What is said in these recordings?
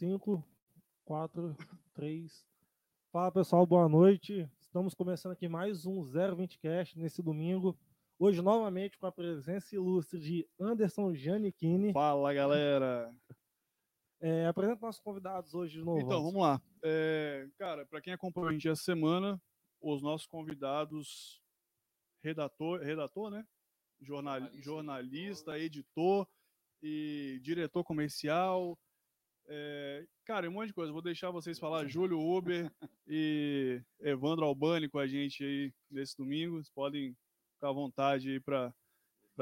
5, 4, 3. Fala pessoal, boa noite. Estamos começando aqui mais um 020 Cast nesse domingo. Hoje, novamente, com a presença ilustre de Anderson Giannichini. Fala galera! É, apresenta nossos convidados hoje de novo. Então, vamos lá. É, cara, para quem acompanha a gente essa semana, os nossos convidados, redator, redator né? Jornal, jornalista editor e diretor comercial. É, cara, um monte de coisa. Vou deixar vocês falar Júlio Uber e Evandro Albani com a gente aí nesse domingo. Vocês podem ficar à vontade aí para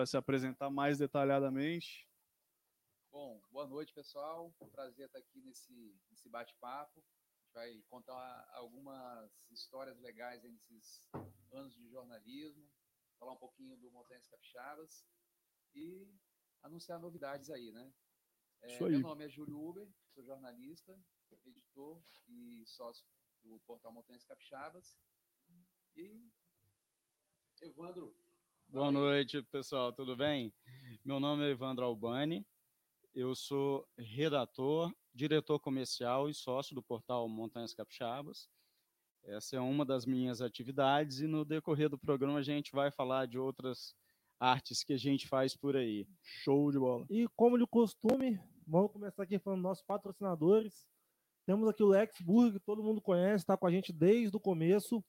se apresentar mais detalhadamente. Bom, boa noite, pessoal. É um prazer estar aqui nesse, nesse bate-papo. A gente vai contar algumas histórias legais nesses anos de jornalismo, falar um pouquinho do Montanhas Capixabas e anunciar novidades aí, né? É, meu nome é Júlio Uber, sou jornalista, editor e sócio do portal Montanhas Capixabas. E Evandro. Boa noite, pessoal, tudo bem? Meu nome é Evandro Albani, eu sou redator, diretor comercial e sócio do portal Montanhas Capixabas. Essa é uma das minhas atividades e no decorrer do programa a gente vai falar de outras artes que a gente faz por aí. Show de bola. E como de costume, vamos começar aqui falando dos nossos patrocinadores. Temos aqui o Lexburg, que todo mundo conhece, está com a gente desde o começo.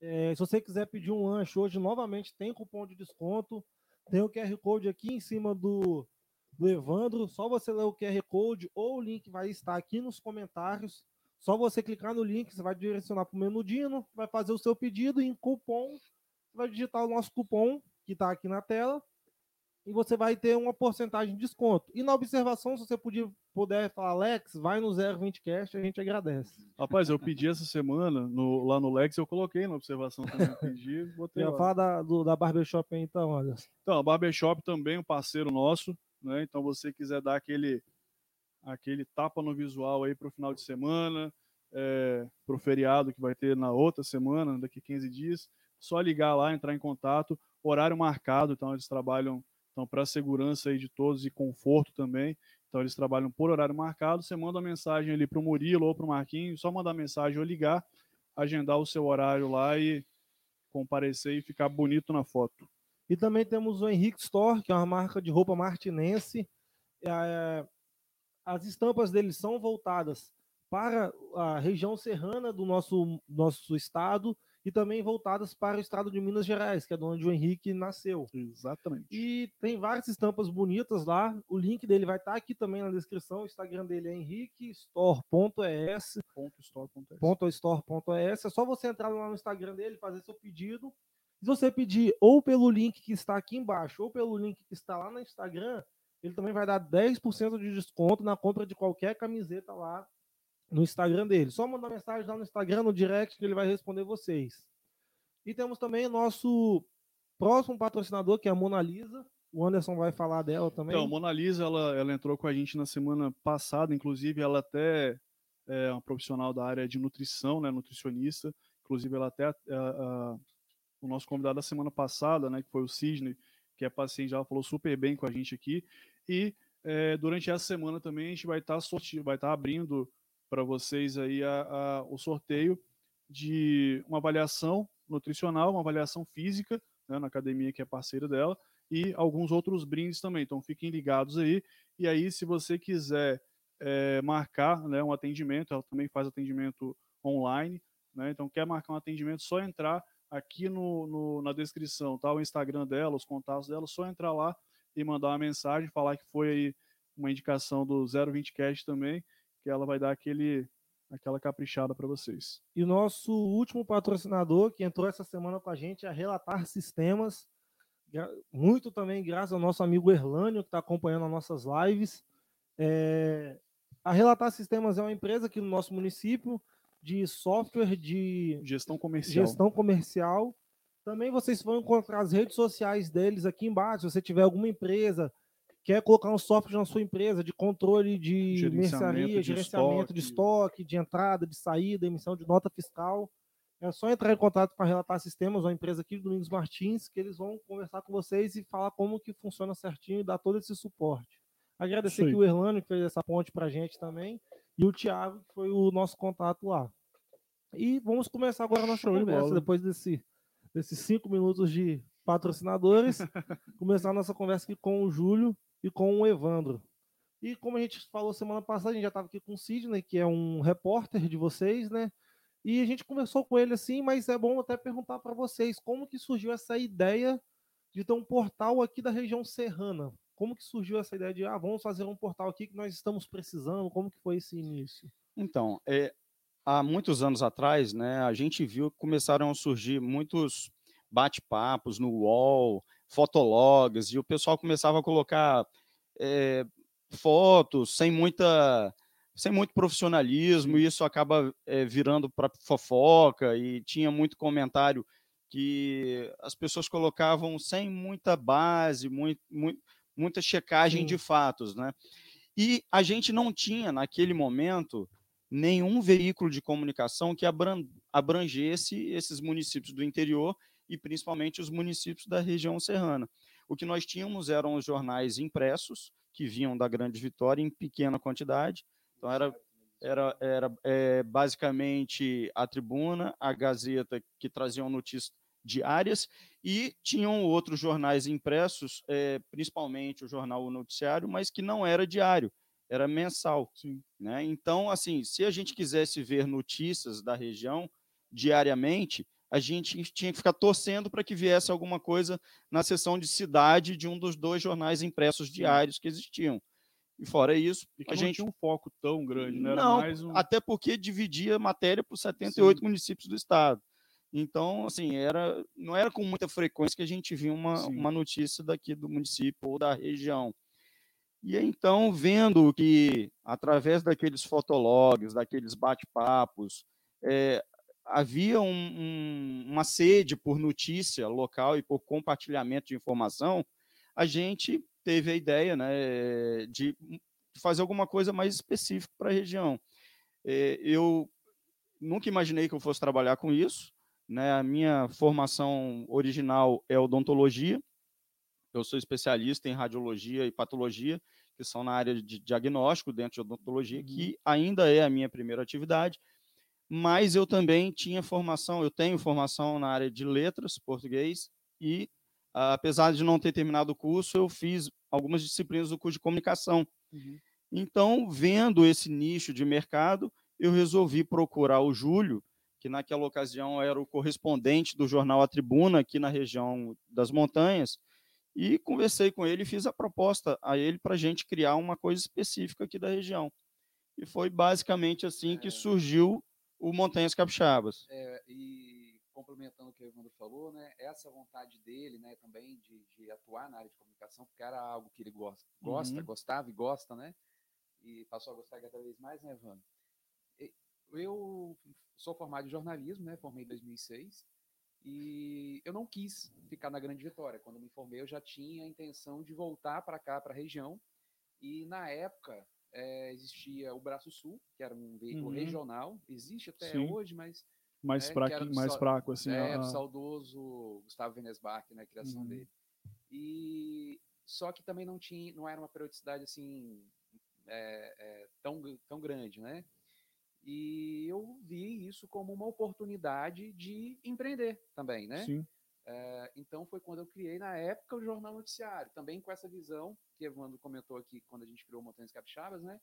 É, se você quiser pedir um lanche hoje, novamente tem cupom de desconto. Tem o QR Code aqui em cima do, do Evandro. Só você ler o QR Code ou o link vai estar aqui nos comentários. Só você clicar no link, você vai direcionar para o menu Dino, vai fazer o seu pedido e em cupom, você vai digitar o nosso cupom que está aqui na tela e você vai ter uma porcentagem de desconto. E na observação, se você puder, puder falar, Alex, vai no 020 Cast, a gente agradece. Rapaz, eu pedi essa semana no, lá no Lex, eu coloquei na observação também, pedi, botei lá. falar da, do, da Barbershop aí, então, olha. Então, a Barbershop também, um parceiro nosso, né? Então, você quiser dar aquele, aquele tapa no visual aí para o final de semana, é, para o feriado que vai ter na outra semana, daqui 15 dias, só ligar lá, entrar em contato, horário marcado, então eles trabalham então, para segurança aí de todos e conforto também. Então, eles trabalham por horário marcado. Você manda uma mensagem ali para o Murilo ou para o Marquinhos, só mandar mensagem ou ligar, agendar o seu horário lá e comparecer e ficar bonito na foto. E também temos o Henrique Store, que é uma marca de roupa martinense. É, as estampas deles são voltadas para a região serrana do nosso, nosso estado e também voltadas para o estado de Minas Gerais, que é onde o Henrique nasceu. Exatamente. E tem várias estampas bonitas lá. O link dele vai estar aqui também na descrição. O Instagram dele é henriquestore.es. .store.es. É só você entrar lá no Instagram dele, fazer seu pedido. Se você pedir ou pelo link que está aqui embaixo ou pelo link que está lá no Instagram, ele também vai dar 10% de desconto na compra de qualquer camiseta lá no Instagram dele. Só mandar mensagem lá no Instagram, no direct, que ele vai responder vocês. E temos também nosso próximo patrocinador, que é a Mona Lisa. O Anderson vai falar dela também. Então, a Mona Lisa, ela, ela entrou com a gente na semana passada, inclusive ela até é uma profissional da área de nutrição, né, nutricionista. Inclusive, ela até a, a, o nosso convidado da semana passada, né, que foi o Cisne, que é paciente, ela falou super bem com a gente aqui. E é, durante essa semana também a gente vai estar tá vai estar tá abrindo para vocês aí a, a, o sorteio de uma avaliação nutricional, uma avaliação física, né, na academia que é parceira dela, e alguns outros brindes também. Então fiquem ligados aí. E aí, se você quiser é, marcar né, um atendimento, ela também faz atendimento online. Né, então, quer marcar um atendimento, só entrar aqui no, no, na descrição, tá? O Instagram dela, os contatos dela, só entrar lá e mandar uma mensagem, falar que foi aí uma indicação do 020 Cash também, que ela vai dar aquele aquela caprichada para vocês. E o nosso último patrocinador que entrou essa semana com a gente é a Relatar Sistemas, muito também graças ao nosso amigo Erlânio que está acompanhando as nossas lives. É... A Relatar Sistemas é uma empresa aqui no nosso município de software de gestão comercial. Gestão comercial. Também vocês vão encontrar as redes sociais deles aqui embaixo. Se você tiver alguma empresa quer colocar um software na sua empresa de controle de mercearia, gerenciamento de estoque, de entrada, de saída, emissão de nota fiscal, é só entrar em contato com a Relatar Sistemas, uma empresa aqui do Domingos Martins, que eles vão conversar com vocês e falar como que funciona certinho e dar todo esse suporte. Agradecer aqui o Erlano, que fez essa ponte para a gente também. e o Thiago, que foi o nosso contato lá. E vamos começar agora a nossa Show de conversa, bola. depois desse, desses cinco minutos de patrocinadores, começar a nossa conversa aqui com o Júlio e com o Evandro. E como a gente falou semana passada, a gente já estava aqui com o Sidney, que é um repórter de vocês, né? E a gente conversou com ele assim, mas é bom até perguntar para vocês como que surgiu essa ideia de ter um portal aqui da região serrana. Como que surgiu essa ideia de, ah, vamos fazer um portal aqui que nós estamos precisando? Como que foi esse início? Então, é, há muitos anos atrás, né, a gente viu que começaram a surgir muitos bate-papos no UOL, fotologs, e o pessoal começava a colocar é, fotos sem muita sem muito profissionalismo, e isso acaba é, virando para fofoca, e tinha muito comentário que as pessoas colocavam sem muita base, muito, muito, muita checagem Sim. de fatos, né? E a gente não tinha, naquele momento, nenhum veículo de comunicação que abran- abrangesse esses municípios do interior e principalmente os municípios da região serrana. O que nós tínhamos eram os jornais impressos, que vinham da Grande Vitória em pequena quantidade. Então, era, era, era é, basicamente a Tribuna, a Gazeta, que traziam notícias diárias, e tinham outros jornais impressos, é, principalmente o jornal O Noticiário, mas que não era diário, era mensal. Né? Então, assim, se a gente quisesse ver notícias da região diariamente, a gente tinha que ficar torcendo para que viesse alguma coisa na seção de cidade de um dos dois jornais impressos diários que existiam. E fora isso, E a não gente tinha um foco tão grande, né? Era não, mais um... até porque dividia a matéria por 78 municípios do estado. Então, assim, era, não era com muita frequência que a gente via uma, Sim. uma notícia daqui do município ou da região. E então, vendo que, através daqueles fotologs, daqueles bate-papos, eh, havia um- um- uma sede por notícia local e por compartilhamento de informação, a gente teve a ideia né, de fazer alguma coisa mais específica para a região. Eh, eu nunca imaginei que eu fosse trabalhar com isso. Né? A minha formação original é odontologia. Eu sou especialista em radiologia e patologia, que são na área de diagnóstico dentro de odontologia, que ainda é a minha primeira atividade. Mas eu também tinha formação, eu tenho formação na área de letras, português, e ah, apesar de não ter terminado o curso, eu fiz algumas disciplinas do curso de comunicação. Uhum. Então, vendo esse nicho de mercado, eu resolvi procurar o Júlio, que naquela ocasião era o correspondente do jornal A Tribuna, aqui na região das montanhas, e conversei com ele e fiz a proposta a ele para a gente criar uma coisa específica aqui da região. E foi basicamente assim que É. surgiu o Montanhas Capixabas. É, e complementando o que o Evandro falou, né, essa vontade dele, né, também de, de atuar na área de comunicação, porque era algo que ele gosta, gosta Uhum. gostava e gosta, né, e passou a gostar cada vez mais, né, Evandro? Eu sou formado em jornalismo, né, formei em 2006, e eu não quis ficar na Grande Vitória. Quando me formei, eu já tinha a intenção de voltar para cá, para a região, e na época eh, existia o Braço Sul, que era um veículo Uhum. regional, existe até Sim. hoje, mas mais, É, fra... que era do mais sal- fraco, assim. é, a- do saudoso Gustavo Venesbach, né, a criação Uhum. dele. E só que também não tinha, não era uma periodicidade assim é, é, tão, tão grande, né? E eu vi isso como uma oportunidade de empreender também, né? Sim. É, então foi quando eu criei na época o jornal noticiário, também com essa visão que Evandro comentou aqui quando a gente criou Montanhas Capixabas, né?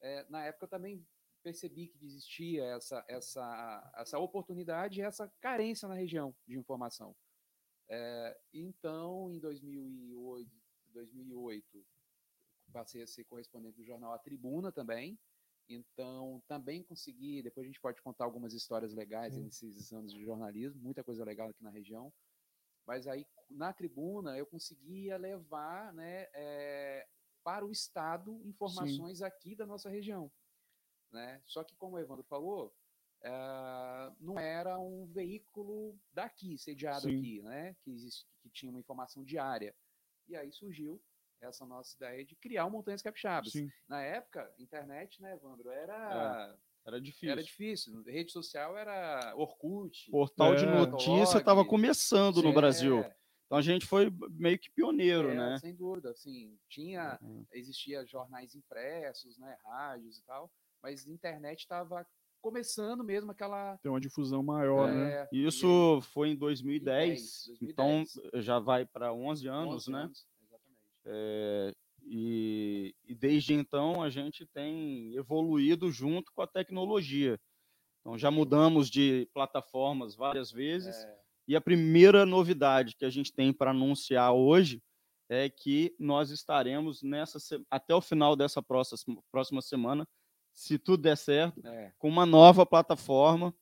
É, na época eu também percebi que existia essa, essa, essa oportunidade e essa carência na região de informação. É, então, em 2008, 2008, passei a ser correspondente do jornal A Tribuna também. Então, também consegui. Depois a gente pode contar algumas histórias legais aí nesses anos de jornalismo, muita coisa legal aqui na região. Mas aí, na tribuna, eu conseguia levar né, é, para o Estado informações aqui da nossa região. Né? Só que, como o Evandro falou, eh, não era um veículo daqui, sediado Sim. aqui, né? que, existe, que tinha uma informação diária. E aí surgiu essa nossa ideia de criar o Montanhas Capixabas. Sim. Na época, internet, né, Evandro, era, Era difícil. era difícil. Rede social era Orkut. Portal de É. notícia estava começando no É, Brasil. Então a gente foi meio que pioneiro, É, né? Sem dúvida, assim, tinha, Uhum. existia jornais impressos, né, rádios e tal, mas a internet estava começando mesmo aquela. Tem uma difusão maior, né? é, Isso foi em 2010, 2010, então já vai para 11 anos, 11 né? anos, exatamente. É, e, e desde então a gente tem evoluído junto com a tecnologia. Então já mudamos de plataformas várias vezes. É, E a primeira novidade que a gente tem para anunciar hoje é que nós estaremos nessa até o final dessa próxima, próxima semana, se tudo der certo, é, com uma nova plataforma,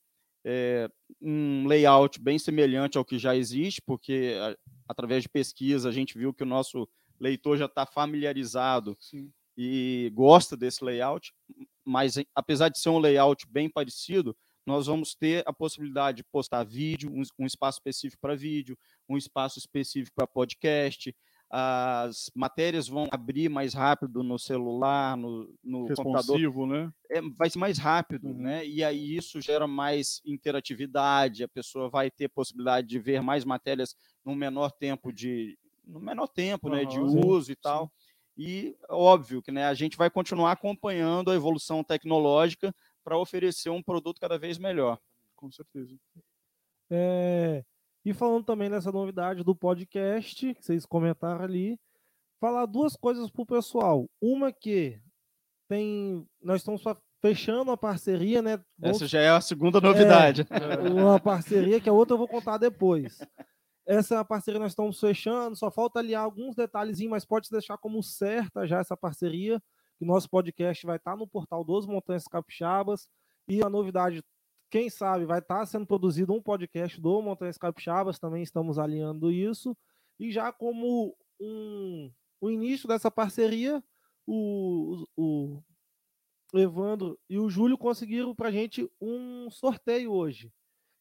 é, um layout bem semelhante ao que já existe, porque a- através de pesquisa a gente viu que o nosso leitor já está familiarizado Sim. e gosta desse layout, mas apesar de ser um layout bem parecido, nós vamos ter a possibilidade de postar vídeo, um, es- um espaço específico para vídeo, um espaço específico para podcast. As matérias vão abrir mais rápido no celular, no, no computador né? é, vai ser mais rápido, Uhum. né? E aí isso gera mais interatividade, a pessoa vai ter possibilidade de ver mais matérias no menor tempo de no menor tempo, né, de sim, uso e tal. E óbvio que né, a gente vai continuar acompanhando a evolução tecnológica para oferecer um produto cada vez melhor. Com certeza. É, e falando também nessa novidade do podcast, que vocês comentaram ali, falar duas coisas pro pessoal. Uma que tem. Nós estamos fechando a parceria, né? Essa já é a segunda novidade. uma parceria que a outra eu vou contar depois. Essa parceria nós estamos fechando, só falta alinhar alguns detalhezinhos, mas pode deixar como certa já essa parceria, que nosso podcast vai estar no portal dos Montanhas Capixabas. E a novidade, quem sabe, vai estar sendo produzido um podcast do Montanhas Capixabas, também estamos alinhando isso. E já como um, o início dessa parceria, o, o, Evandro e o Júlio conseguiram para a gente um sorteio hoje.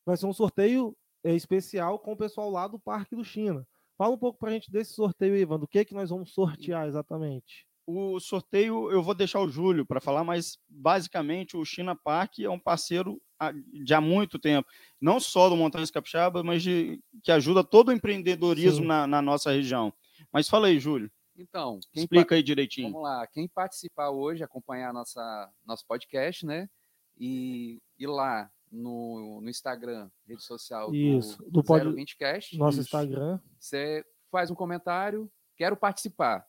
Vai ser um sorteio especial com o pessoal lá do Parque do China. Fala um pouco para a gente desse sorteio, Evandro. O que é que nós vamos sortear exatamente? O sorteio eu vou deixar o Júlio para falar, mas basicamente o China Park é um parceiro há- de há muito tempo, não só do Montanhas Capixaba, mas de, que ajuda todo o empreendedorismo na, na nossa região. Mas fala aí, Júlio, Então, quem explica aí direitinho. Vamos lá, quem participar hoje, acompanhar nossa, nosso podcast, né? E ir lá no, no Instagram, rede social Isso, do, do pod- 020cast, Nosso Isso. Instagram. você faz um comentário, quero participar.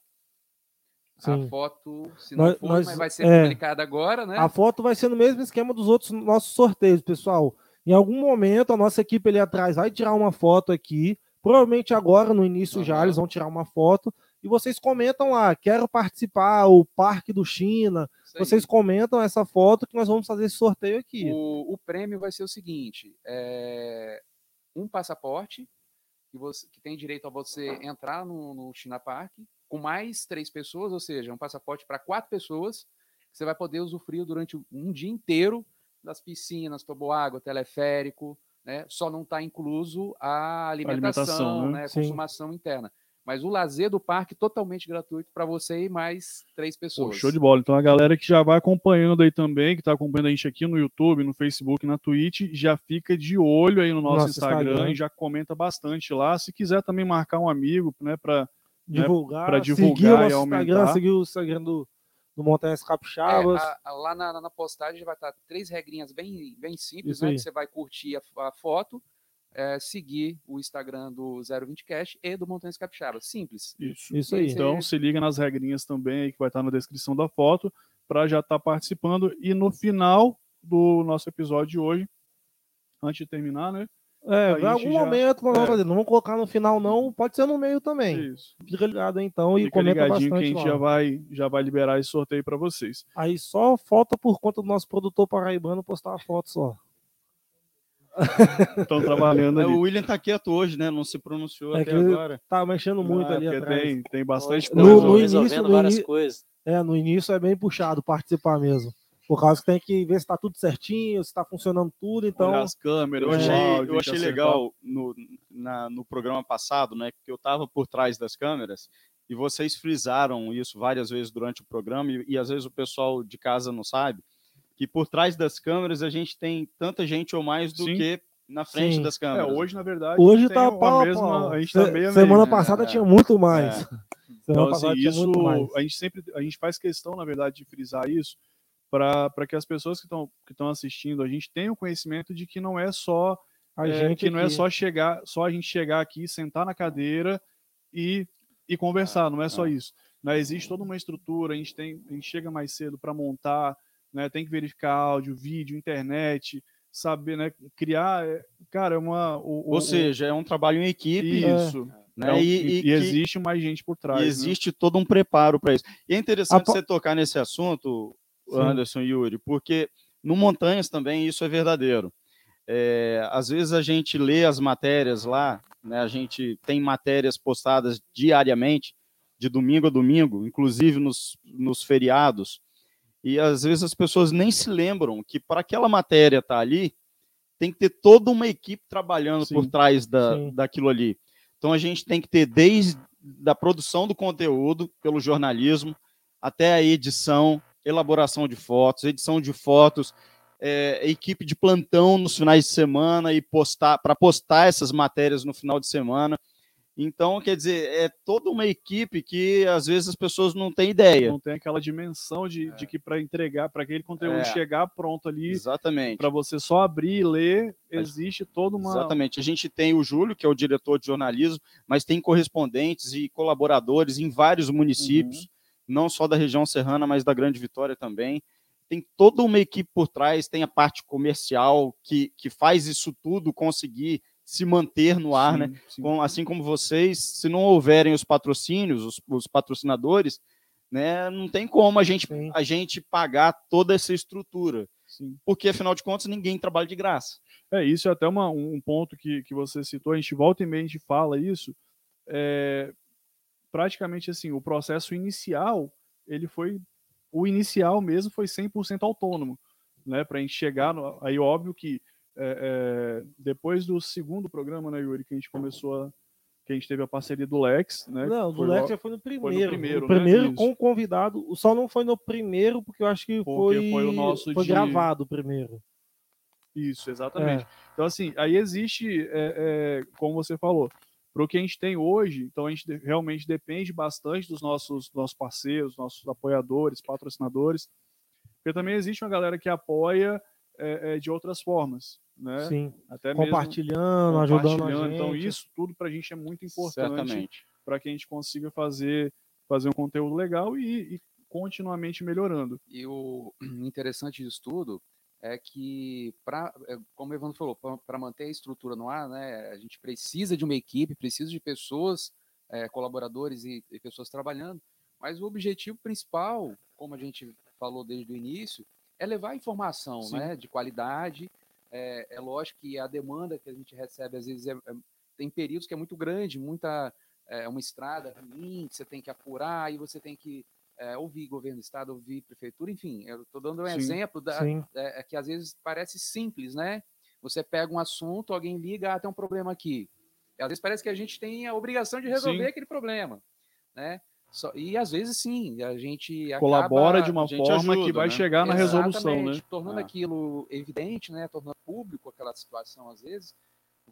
Sim. A foto, se não Nós- for, nós- mas vai ser é. publicada agora, né? A foto vai ser no mesmo esquema dos outros nossos sorteios, pessoal. Em algum momento, a nossa equipe ali atrás vai tirar uma foto aqui. Provavelmente agora, no início já, Aham. eles vão tirar uma foto. E vocês comentam lá, quero participar, o Parque do China. Vocês comentam essa foto que nós vamos fazer esse sorteio aqui. O, o prêmio vai ser o seguinte: é um passaporte que, você, que tem direito a você entrar no, no China Park com mais três pessoas, ou seja, um passaporte para quatro pessoas. que Você vai poder usufruir durante um dia inteiro das piscinas, toboágua, teleférico, né? Só não está incluso a alimentação, alimentação, né? né? Consumação interna. Mas o lazer do parque totalmente gratuito para você e mais três Pô, pessoas. show de bola. Então a galera que já vai acompanhando aí também, que está acompanhando a gente aqui no YouTube, no Facebook, na Twitch, já fica de olho aí no nosso, Nosso Instagram, Instagram. e já comenta bastante lá. Se quiser também marcar um amigo, né, para divulgar, pra divulgar seguir o e nosso Instagram, aumentar. seguir o Instagram do, do Montanhas É, Capixabas. a- a- lá na, na postagem vai estar três regrinhas bem, bem simples, Isso né? aí. Que você vai curtir a, a foto, é, seguir o Instagram do 020cast e do Montanhas Capixaba. Simples. isso. Isso e aí. Então se liga nas regrinhas também aí que vai estar na descrição da foto para já estar participando e no final do nosso episódio de hoje, antes de terminar, né? É, em algum já- momento nós vamos é. fazer. Não vamos colocar no final, não. Pode ser no meio também. Isso. Fica ligado aí, então e Fica comenta ligadinho bastante que a gente lá. já vai já vai liberar esse sorteio para vocês. Aí só falta por conta do nosso produtor paraibano postar a foto só. Estão trabalhando É, ali. o William está quieto hoje, né? Não se pronunciou É até agora. Tá mexendo muito Ah, ali atrás. tem, tem bastante No- coisa. no hoje. início- resolvendo no várias ini- coisas. É, no início é bem puxado participar mesmo. Por causa que tem que ver se tá tudo certinho, se tá funcionando tudo, então. Olhar as câmeras, Eu achei, áudio, eu achei legal no, na- no programa passado, né? Que eu estava por trás das câmeras e vocês frisaram isso várias vezes durante o programa e, e às vezes o pessoal de casa não sabe que por trás das câmeras a gente tem tanta gente ou mais do Sim. que na frente Sim. das É, câmeras. hoje, na verdade, Hoje tá a pau a mesma, pau. a gente Se- tá meio a Semana meio. passada É. tinha muito mais. Então, Semana assim, passada tinha isso muito mais. a gente sempre a gente faz questão, na verdade, de frisar isso, para que as pessoas que estão que estão assistindo a gente tenham conhecimento de que não é só A é, gente que não é só chegar, só a gente chegar aqui, sentar na cadeira e, e conversar, não é só Ah. isso. Né? Existe toda uma estrutura, a gente, tem, a gente chega mais cedo para montar, né? tem que verificar áudio, vídeo, internet, saber, né? criar, é- cara, é uma... O, o- Ou seja, é um trabalho em o- equipe, isso. né? É e, e, e e que- existe mais gente por trás. e né? existe todo um preparo para isso. E é interessante Apo- você tocar nesse assunto, Sim. Anderson e Yuri, porque no Montanhas também isso é verdadeiro. É, às vezes a gente lê as matérias lá, né, a gente tem matérias postadas diariamente, de domingo a domingo, inclusive nos, nos feriados, e às vezes as pessoas nem se lembram que para aquela matéria estar ali, tem que ter toda uma equipe trabalhando por Sim. trás da, Sim. daquilo ali. Então a gente tem que ter desde da produção do conteúdo pelo jornalismo até a edição, elaboração de fotos, edição de fotos, é, equipe de plantão nos finais de semana e postar para postar essas matérias no final de semana. Então, quer dizer, é toda uma equipe que às vezes as pessoas não têm ideia. Não tem aquela dimensão de, de que para entregar, para aquele conteúdo É. chegar pronto ali, Exatamente. para você só abrir e ler, existe toda uma. Exatamente. A gente tem o Júlio, que é o diretor de jornalismo, mas tem correspondentes e colaboradores em vários municípios, Uhum. não só da região serrana, mas da Grande Vitória também. Tem toda uma equipe por trás, tem a parte comercial que, que faz isso tudo conseguir se manter no ar, Sim, né? sim. Com- assim como vocês, se não houverem os patrocínios, os, os patrocinadores, né, não tem como a gente, Sim. a gente pagar toda essa estrutura, porque afinal de contas ninguém trabalha de graça. É, isso é até uma, um ponto que, que você citou, a gente volta e meia, a gente fala isso. É, praticamente assim, o processo inicial, ele foi, o inicial mesmo foi 100% autônomo, né, para a gente chegar, no, aí óbvio que é, é, depois do segundo programa, né, Yuri, que a gente começou a, que a gente teve a parceria do Lex, né, Não, do foi Lex já foi no primeiro. primeiro, o né? primeiro Isso. com o convidado. Só não foi no primeiro, porque eu acho que Porque foi, foi o nosso foi de- gravado primeiro. Isso, exatamente. É. Então, assim, aí existe, é, é, como você falou, para o que a gente tem hoje, então a gente realmente depende bastante dos nossos, nossos parceiros, nossos apoiadores, patrocinadores, porque também existe uma galera que apoia é, é, de outras formas, né? Sim. Até mesmo Compartilhando, ajudando a compartilhando. gente. Então, isso tudo para a gente é muito importante para que a gente consiga fazer, fazer um conteúdo legal e, e continuamente melhorando. E o interessante disso tudo é que, pra, é, como o Evandro falou, para manter a estrutura no ar, né, a gente precisa de uma equipe, precisa de pessoas, é, colaboradores e, e pessoas trabalhando, mas o objetivo principal, como a gente falou desde o início, é levar informação Sim. né, de qualidade. É, é lógico que a demanda que a gente recebe, às vezes, é- é- tem períodos que é muito grande, muita é uma estrada ruim, que você tem que apurar, e você tem que é, ouvir governo do estado, ouvir prefeitura, enfim, eu estou dando um Sim, exemplo da, é, é que às vezes parece simples, né? Você pega um assunto, alguém liga, ah, tem um problema aqui. E às vezes parece que a gente tem a obrigação de resolver Sim. aquele problema, né? Só- e às vezes sim, a gente Colabora acaba, de uma forma que ajuda, vai né? chegar na resolução, né? Exatamente, Tornando Ah. aquilo evidente, né? Tornando público aquela situação, às vezes,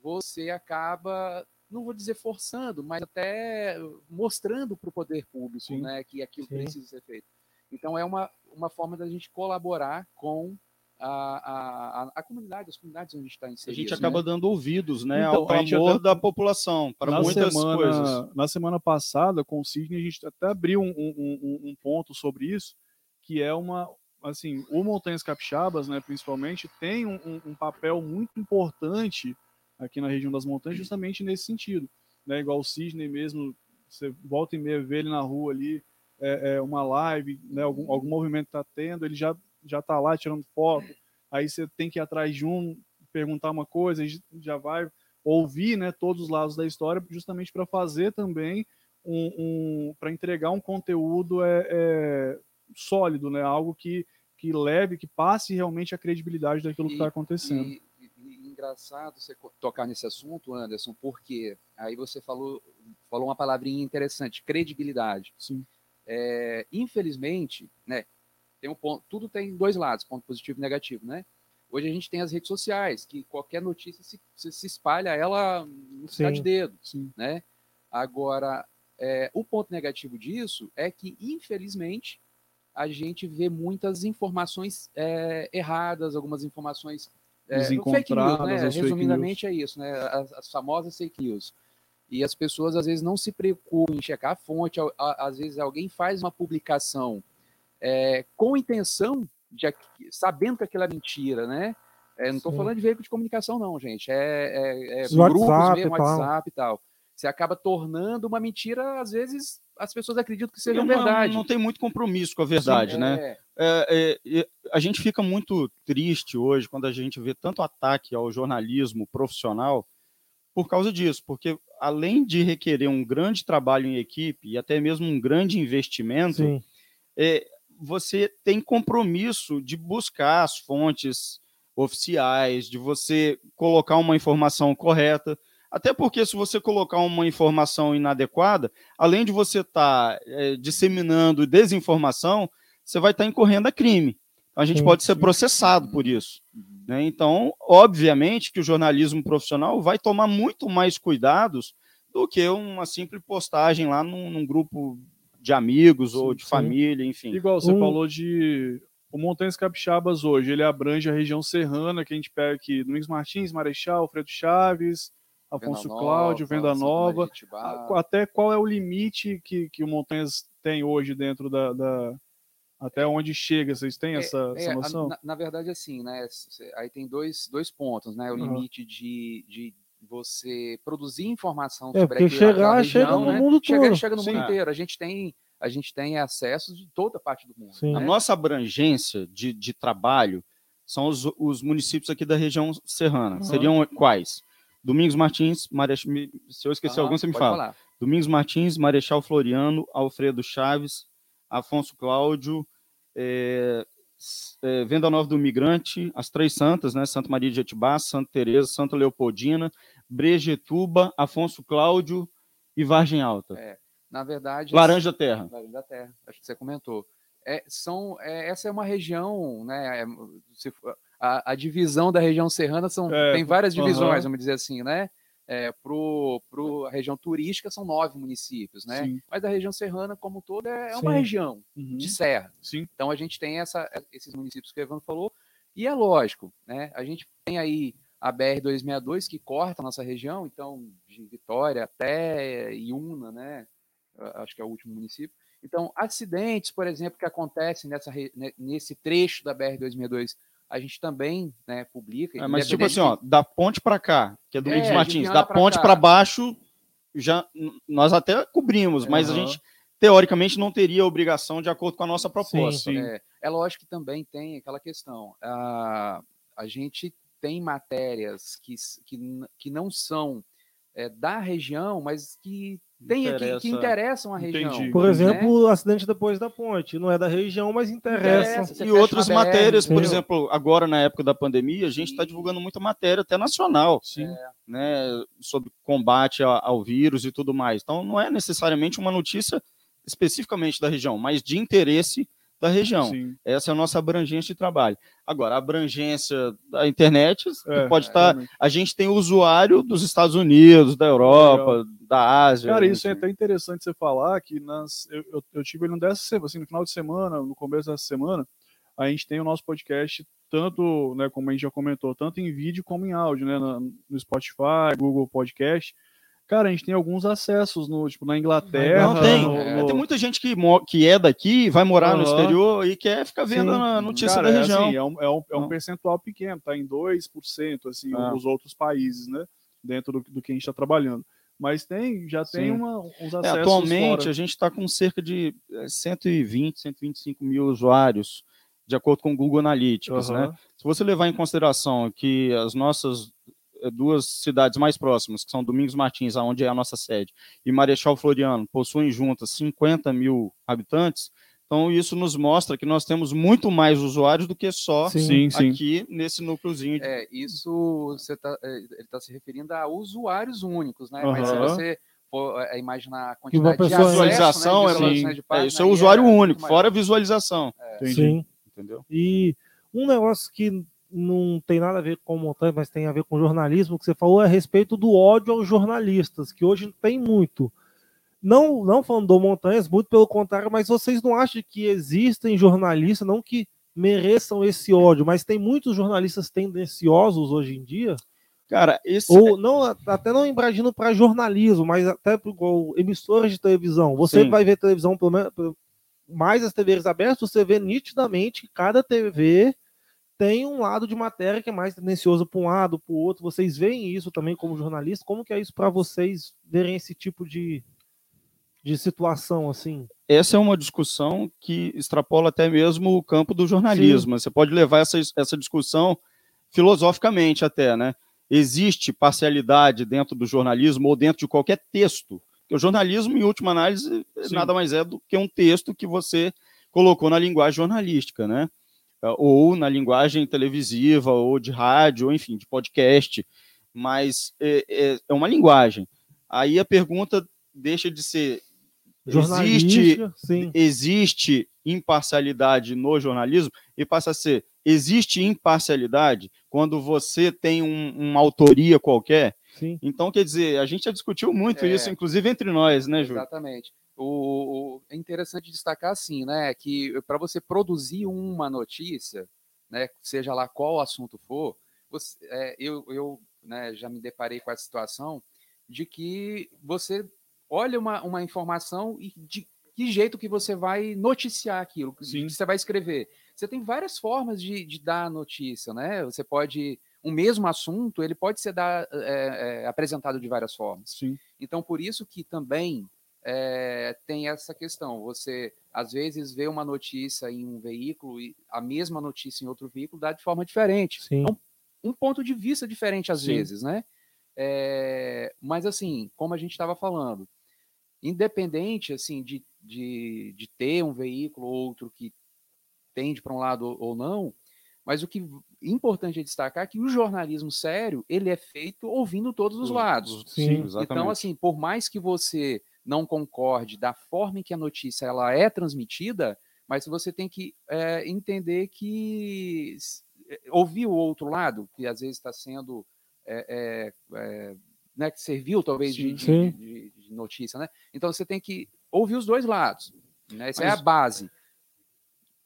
você acaba, não vou dizer forçando, mas até mostrando para o poder público, Sim. né? Que aquilo Sim. precisa ser feito. Então é uma, uma forma da gente colaborar com a, a, a, a comunidade, as comunidades onde a gente está A inserido. gente né? acaba dando ouvidos, né, Então, ao a gente clamor até- da população para na muitas semana, coisas. Na semana passada, com o Sidney, a gente até abriu um, um- um- um ponto sobre isso, que é uma. Assim, o Montanhas Capixabas, né, principalmente, tem um, um- um papel muito importante aqui na região das montanhas, justamente nesse sentido. Né, igual o Sidney mesmo, você volta e meia vê ele na rua ali, é, é, uma live, né, algum, algum movimento está tendo, ele já, já tá lá tirando foto, aí você tem que ir atrás de um, perguntar uma coisa, já vai ouvir né, todos os lados da história, justamente para fazer também um, um para entregar um conteúdo é, é, sólido, né, algo que, que leve, que passe realmente a credibilidade daquilo que E- está acontecendo. E, e- engraçado você tocar nesse assunto, Anderson, porque aí você falou, falou uma palavrinha interessante, credibilidade. Sim. É, infelizmente, né, tem um ponto, tudo tem dois lados, ponto positivo e negativo, né? Hoje a gente tem as redes sociais, que qualquer notícia se, se, se espalha ela no de Sim. dedo, Sim. né? Agora, é, o ponto negativo disso é que, infelizmente, a gente vê muitas informações é, erradas, algumas informações é, fake news, né? Resumidamente é isso, né? As, as famosas fake news. E as pessoas às vezes não se preocupam em checar a fonte, a- a- às vezes alguém faz uma publicação é, com intenção de sabendo que aquilo é mentira, né? É, não estou falando de veículo de comunicação, não, gente. É, é, é Os grupos WhatsApp mesmo, e tal. WhatsApp e tal. Você acaba tornando uma mentira, às vezes as pessoas acreditam que seja Não- verdade. Não tem muito compromisso com a verdade, Sim, né? é, É, é, a gente fica muito triste hoje quando a gente vê tanto ataque ao jornalismo profissional por causa disso, porque além de requerer um grande trabalho em equipe e até mesmo um grande investimento, é, você tem compromisso de buscar as fontes oficiais, de você colocar uma informação correta. Até porque, se você colocar uma informação inadequada, além de você estar disseminando desinformação, você vai estar incorrendo a crime. A gente Sim, pode ser sim. processado por isso. Uhum. né? Então, obviamente que o jornalismo profissional vai tomar muito mais cuidados do que uma simples postagem lá num, num grupo de amigos ou Sim, de sim. família, enfim. Igual você Um- falou de. O Montanhas Capixabas hoje, ele abrange a região serrana, que a gente pega aqui, Domingos Martins, Marechal, Alfredo Chaves, Afonso Venda Cláudio, Nova, Venda Nova. A- Até qual é o limite que, que o Montanhas tem hoje dentro da. da- até onde chega? Vocês têm essa, É, essa a- noção? na, na verdade, assim, né? Aí tem dois, dois pontos, né? O Aham. limite de, de você produzir informação É, sobre aquela chegar, região, chega no né? mundo Chega, todo. chega no mundo Sim. inteiro. A gente tem, a gente tem acesso de toda parte do mundo. Sim. A né? nossa abrangência de, de trabalho são os, os municípios aqui da região serrana. Uhum. Seriam quais? Domingos Martins, Marechal, se eu esquecer Aham, algum, você me fala. falar. Domingos Martins, Marechal Floriano, Alfredo Chaves, Afonso Cláudio, é, é, Venda Nova do Migrante, as Três Santas, né? Santa Maria de Etibá, Santa Teresa, Santa Leopoldina, Brejetuba, Afonso Cláudio e Vargem Alta. É, Na verdade, Laranja Terra. Laranja da Terra, acho que você comentou. É, são, é, essa é uma região, né? é, se a, a divisão da região serrana são, É, tem várias divisões, vamos dizer assim, né? É, pro, pro a região turística são nove municípios, né? Sim. Mas a região serrana como um todo é, é uma região Uhum. de serra. Sim. Então a gente tem essa, esses municípios que o Evandro falou, e é lógico, né? A gente tem aí a BR-262 que corta a nossa região, então de Vitória até Iuna, né? Acho que é o último município. Então, acidentes, por exemplo, que acontecem nessa, nesse trecho da BR-262, a gente também né, publica. É, mas tipo assim, ó, da ponte para cá, que é Domingos É, de Martins, da pra ponte para baixo, já nós até cobrimos, mas a Aham. gente teoricamente não teria obrigação de acordo com a nossa proposta. Sim. É, é lógico que também tem aquela questão. A, a gente tem matérias que, que, que não são é, da região, mas que, tem, que, que Interessa- interessam a região. Entendi. Por né? exemplo, o acidente depois da ponte. Não é da região, mas interessa. Interessa. E outras BR, matérias, por entendeu? exemplo, agora na época da pandemia, a gente está divulgando muita matéria, até nacional, Sim. né, sobre combate a- ao vírus e tudo mais. Então, não é necessariamente uma notícia especificamente da região, mas de interesse da região. Sim. Essa é a nossa abrangência de trabalho. Agora, a abrangência da internet É, pode estar. realmente. A gente tem o usuário dos Estados Unidos, da Europa, da Ásia. Cara, isso é até interessante você falar que nas, eu, eu, eu tive ele dessa assim, no final de semana, no começo dessa semana, a gente tem o nosso podcast, tanto, né, como a gente já comentou, tanto em vídeo como em áudio, né, no Spotify, Google Podcast. Cara, a gente tem alguns acessos no, tipo, na Inglaterra. Não tem. no- É, no- Tem muita gente que, que é daqui, vai morar no Aham. exterior e quer ficar vendo Sim. a notícia Cara, da é região. assim, é um, é um, é um Não. percentual pequeno, tá em 2%, assim, Ah. os outros países, né, dentro do, do que a gente está trabalhando. Mas tem, já tem uma, uns É, acessos atualmente, fora. a gente está com cerca de eh, 120, 125 mil usuários, de acordo com o Google Analytics. Né? Aham. Se você levar em consideração que as nossas duas cidades mais próximas, que são Domingos Martins, onde é a nossa sede, e Marechal Floriano, possuem juntas 50 mil habitantes, então isso nos mostra que nós temos muito mais usuários do que só Sim. Sim, sim. aqui nesse núcleozinho. De... É, isso você tá, é, ele está se referindo a usuários únicos, né? Mas se você for é, imaginar a uma quantidade de acesso, Visualização, né, ela- de É, página, isso é o aí usuário único, fora visualização. Entendi. Sim. Entendeu? E um negócio que não tem nada a ver com montanha, mas tem a ver com jornalismo, que você falou é a respeito do ódio aos jornalistas, que hoje tem muito. não, não falando do Montanhas, muito pelo contrário, mas vocês não acham que existem jornalistas, não que mereçam esse ódio, mas tem muitos jornalistas tendenciosos hoje em dia? Cara, esse. Ou não, até não embragindo para jornalismo, mas até igual emissoras de televisão. Você Sim. vai ver televisão, pelo menos, mais as TVs abertas, você vê nitidamente que cada TV tem um lado de matéria que é mais tendencioso para um lado, para o outro. Vocês veem isso também como jornalista? Como que é isso para vocês verem esse tipo de, de situação assim? essa é uma discussão que extrapola até mesmo o campo do jornalismo. Você pode levar essa, essa discussão filosoficamente até, né? Existe parcialidade dentro do jornalismo ou dentro de qualquer texto. Porque o jornalismo, em última análise, Sim. nada mais é do que um texto que você colocou na linguagem jornalística, né? Ou na linguagem televisiva, ou de rádio, ou enfim, de podcast. Mas é, é- é uma linguagem. Aí a pergunta deixa de ser existe sim. existe imparcialidade no jornalismo e passa a ser existe imparcialidade quando você tem um- uma autoria qualquer. Sim. Então, quer dizer, a gente já discutiu muito É. isso, inclusive entre nós, né, Júlio? Exatamente. O, o- é interessante destacar assim, né, que para você produzir uma notícia, né, seja lá qual assunto for, você- é, eu, eu né, já me deparei com a situação de que você olha uma, uma informação e de que jeito que você vai noticiar aquilo, que você vai escrever. Você tem várias formas de, de dar notícia, né? Você pode um mesmo assunto ele pode ser dar, é, é, apresentado de várias formas. Sim. Então, por isso que também é, tem essa questão. Você, às vezes, vê uma notícia em um veículo e a mesma notícia em outro veículo dá de forma diferente. Sim. Então, um ponto de vista diferente às Sim. vezes, né? É, mas, assim, como a gente estava falando, independente, assim, de, de, de ter um veículo ou outro que tende para um lado ou não, mas o que é importante é destacar é que o jornalismo sério, ele é feito ouvindo todos os lados. Sim, exatamente. Então, assim, por mais que você não concorde da forma em que a notícia ela é transmitida, mas você tem que é, entender que é, ouvir o outro lado, que às vezes está sendo é, é, é, né, que serviu talvez de, de- de- de notícia, né? Então você tem que ouvir os dois lados. Né? Essa é Mas- a base.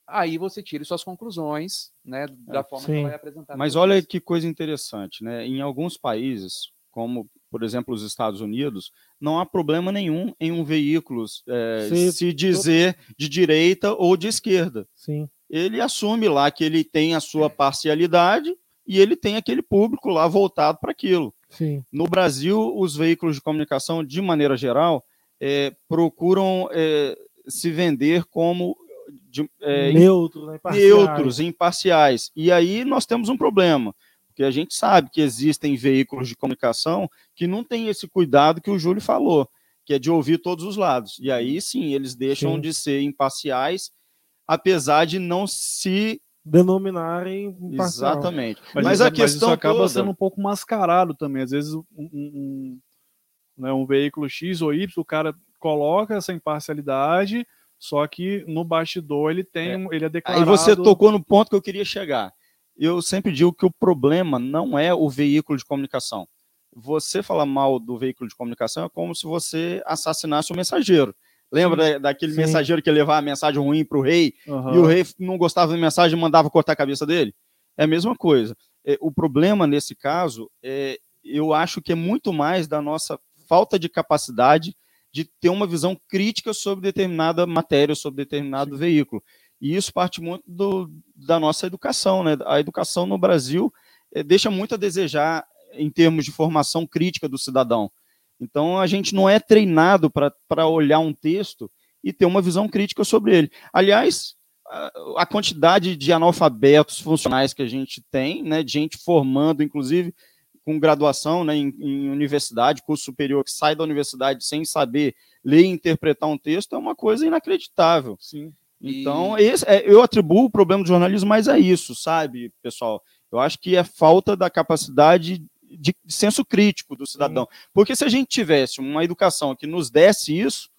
Aí você tira suas conclusões, né, da forma que sim. ela é apresentada. Mas olha que coisa interessante, né? Em alguns países, como por exemplo os Estados Unidos, não há problema nenhum em um veículo eh, Se- se dizer de direita ou de esquerda. Sim. Ele assume lá que ele tem a sua parcialidade e ele tem aquele público lá voltado para aquilo. Sim. No Brasil, os veículos de comunicação, de maneira geral, eh, procuram eh, se vender como de, eh, Neutro, né? imparciais. neutros, imparciais. E aí nós temos um problema, porque a gente sabe que existem veículos de comunicação que não têm esse cuidado que o Júlio falou, que é de ouvir todos os lados. E aí sim, eles deixam Sim. de ser imparciais, apesar de não se Denominarem imparcial. exatamente. Mas, Mas a mas isso questão acaba toda- sendo um pouco mascarado também. Às vezes, um, um- né, um veículo X ou Y, o cara coloca essa imparcialidade, só que no bastidor ele tem, um- ele é Aí declarado. você tocou no ponto que eu queria chegar. Eu sempre digo que o problema não é o veículo de comunicação. Você falar mal do veículo de comunicação é como se você assassinasse o mensageiro. Lembra da- daquele Sim. mensageiro que levar a mensagem ruim para o rei Aham. e o rei não gostava da mensagem e mandava cortar a cabeça dele? É a mesma coisa. É, o problema nesse caso, é, eu acho que é muito mais da nossa falta de capacidade de ter uma visão crítica sobre determinada matéria, sobre determinado veículo. E isso parte muito do, da nossa educação. Né? A educação no Brasil eh, deixa muito a desejar em termos de formação crítica do cidadão. Então, a gente não é treinado para olhar um texto e ter uma visão crítica sobre ele. Aliás, a, a quantidade de analfabetos funcionais que a gente tem, né, de gente formando, inclusive, com graduação né, em, em universidade, curso superior, que sai da universidade sem saber ler e interpretar um texto, é uma coisa inacreditável. Sim. Então, esse, é, eu atribuo o problema do jornalismo mais a isso, sabe, pessoal? Eu acho que é falta da capacidade de senso crítico do cidadão. Porque se a gente tivesse uma educação que nos desse isso,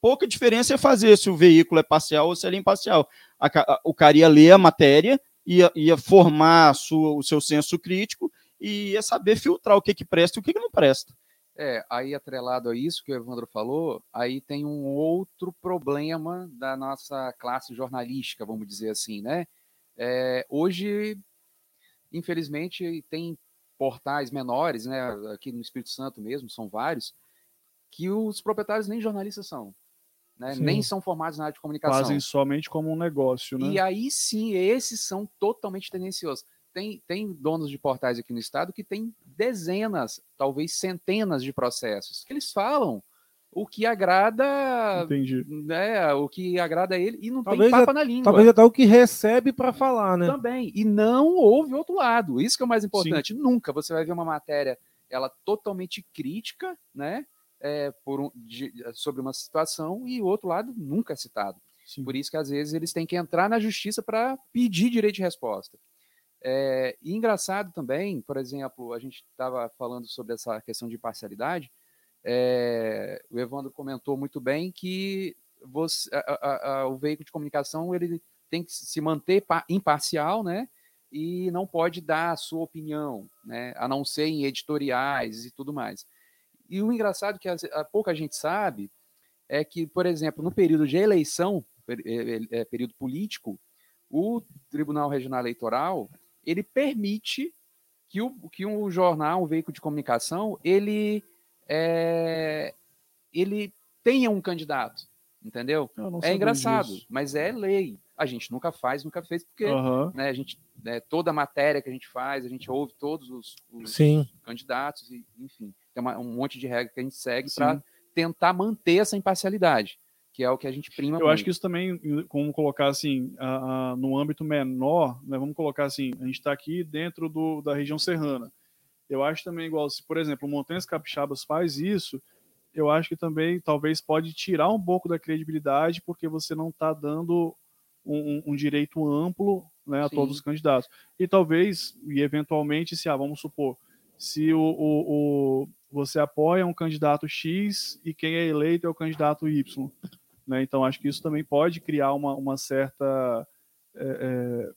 pouca diferença ia fazer se o veículo é parcial ou se ele é imparcial. O cara ia ler a matéria, ia, ia formar sua, o seu senso crítico e ia saber filtrar o que, que presta e o que, que não presta. É, aí atrelado a isso que o Evandro falou, aí tem um outro problema da nossa classe jornalística, vamos dizer assim, né? É, hoje, infelizmente, tem portais menores, né? Aqui no Espírito Santo mesmo, são vários, que os proprietários nem jornalistas são. Né? Nem são formados na área de comunicação. Fazem somente como um negócio, né? E aí sim, esses são totalmente tendenciosos tem, tem donos de portais aqui no estado que tem dezenas, talvez centenas de processos. Eles falam o que agrada, Entendi. né, o que agrada a ele e não talvez tem papo é, na língua. Talvez até o que recebe para falar, né? Também. E não houve outro lado. Isso que é o mais importante. Sim. Nunca você vai ver uma matéria ela totalmente crítica, né, é, por um, de, sobre uma situação e o outro lado nunca é citado. Sim. Por isso que às vezes eles têm que entrar na justiça para pedir direito de resposta. É, e engraçado também, por exemplo, a gente estava falando sobre essa questão de parcialidade. É, o Evandro comentou muito bem que você, a, a, o veículo de comunicação ele tem que se manter imparcial, né? E não pode dar a sua opinião, né? A não ser em editoriais e tudo mais. E o engraçado que a, a pouca gente sabe é que, por exemplo, no período de eleição, é, período político, o Tribunal Regional Eleitoral ele permite que, o, que um jornal, um veículo de comunicação, ele, é, ele tenha um candidato, entendeu? É engraçado, disso. mas é lei. A gente nunca faz, nunca fez, porque uhum. né, a gente, né, toda a matéria que a gente faz, a gente ouve todos os, os candidatos, e, enfim, tem uma, um monte de regras que a gente segue para tentar manter essa imparcialidade que é o que a gente prima. Eu muito. acho que isso também, como colocar assim, no âmbito menor, né, vamos colocar assim, a gente está aqui dentro do, da região serrana. Eu acho também igual, se por exemplo, o Montanhas Capixabas faz isso, eu acho que também talvez pode tirar um pouco da credibilidade, porque você não está dando um, um, direito amplo né, a Sim. todos os candidatos. E talvez, e eventualmente, se ah, vamos supor, se o, o, o, você apoia um candidato X e quem é eleito é o candidato Y. Né? Então, acho que isso também pode criar uma, uma certa é, é,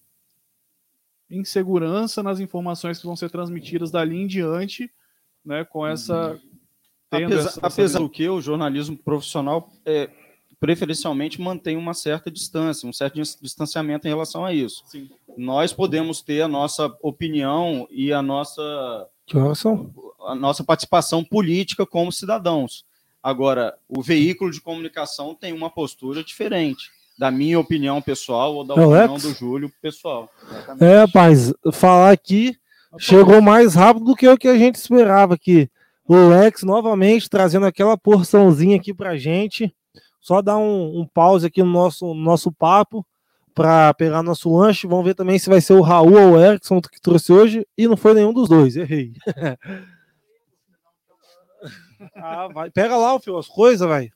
insegurança nas informações que vão ser transmitidas dali em diante, né, com essa. Apesar, essa, apesar do que o jornalismo profissional é, preferencialmente mantém uma certa distância, um certo distanciamento em relação a isso. Sim. Nós podemos ter a nossa opinião e a nossa a nossa participação política como cidadãos. Agora, o veículo de comunicação tem uma postura diferente da minha opinião pessoal ou da é opinião do Júlio pessoal. Exatamente. É, rapaz, falar aqui chegou mais rápido do que o que a gente esperava aqui. O Lex novamente trazendo aquela porçãozinha aqui pra gente. Só dar um, um pause aqui no nosso, no nosso papo para pegar nosso lanche. Vamos ver também se vai ser o Raul ou o Erickson que trouxe hoje. E não foi nenhum dos dois, errei. Ah, vai. Pega lá, filho, as coisas, vai.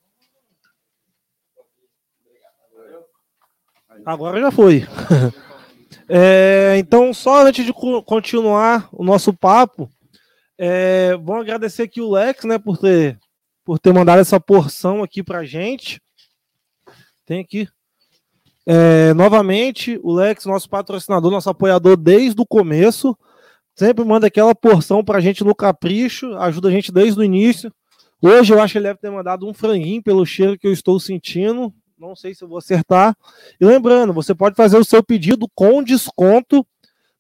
Agora já foi. É, então, só antes de continuar o nosso papo, é, vamos agradecer aqui o Lex, né, por ter, por ter mandado essa porção aqui pra gente. Tem aqui. É, novamente, o Lex, nosso patrocinador, nosso apoiador desde o começo. Sempre manda aquela porção pra gente no capricho, ajuda a gente desde o início. Hoje eu acho que ele deve ter mandado um franguinho pelo cheiro que eu estou sentindo. Não sei se eu vou acertar. E lembrando, você pode fazer o seu pedido com desconto.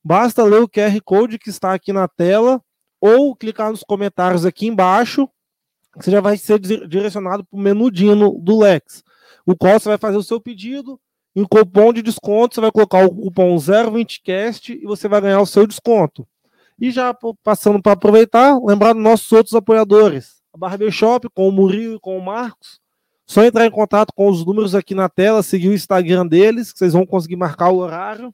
Basta ler o QR Code que está aqui na tela ou clicar nos comentários aqui embaixo. Você já vai ser direcionado para o menu Dino do Lex, o qual você vai fazer o seu pedido. Em cupom de desconto, você vai colocar o cupom 020cast e você vai ganhar o seu desconto. E já passando para aproveitar, lembrar dos nossos outros apoiadores. A Barbershop com o Murilo e com o Marcos. Só entrar em contato com os números aqui na tela, seguir o Instagram deles, que vocês vão conseguir marcar o horário.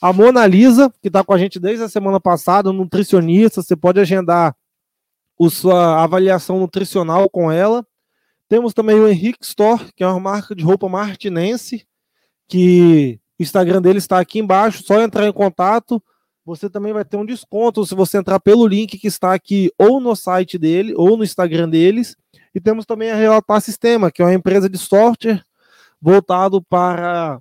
A Mona Lisa, que está com a gente desde a semana passada, nutricionista, você pode agendar a sua avaliação nutricional com ela. Temos também o Henrique Store, que é uma marca de roupa martinense, que o Instagram dele está aqui embaixo, só entrar em contato você também vai ter um desconto se você entrar pelo link que está aqui ou no site dele ou no Instagram deles. E temos também a Relatar Sistema, que é uma empresa de software voltado para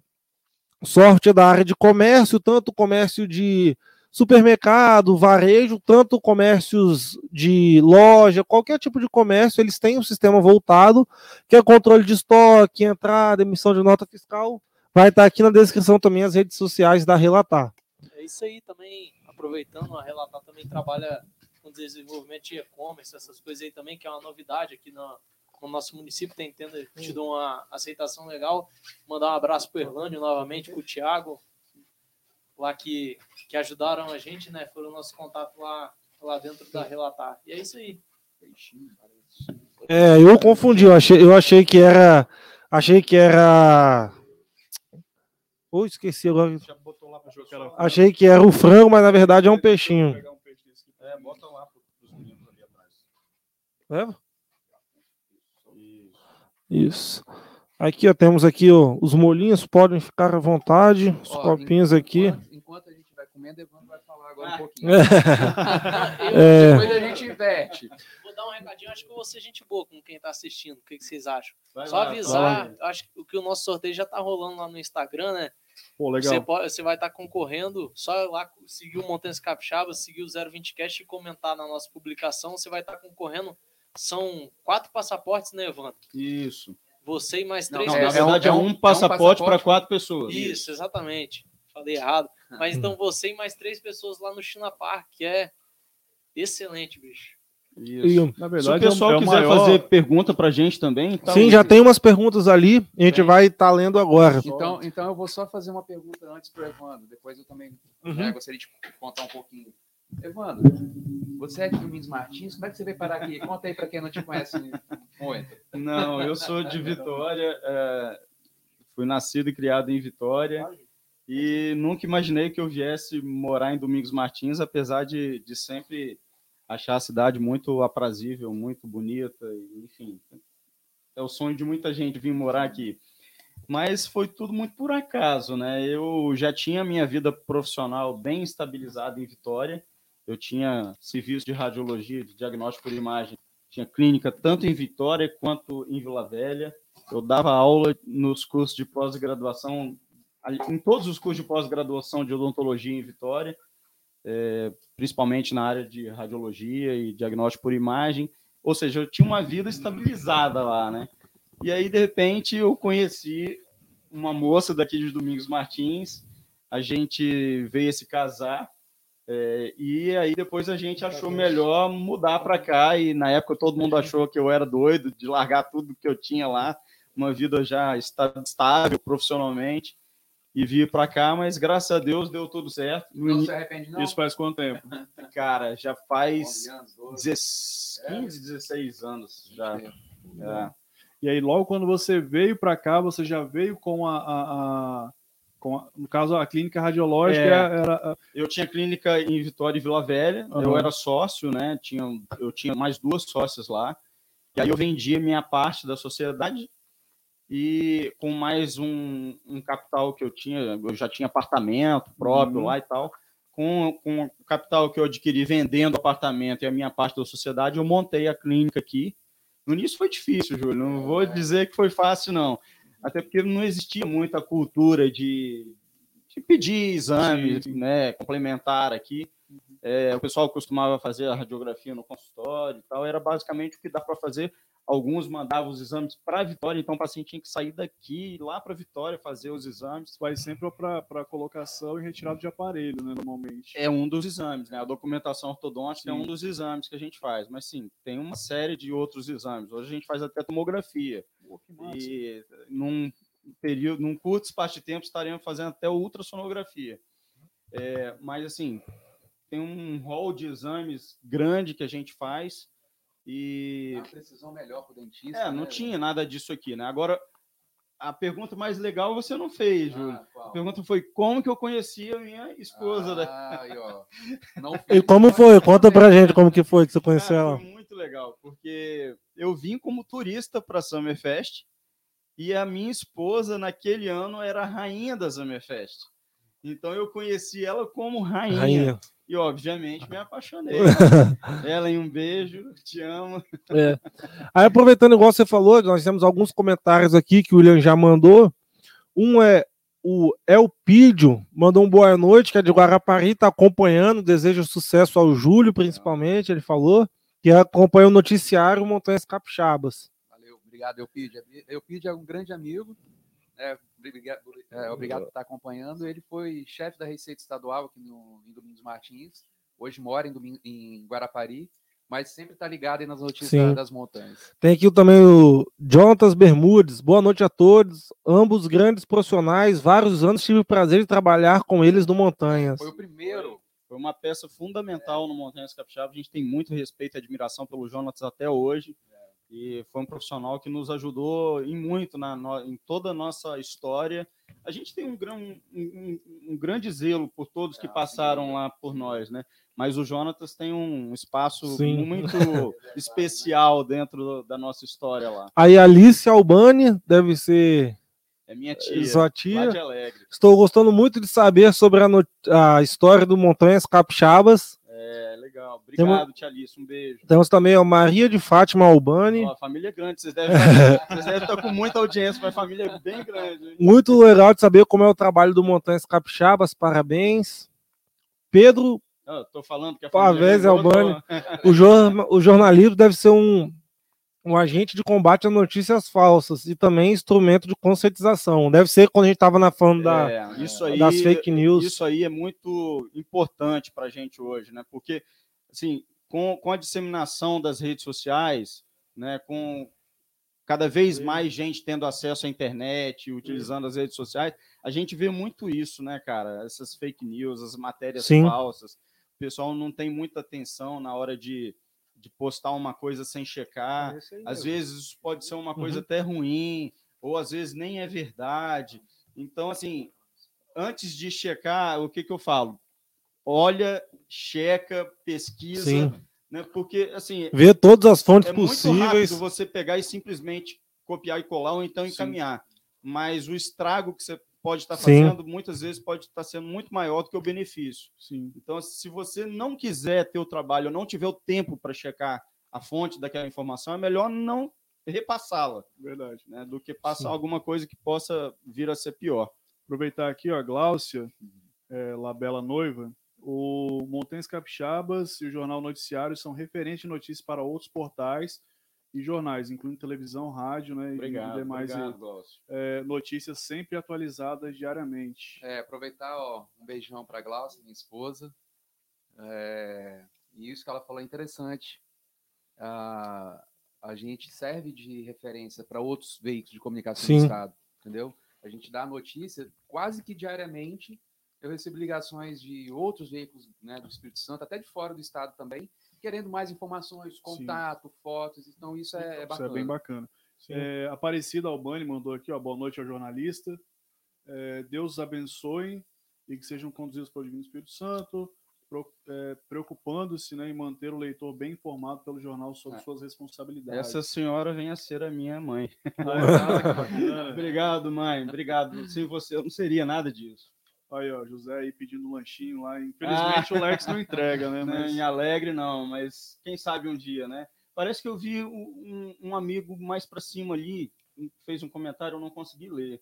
software da área de comércio, tanto comércio de supermercado, varejo, tanto comércios de loja, qualquer tipo de comércio, eles têm um sistema voltado, que é controle de estoque, entrada, emissão de nota fiscal. Vai estar aqui na descrição também as redes sociais da Relatar. É isso aí também, aproveitando, a Relatar também trabalha com desenvolvimento de e-commerce, essas coisas aí também, que é uma novidade aqui no, no nosso município, tem tendo tido uma aceitação legal. Mandar um abraço para o Erlânio novamente, para o Thiago, lá que, que ajudaram a gente, né? Foram o nosso contato lá, lá dentro da Relatar. E é isso aí. É, eu confundi, eu achei, eu achei que era. Achei que era. Oh, esqueci agora. Lá era- Achei que era o frango, mas na verdade é um peixinho. Pegar um peixe desse aqui. É, bota lá pros meninos ali atrás. Leva? Isso. Aqui, ó, temos aqui ó, os molinhos, podem ficar à vontade. Os Ó, copinhos aqui. Enquanto, enquanto a gente vai comendo, Evandro vai falar agora um pouquinho. É. Depois a gente inverte. Vou dar um recadinho, acho que eu vou ser gente boa com quem está assistindo. O que, que vocês acham? Vai Só lá, avisar, eu acho que o que o nosso sorteio já tá rolando lá no Instagram, né? Pô, Você, legal. pode, você vai estar concorrendo, só lá seguir o Montanhas Capixaba, seguir o 020 Cast e comentar na nossa publicação. Você vai estar concorrendo. São quatro passaportes, né, Evandro? Isso. Você e mais Não, três Não, é- na é um- verdade é um, é um passaporte para quatro pessoas. Isso, exatamente. Falei errado. Mas então você e mais três pessoas lá no China Park, que é excelente, bicho. Isso. Na Se o verdade, é o- pessoal é o quiser maior- fazer pergunta pra gente também, tá Sim, o- já tem umas perguntas ali. A gente Tem. vai estar lendo agora. Então, então eu vou só fazer uma pergunta antes para Evandro. Depois eu também Uhum. né, gostaria de contar um pouquinho. Evandro, você é de Domingos Martins, como é que você veio parar aqui? Conta aí para quem não te conhece muito. Não, eu sou de Vitória, é, fui nascido e criado em Vitória e nunca imaginei que eu viesse morar em Domingos Martins, apesar de, de sempre achar a cidade muito aprazível, muito bonita, enfim. É o sonho de muita gente vir morar aqui. Mas foi tudo muito por acaso, né? Eu já tinha minha vida profissional bem estabilizada em Vitória. Eu tinha serviço de radiologia, de diagnóstico por imagem tinha clínica tanto em Vitória quanto em Vila Velha. Eu dava aula nos cursos de pós-graduação, em todos os cursos de pós-graduação de odontologia em Vitória, eh, principalmente na área de radiologia e diagnóstico por imagem. Ou seja, eu tinha uma vida estabilizada lá, né? E aí, de repente, eu conheci uma moça daqui de Domingos Martins, a gente veio se casar, é, e aí depois a gente achou melhor mudar para cá. E na época todo mundo achou que eu era doido de largar tudo que eu tinha lá, uma vida já estável profissionalmente e vir para cá, mas graças a Deus deu tudo certo. Não se arrepende, não? Isso faz quanto tempo? Cara, já faz 11 anos, 12. 16, 15, 16 anos já. É. E aí, logo quando você veio para cá, você já veio com a, a- a- com a- no caso a clínica radiológica É. era a- Eu tinha clínica em Vitória e Vila Velha, eu Aham. era sócio, né? Tinha, eu tinha mais duas sócias lá. E aí eu vendia minha parte da sociedade e com mais um, um capital que eu tinha, eu já tinha apartamento próprio Uhum. lá e tal. Com, com o capital que eu adquiri vendendo apartamento e a minha parte da sociedade, eu montei a clínica aqui. No início foi difícil, Júlio. Não vou dizer que foi fácil, não. Até porque não existia muita cultura de, de pedir exame né, complementar aqui. É, o pessoal costumava fazer a radiografia no consultório e tal. Era basicamente o que dá para fazer. Alguns mandavam os exames para Vitória, então o paciente tinha que sair daqui, lá para Vitória fazer os exames. vai sempre para colocação e retirada de aparelho, né, normalmente. É um dos exames, né? A documentação ortodôntica é Sim. um dos exames que a gente faz. Mas sim, tem uma série de outros exames. Hoje a gente faz até tomografia. Pô, que massa. E num período, num curto espaço de tempo, estaremos fazendo até ultrassonografia. É, mas assim, tem um rol de exames grande que a gente faz e Uma precisão melhor para o dentista. é, não né? tinha nada disso aqui, né? Agora a pergunta mais legal você não fez, Júlio. Ah? A pergunta foi como que eu conheci a minha esposa, né? Ah, aí, ó. Não E como foi? Conta pra gente como que foi que você conheceu Cara, ela. foi muito legal, porque eu vim como turista para Summerfest e a minha esposa naquele ano era a rainha da Summerfest. Então eu conheci ela como rainha, Rainha. E obviamente me apaixonei. Ellen, um beijo, te amo. É. Aí, aproveitando, igual você falou, nós temos alguns comentários aqui que o William já mandou. Um é o Elpídio mandou um boa noite, que é de Guarapari, está acompanhando, deseja sucesso ao Júlio, principalmente, ele falou, que acompanha o noticiário Montanhas Capixabas. Valeu, obrigado, Elpidio. Elpidio é um grande amigo, é, obrigado, é, obrigado por estar acompanhando. Ele foi chefe da Receita Estadual aqui no, em Domingos Martins, hoje mora em, Doming, em Guarapari, mas sempre está ligado aí nas notícias Sim. das montanhas. Tem aqui também o Jonatas Bermudes. Boa noite a todos. Ambos grandes profissionais. Vários anos tive o prazer de trabalhar com eles no Montanhas. Foi o primeiro. Foi uma peça fundamental no Montanhas Capixaba. A gente tem muito respeito e admiração pelo Jonatas até hoje. E foi um profissional que nos ajudou em muito na, no- em toda a nossa história. A gente tem um, gran- um- um- um grande zelo por todos que Ah, passaram lá por nós, né? Mas o Jonatas tem um espaço Sim. muito especial dentro do- da nossa história lá. Aí Alice Albani, deve ser É minha tia, sua lá tia. de Alegre. Estou gostando muito de saber sobre a, a história do Montanhas Capixabas. É, legal. Obrigado, tia Alice. Um beijo. Temos também a Maria de Fátima Albani. Ó, família é grande, vocês devem, estar, vocês devem estar com muita audiência, mas família é bem grande. hein? Muito legal de saber como é o trabalho do Montanhas Capixabas. Parabéns. Pedro, Ah, tô falando que a Pavés família é grande, Albani. o, jor- o jornalismo deve ser um, um agente de combate a notícias falsas e também instrumento de conscientização. Deve ser quando a gente estava na falando da, É, isso aí, das fake news. Isso aí é muito importante para a gente hoje, né? Porque, assim, com, com a disseminação das redes sociais, né? Com cada vez mais gente tendo acesso à internet, utilizando as redes sociais, a gente vê muito isso, né, cara? Essas fake news, as matérias Sim. falsas. O pessoal não tem muita atenção na hora de, de postar uma coisa sem checar. Às vezes isso pode ser uma coisa Uhum. até ruim, ou às vezes nem é verdade. Então, assim, antes de checar, o que, que eu falo? Olha, checa, pesquisa, Sim. né? Porque, assim, Ver todas as fontes é muito possíveis. rápido você pegar e simplesmente copiar e colar, ou então Sim. encaminhar. Mas o estrago que você pode estar Sim. fazendo, muitas vezes pode estar sendo muito maior do que o benefício. Sim. Então, se você não quiser ter o trabalho, ou não tiver o tempo para checar a fonte daquela informação, é melhor não repassá-la, Verdade. né, do que passar Sim. alguma coisa que possa vir a ser pior. Aproveitar aqui, ó, a Gláucia, é, Labela Noiva, o Montanhas Capixabas e o Jornal Noticiário são referentes de notícias para outros portais e jornais, incluindo televisão, rádio, né, e- e demais obrigado, é, notícias sempre atualizadas diariamente. É, aproveitar, ó, um beijão para Glaucia, minha esposa. É, e isso que ela falou é interessante. A, a gente serve de referência para outros veículos de comunicação Sim. do Estado, entendeu? A gente dá notícia quase que diariamente. Eu recebo ligações de outros veículos né, do Espírito Santo, até de fora do Estado também, querendo mais informações, contato, fotos. Então, isso é, é Isso bacana. é bem bacana. É, Aparecida Albani mandou aqui, ó, boa noite ao jornalista. É, Deus os abençoe e que sejam conduzidos pelo Divino Espírito Santo, pro- é, preocupando-se né, em manter o leitor bem informado pelo jornal sobre É. suas responsabilidades. Essa senhora vem a ser a minha mãe. Ah, bacana. Obrigado, mãe. Obrigado. Sem você eu não seria nada disso. Aí, ó, José aí pedindo um lanchinho lá. Infelizmente o Lex não entrega, né? Mas... Em Alegre, não, mas quem sabe um dia, né? Parece que eu vi um, um amigo mais para cima ali, fez um comentário, eu não consegui ler.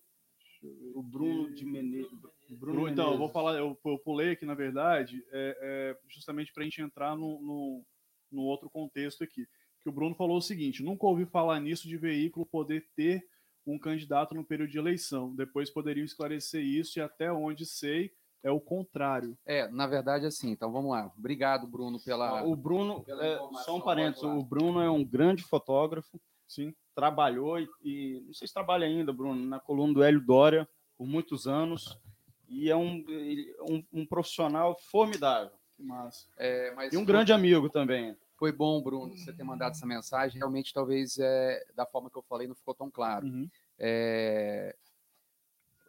O Bruno de Menezes. Bruno então, eu vou falar, eu, eu pulei aqui, na verdade, é, é, justamente para a gente entrar no, no, no outro contexto aqui. Que o Bruno falou o seguinte: nunca ouvi falar nisso de veículo poder ter um candidato no período de eleição. Depois poderiam esclarecer isso e até onde sei é o contrário. É, na verdade, assim. Então, vamos lá. Obrigado, Bruno, pela... O Bruno, pela é, só um parênteses, o Bruno é um grande fotógrafo, Sim, trabalhou e, e não sei se trabalha ainda, Bruno, na coluna do Hélio Dória por muitos anos e é um, um, um profissional formidável que massa. É, mas e um grande amigo também. Foi bom, Bruno, você ter mandado essa mensagem. Realmente, talvez, é, da forma que eu falei, não ficou tão claro. Uhum. É,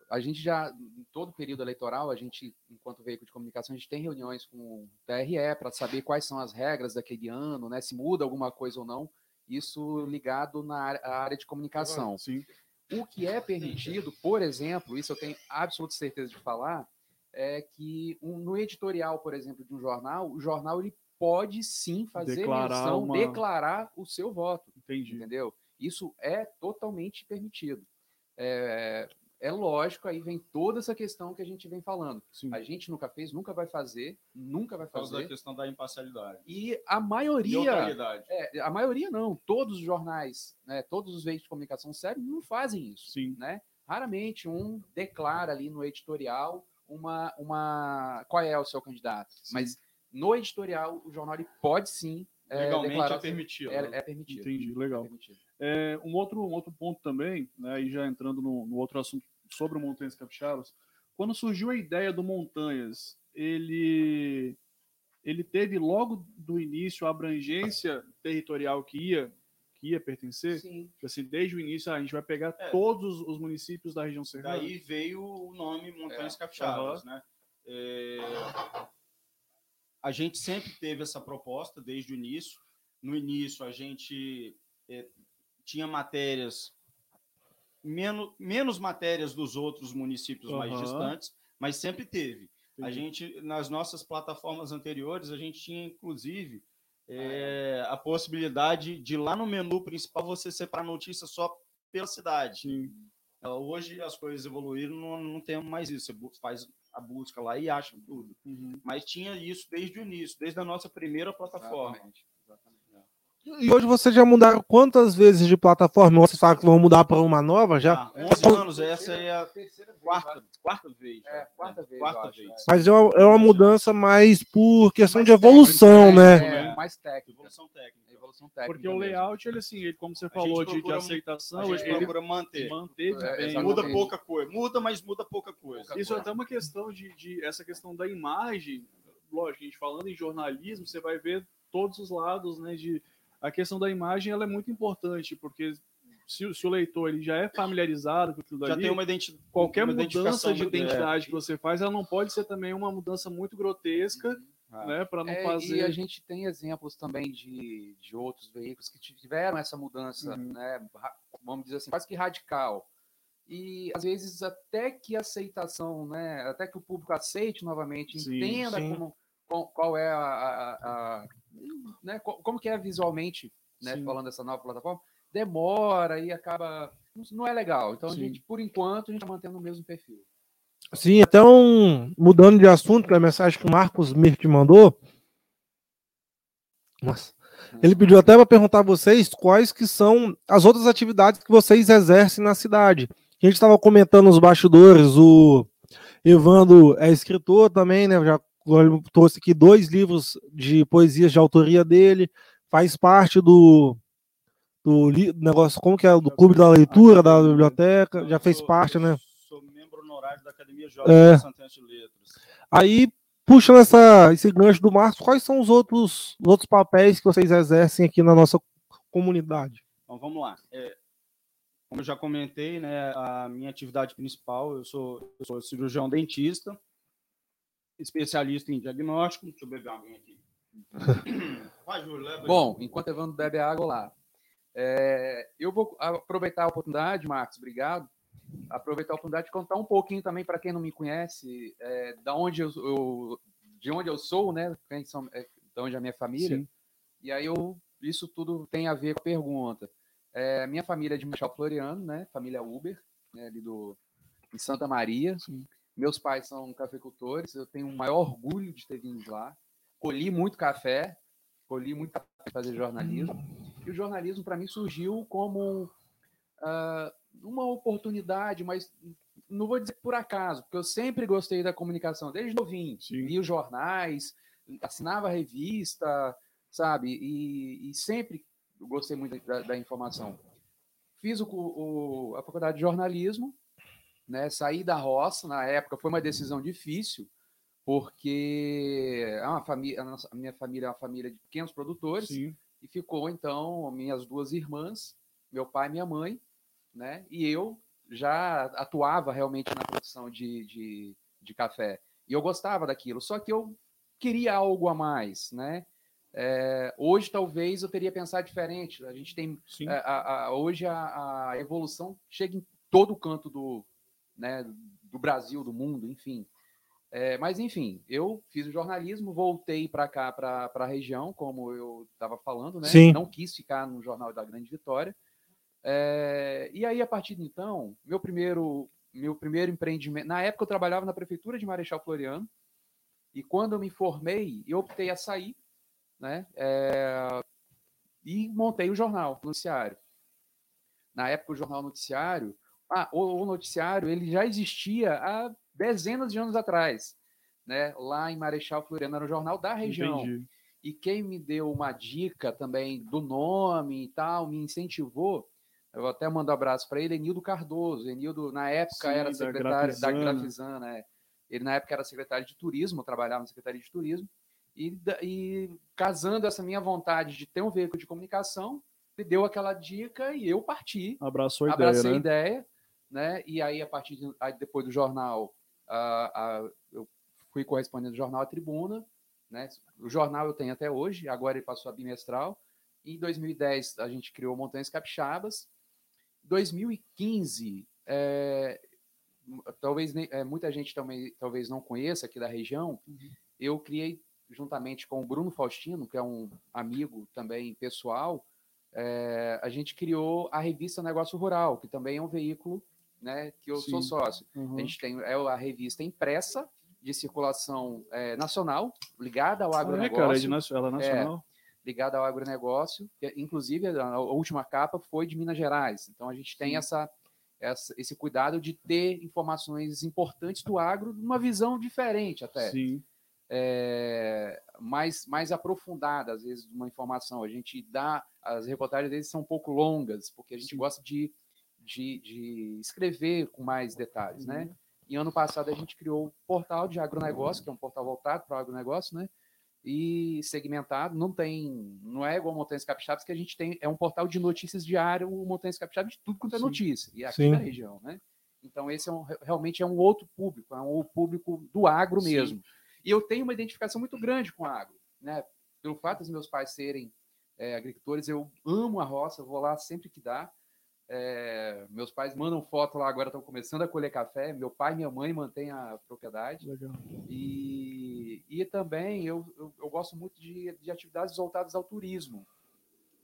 a gente já, em todo período eleitoral, a gente, enquanto veículo de comunicação, a gente tem reuniões com o TRE para saber quais são as regras daquele ano, né, se muda alguma coisa ou não. Isso ligado na área, de comunicação. Sim, O que é permitido, por exemplo, isso eu tenho absoluta certeza de falar, é que um- no editorial, por exemplo, de um jornal, o jornal ele pode sim fazer Declarar menção, uma- declarar o seu voto entendi. entendeu? Isso é totalmente permitido. É, é lógico, aí vem toda essa questão que a gente vem falando. Sim. A gente nunca fez, nunca vai fazer, nunca vai Por causa da fazer. questão da imparcialidade. E a maioria, é, a maioria não, todos os jornais, né, todos os veículos de comunicação sérios não fazem isso, Sim. né? Raramente um declara ali no editorial uma, uma qual é o seu candidato, mas no editorial o jornal ele pode sim é, Legalmente é permitido. é, né? é permitido. Entendi, É legal. É, um, outro, um outro ponto também, né, e já entrando no, no outro assunto sobre o Montanhas Capixabas, quando surgiu a ideia do Montanhas, ele, ele teve logo do início a abrangência territorial que ia, que ia pertencer? Sim. Assim, desde o início, ah, a gente vai pegar É. todos os municípios da região serrana? Daí veio o nome Montanhas É. Capixabas, né? É, A gente sempre teve essa proposta desde o início. No início, a gente é, tinha matérias, menos, menos matérias dos outros municípios mais Aham. distantes, mas sempre teve. A gente, nas nossas plataformas anteriores, a gente tinha, inclusive, é, a possibilidade de lá no menu principal você separar notícia só pela cidade. Sim. Hoje as coisas evoluíram, não, não temos mais isso. Você faz a busca lá e acha tudo. Uhum. Mas tinha isso desde o início, desde a nossa primeira plataforma. Exatamente. Exatamente. E hoje vocês já mudaram quantas vezes de plataforma? Vocês falam que vão mudar para uma nova já? Ah, 11 anos, essa é a Terceira vez, quarta, quarta vez. É, quarta vez, Quarta acho, vez. é. Mas é uma, é uma mudança mais por questão Mais de evolução, técnica, né? É, mais técnica. Evolução técnica. Técnica. Porque o mesmo. layout, ele assim, ele, como você A falou de, de aceitação, A gente ele procura manter. manteve É, bem. exatamente. Muda pouca coisa. Muda, mas muda pouca coisa. Pouca Isso é até uma questão de, de- essa questão da imagem. Lógico, a gente falando em jornalismo, você vai ver todos os lados, né? De a questão da imagem, ela é muito importante porque se, o- se o leitor ele já é familiarizado com aquilo Já dali, tem uma, identi qualquer uma mudança de muito- é. identidade que você faz, ela não pode ser também uma mudança muito grotesca, Ah. né? Para não É, fazer. E a gente tem exemplos também de, de outros veículos que tiveram essa mudança, Uhum. né, vamos dizer assim, quase que radical. E às vezes até que a aceitação, né, até que o público aceite novamente, Sim, entenda sim. como qual, qual é a, a- a- né, co- como que é visualmente, né, Sim. falando dessa nova plataforma, demora e acaba não é legal. Então a gente, por enquanto, a gente está mantendo o mesmo perfil. Sim, até um. Mudando de assunto, que é a mensagem que o Marcos Mirk mandou. Nossa. Ele pediu até para perguntar a vocês quais que são as outras atividades que vocês exercem na cidade. A gente estava comentando nos bastidores, o Evandro é escritor também, né? Já trouxe aqui dois livros de poesias de autoria dele, faz parte do, do negócio, como que é? Do clube da leitura, da biblioteca, já fez parte, né? Sou membro honorário da Academia Jovem É. da Santense de Letras. Aí, puxando essa, esse gancho do Marcos, quais são os outros, os outros papéis que vocês exercem aqui na nossa comunidade? Então vamos lá. É, como eu já comentei, né, a minha atividade principal, eu sou, eu sou cirurgião dentista, especialista em diagnóstico. Deixa eu beber uma aguinha aqui. Vai, Júlio, leva aí. Bom, enquanto Evandro bebe água lá, é, eu vou aproveitar a oportunidade, Marcos, obrigado. Aproveitar a oportunidade de contar um pouquinho também para quem não me conhece, é, da onde eu, eu- de onde eu sou, né? Quem são, é, de onde é a minha família. Sim. E aí eu, isso tudo tem a ver com a pergunta. É, minha família é de Michel Floriano, né? Família Uber, né? ali do em Santa Maria. Meus pais são cafeicultores. Eu tenho o maior orgulho de ter vindo lá. Colhi muito café, colhi muito café para fazer jornalismo. E o jornalismo, para mim, surgiu como ah, uma oportunidade, mas não vou dizer por acaso, porque eu sempre gostei da comunicação, desde novinho. Sim. Lia os jornais, assinava revista, sabe? E, e sempre gostei muito da, da informação. Fiz o, o- a faculdade de jornalismo, né? saí da roça, na época foi uma decisão difícil, porque é uma família, a minha família é uma família de pequenos produtores, Sim. e ficou então minhas duas irmãs, meu pai e minha mãe, né? E eu já atuava realmente na produção de, de, de café. E eu gostava daquilo, só que eu queria algo a mais, né? É, hoje talvez eu teria pensado diferente. A gente tem é, a- a- hoje a, a evolução chega em todo canto do, né, do Brasil, do mundo, enfim. É, mas, enfim, eu fiz o jornalismo, voltei para cá, para a região, como eu estava falando, né? Sim. Não quis ficar no Jornal da Grande Vitória. É, e aí, a partir de então, meu primeiro meu primeiro empreendimento. Na época eu trabalhava na prefeitura de Marechal Floriano e quando eu me formei, eu optei a sair, né? É, e montei o jornal, o noticiário. Na época o jornal noticiário, ah, o, o noticiário ele já existia há dezenas de anos atrás, né? Lá em Marechal Floriano era um jornal da região. Entendi. E quem me deu uma dica também do nome e tal, me incentivou. Eu vou até mandar um abraço para ele, Enildo Cardoso. Enildo, na época, Sim, era da secretário da. Grafisana. né? Ele, na época, era secretário de turismo, trabalhava na Secretaria de Turismo. E, e casando essa minha vontade de ter um veículo de comunicação, ele deu aquela dica e eu parti Abraçou a abracei a ideia, né? ideia, né? E aí, a partir de, aí depois do jornal, eu fui correspondente do jornal A Tribuna, né? O jornal eu tenho até hoje, agora ele passou a bimestral. Em 2010, a gente criou Montanhas Capixabas. 2015, é, talvez é, muita gente também talvez não conheça aqui da região, eu criei juntamente com o Bruno Faustino, que é um amigo também pessoal, é, a gente criou a revista Negócio Rural, que também é um veículo né, que eu sou Sim. sócio. Uhum. A gente tem é a revista impressa de circulação é, nacional, ligada ao Ah, é, agronegócio cara, é de nacio- ela é nacional. Ligada ao agronegócio, que, inclusive a, última capa foi de Minas Gerais. Então a gente tem essa, essa- esse cuidado de ter informações importantes do agro, numa visão diferente até, Sim. é, mais, mais aprofundada, às vezes, de uma informação. A gente dá, as reportagens vezes são um pouco longas, porque a gente Sim. gosta de, de, de escrever com mais detalhes, né? Uhum. E ano passado a gente criou o portal de agronegócio, que é um portal voltado para o agronegócio, né? E segmentado, não tem, não é igual Montanhas Capixabas, que a gente tem, é um portal de notícias diário, o Montanhas Capixabas de tudo quanto é Sim. notícia, e aqui Sim. na região, né? Então esse é um, realmente é um outro público, é um público do agro Sim. mesmo. E eu tenho uma identificação muito grande com o agro, né? Pelo fato dos meus pais serem é, agricultores, eu amo a roça, vou lá sempre que dá. É, meus pais mandam foto lá agora, estão começando a colher café. Meu pai e minha mãe mantêm a propriedade. Legal. E, e também eu, eu, eu gosto muito de, de atividades voltadas ao turismo.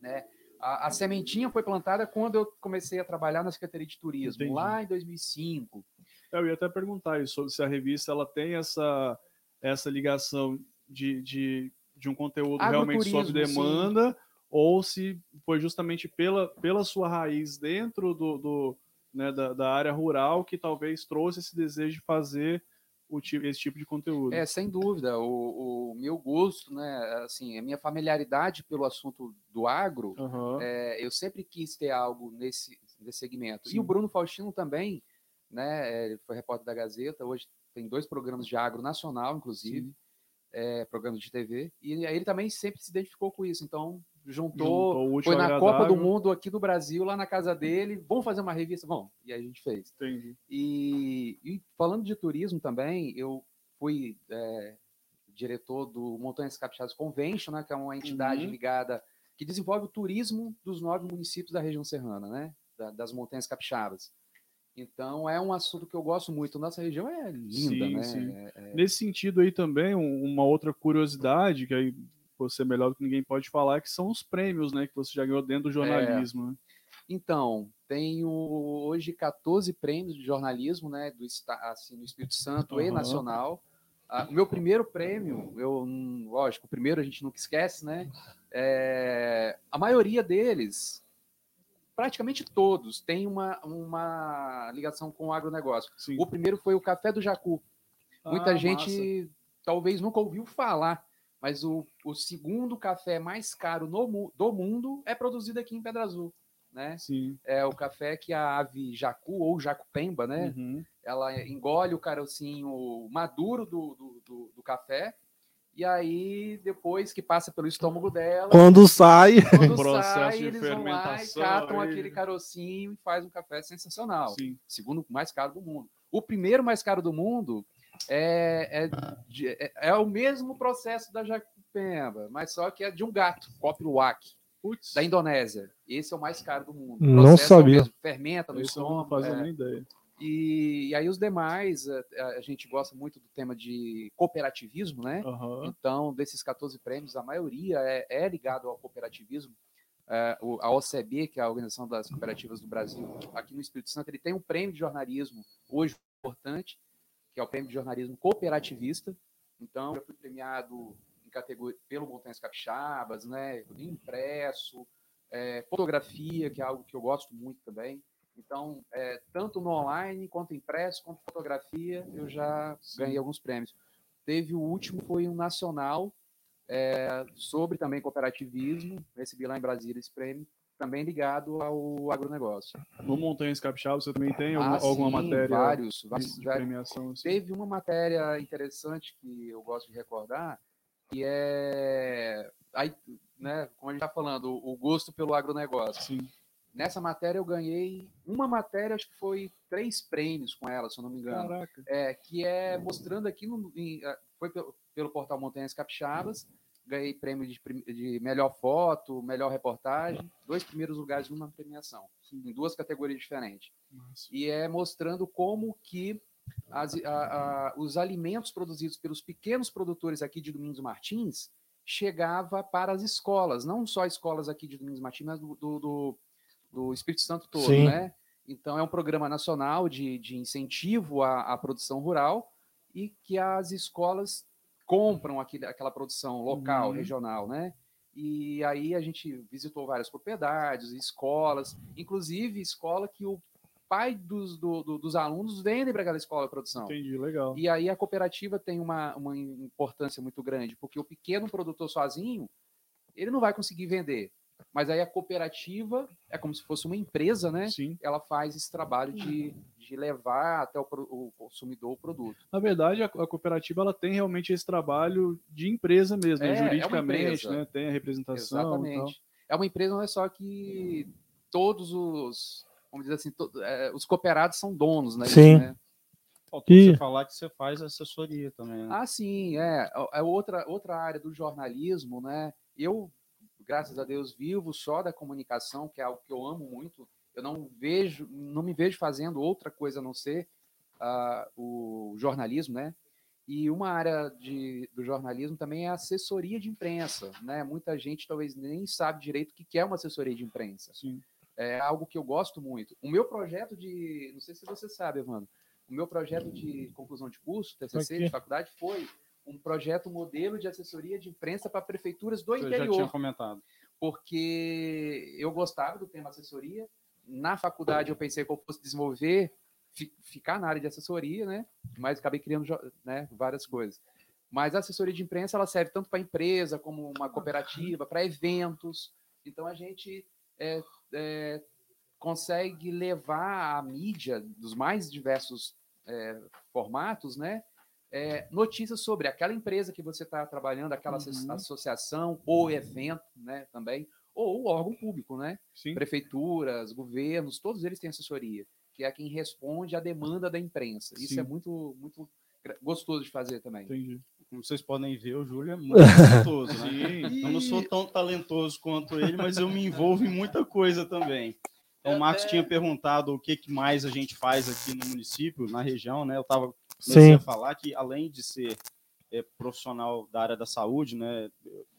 Né? A, a sementinha foi plantada quando eu comecei a trabalhar na Secretaria de Turismo, Entendi. lá em 2005. Eu ia até perguntar isso, sobre se a revista ela tem essa, essa ligação de, de, de um conteúdo realmente sob Agroturismo, sim. demanda, ou se foi justamente pela, pela sua raiz dentro do, do, né, da, da área rural que talvez trouxe esse desejo de fazer o, ti- esse tipo de conteúdo. É, sem dúvida. O, o meu gosto, né, assim, a minha familiaridade pelo assunto do agro, Aham. É, eu sempre quis ter algo nesse, nesse segmento. E Sim. o Bruno Faustino também, né? é, Ele foi repórter da Gazeta, hoje tem dois programas de agro nacional, inclusive, é, programas de TV, e aí ele também sempre se identificou com isso. Então, juntou, Juntou foi na Copa do agradável. Mundo aqui do Brasil, lá na casa dele, vamos fazer uma revista? Bom, e aí a gente fez. Entendi. E, e falando de turismo também, eu fui é, diretor do Montanhas Capixabas Convention, né, que é uma entidade Uhum. ligada que desenvolve o turismo dos nove municípios da região serrana, né, da- das Montanhas Capixabas. Então é um assunto que eu gosto muito. Nossa região é linda, Sim, né? sim. É- é- Nesse sentido aí também, um- uma outra curiosidade, que aí você melhor do que ninguém pode falar, que são os prêmios, né, que você já ganhou dentro do jornalismo, né? Então, tenho hoje 14 prêmios de jornalismo, né, do assim, no Espírito Santo e Aham. nacional. Ah, o meu primeiro prêmio, eu, lógico, o primeiro a gente nunca esquece, né? É, a maioria deles, praticamente todos, tem uma, uma ligação com o agronegócio. Sim. O primeiro foi o Café do Jacu. Muita Ah, gente massa. talvez nunca ouviu falar, mas o, o segundo café mais caro no, do mundo é produzido aqui em Pedra Azul, né? Sim. É o café que a ave jacu ou jacupemba, né? Uhum. Ela engole o carocinho maduro do, do, do- do café e aí depois que passa pelo estômago dela, Quando sai, quando processo sai, de eles vão lá e fermentação catam aí. aquele carocinho e faz um café sensacional Sim. segundo mais caro do mundo. O primeiro mais caro do mundo é, é, é- é o mesmo processo da jacupemba, mas só que é de um gato, Copiluac, Putz, da Indonésia. Esse é o mais caro do mundo. O Não processo é o sabia. mesmo, fermenta no eu não estômago. fazia é. nem ideia. E, e aí os demais, a, a gente gosta muito do tema de cooperativismo, né? Aham. Então, desses 14 prêmios, a maioria é, é ligado ao cooperativismo. é, o- a OCB, que é a Organização das Cooperativas do Brasil, aqui no Espírito Santo, ele tem um prêmio de jornalismo hoje importante, que é o prêmio de jornalismo cooperativista. Então, eu fui premiado em categoria pelo Montanhas Capixabas, né, impresso, é, fotografia, que é algo que eu gosto muito também. Então, é, tanto no online, quanto impresso, quanto fotografia, eu já ganhei alguns prêmios. Teve o último, foi um nacional, é, sobre também cooperativismo, recebi lá em Brasília esse prêmio, também ligado ao agronegócio. No Montanhas Capixaba você também tem Ah, alguma, alguma sim, matéria Vários, vários, de premiação? Assim? Teve uma matéria interessante que eu gosto de recordar, que é, aí, né, como a gente está falando, o gosto pelo agronegócio. Sim. Nessa matéria eu ganhei uma matéria, acho que foi três prêmios com ela, se eu não me engano. Caraca. É, que é mostrando aqui, no, em, foi pelo, pelo portal Montanhas Capixabas, ganhei prêmio de, de melhor foto, melhor reportagem, dois primeiros lugares numa premiação, em duas categorias diferentes. Massa. E é mostrando como que as- a- a- os alimentos produzidos pelos pequenos produtores aqui de Domingos Martins chegava para as escolas, não só escolas aqui de Domingos Martins, mas do, do, do- do Espírito Santo todo, Sim. né? Então é um programa nacional de, de incentivo à, à produção rural e que as escolas compram aquele, aquela produção local, Uhum. regional, né? E aí a gente visitou várias propriedades, escolas, inclusive escola que o pai dos, do- do- dos alunos vende para aquela escola de produção. Entendi, legal. E aí a cooperativa tem uma, uma importância muito grande, porque o pequeno produtor sozinho, ele não vai conseguir vender. Mas aí a cooperativa é como se fosse uma empresa, né? Sim. Ela faz esse trabalho de, de levar até o, o consumidor o produto. Na verdade, a, a cooperativa ela tem realmente esse trabalho de empresa mesmo, né? É, é uma juridicamente, empresa. né? Tem a representação. Exatamente. É uma empresa, não é só que todos os, vamos dizer assim, to- é, os cooperados são donos, né? Sim. né? Faltou E- você falar que você faz assessoria também. né? Ah, sim, é. É outra, outra área do jornalismo, né? Eu, graças a Deus, vivo só da comunicação, que é algo que eu amo muito. Eu não vejo, não me vejo fazendo outra coisa a não ser ah, o jornalismo, né? E uma área de, do jornalismo também é a assessoria de imprensa, né? Muita gente talvez nem sabe direito o que é uma assessoria de imprensa. Sim. É algo que eu gosto muito. O meu projeto de, não sei se você sabe, Evandro, o meu projeto de conclusão de curso, TCC, Aqui. de faculdade, foi um projeto modelo de assessoria de imprensa para prefeituras do Você já tinha interior, comentado. porque eu gostava do tema assessoria. Na faculdade eu pensei que eu fosse desenvolver, fi- ficar na área de assessoria, né? Mas acabei criando né, várias coisas. Mas a assessoria de imprensa ela serve tanto para empresa como uma cooperativa, para eventos. Então a gente é, é, consegue levar a mídia dos mais diversos é, formatos, né? é, notícias sobre aquela empresa que você está trabalhando, aquela Uhum. associação ou evento, né? Também ou o órgão público, né? Sim. Prefeituras, governos, todos eles têm assessoria, que é quem responde à demanda da imprensa. Isso Sim. é muito, muito gostoso de fazer também. Entendi. Como vocês podem ver, o Júlio é muito talentoso, né? Sim. Eu não sou tão talentoso quanto ele, mas eu me envolvo em muita coisa também. Então, o Marcos Até- tinha perguntado o que, que mais a gente faz aqui no município, na região, né? Eu estava comecei Sim. a falar que, além de ser é, profissional da área da saúde, né?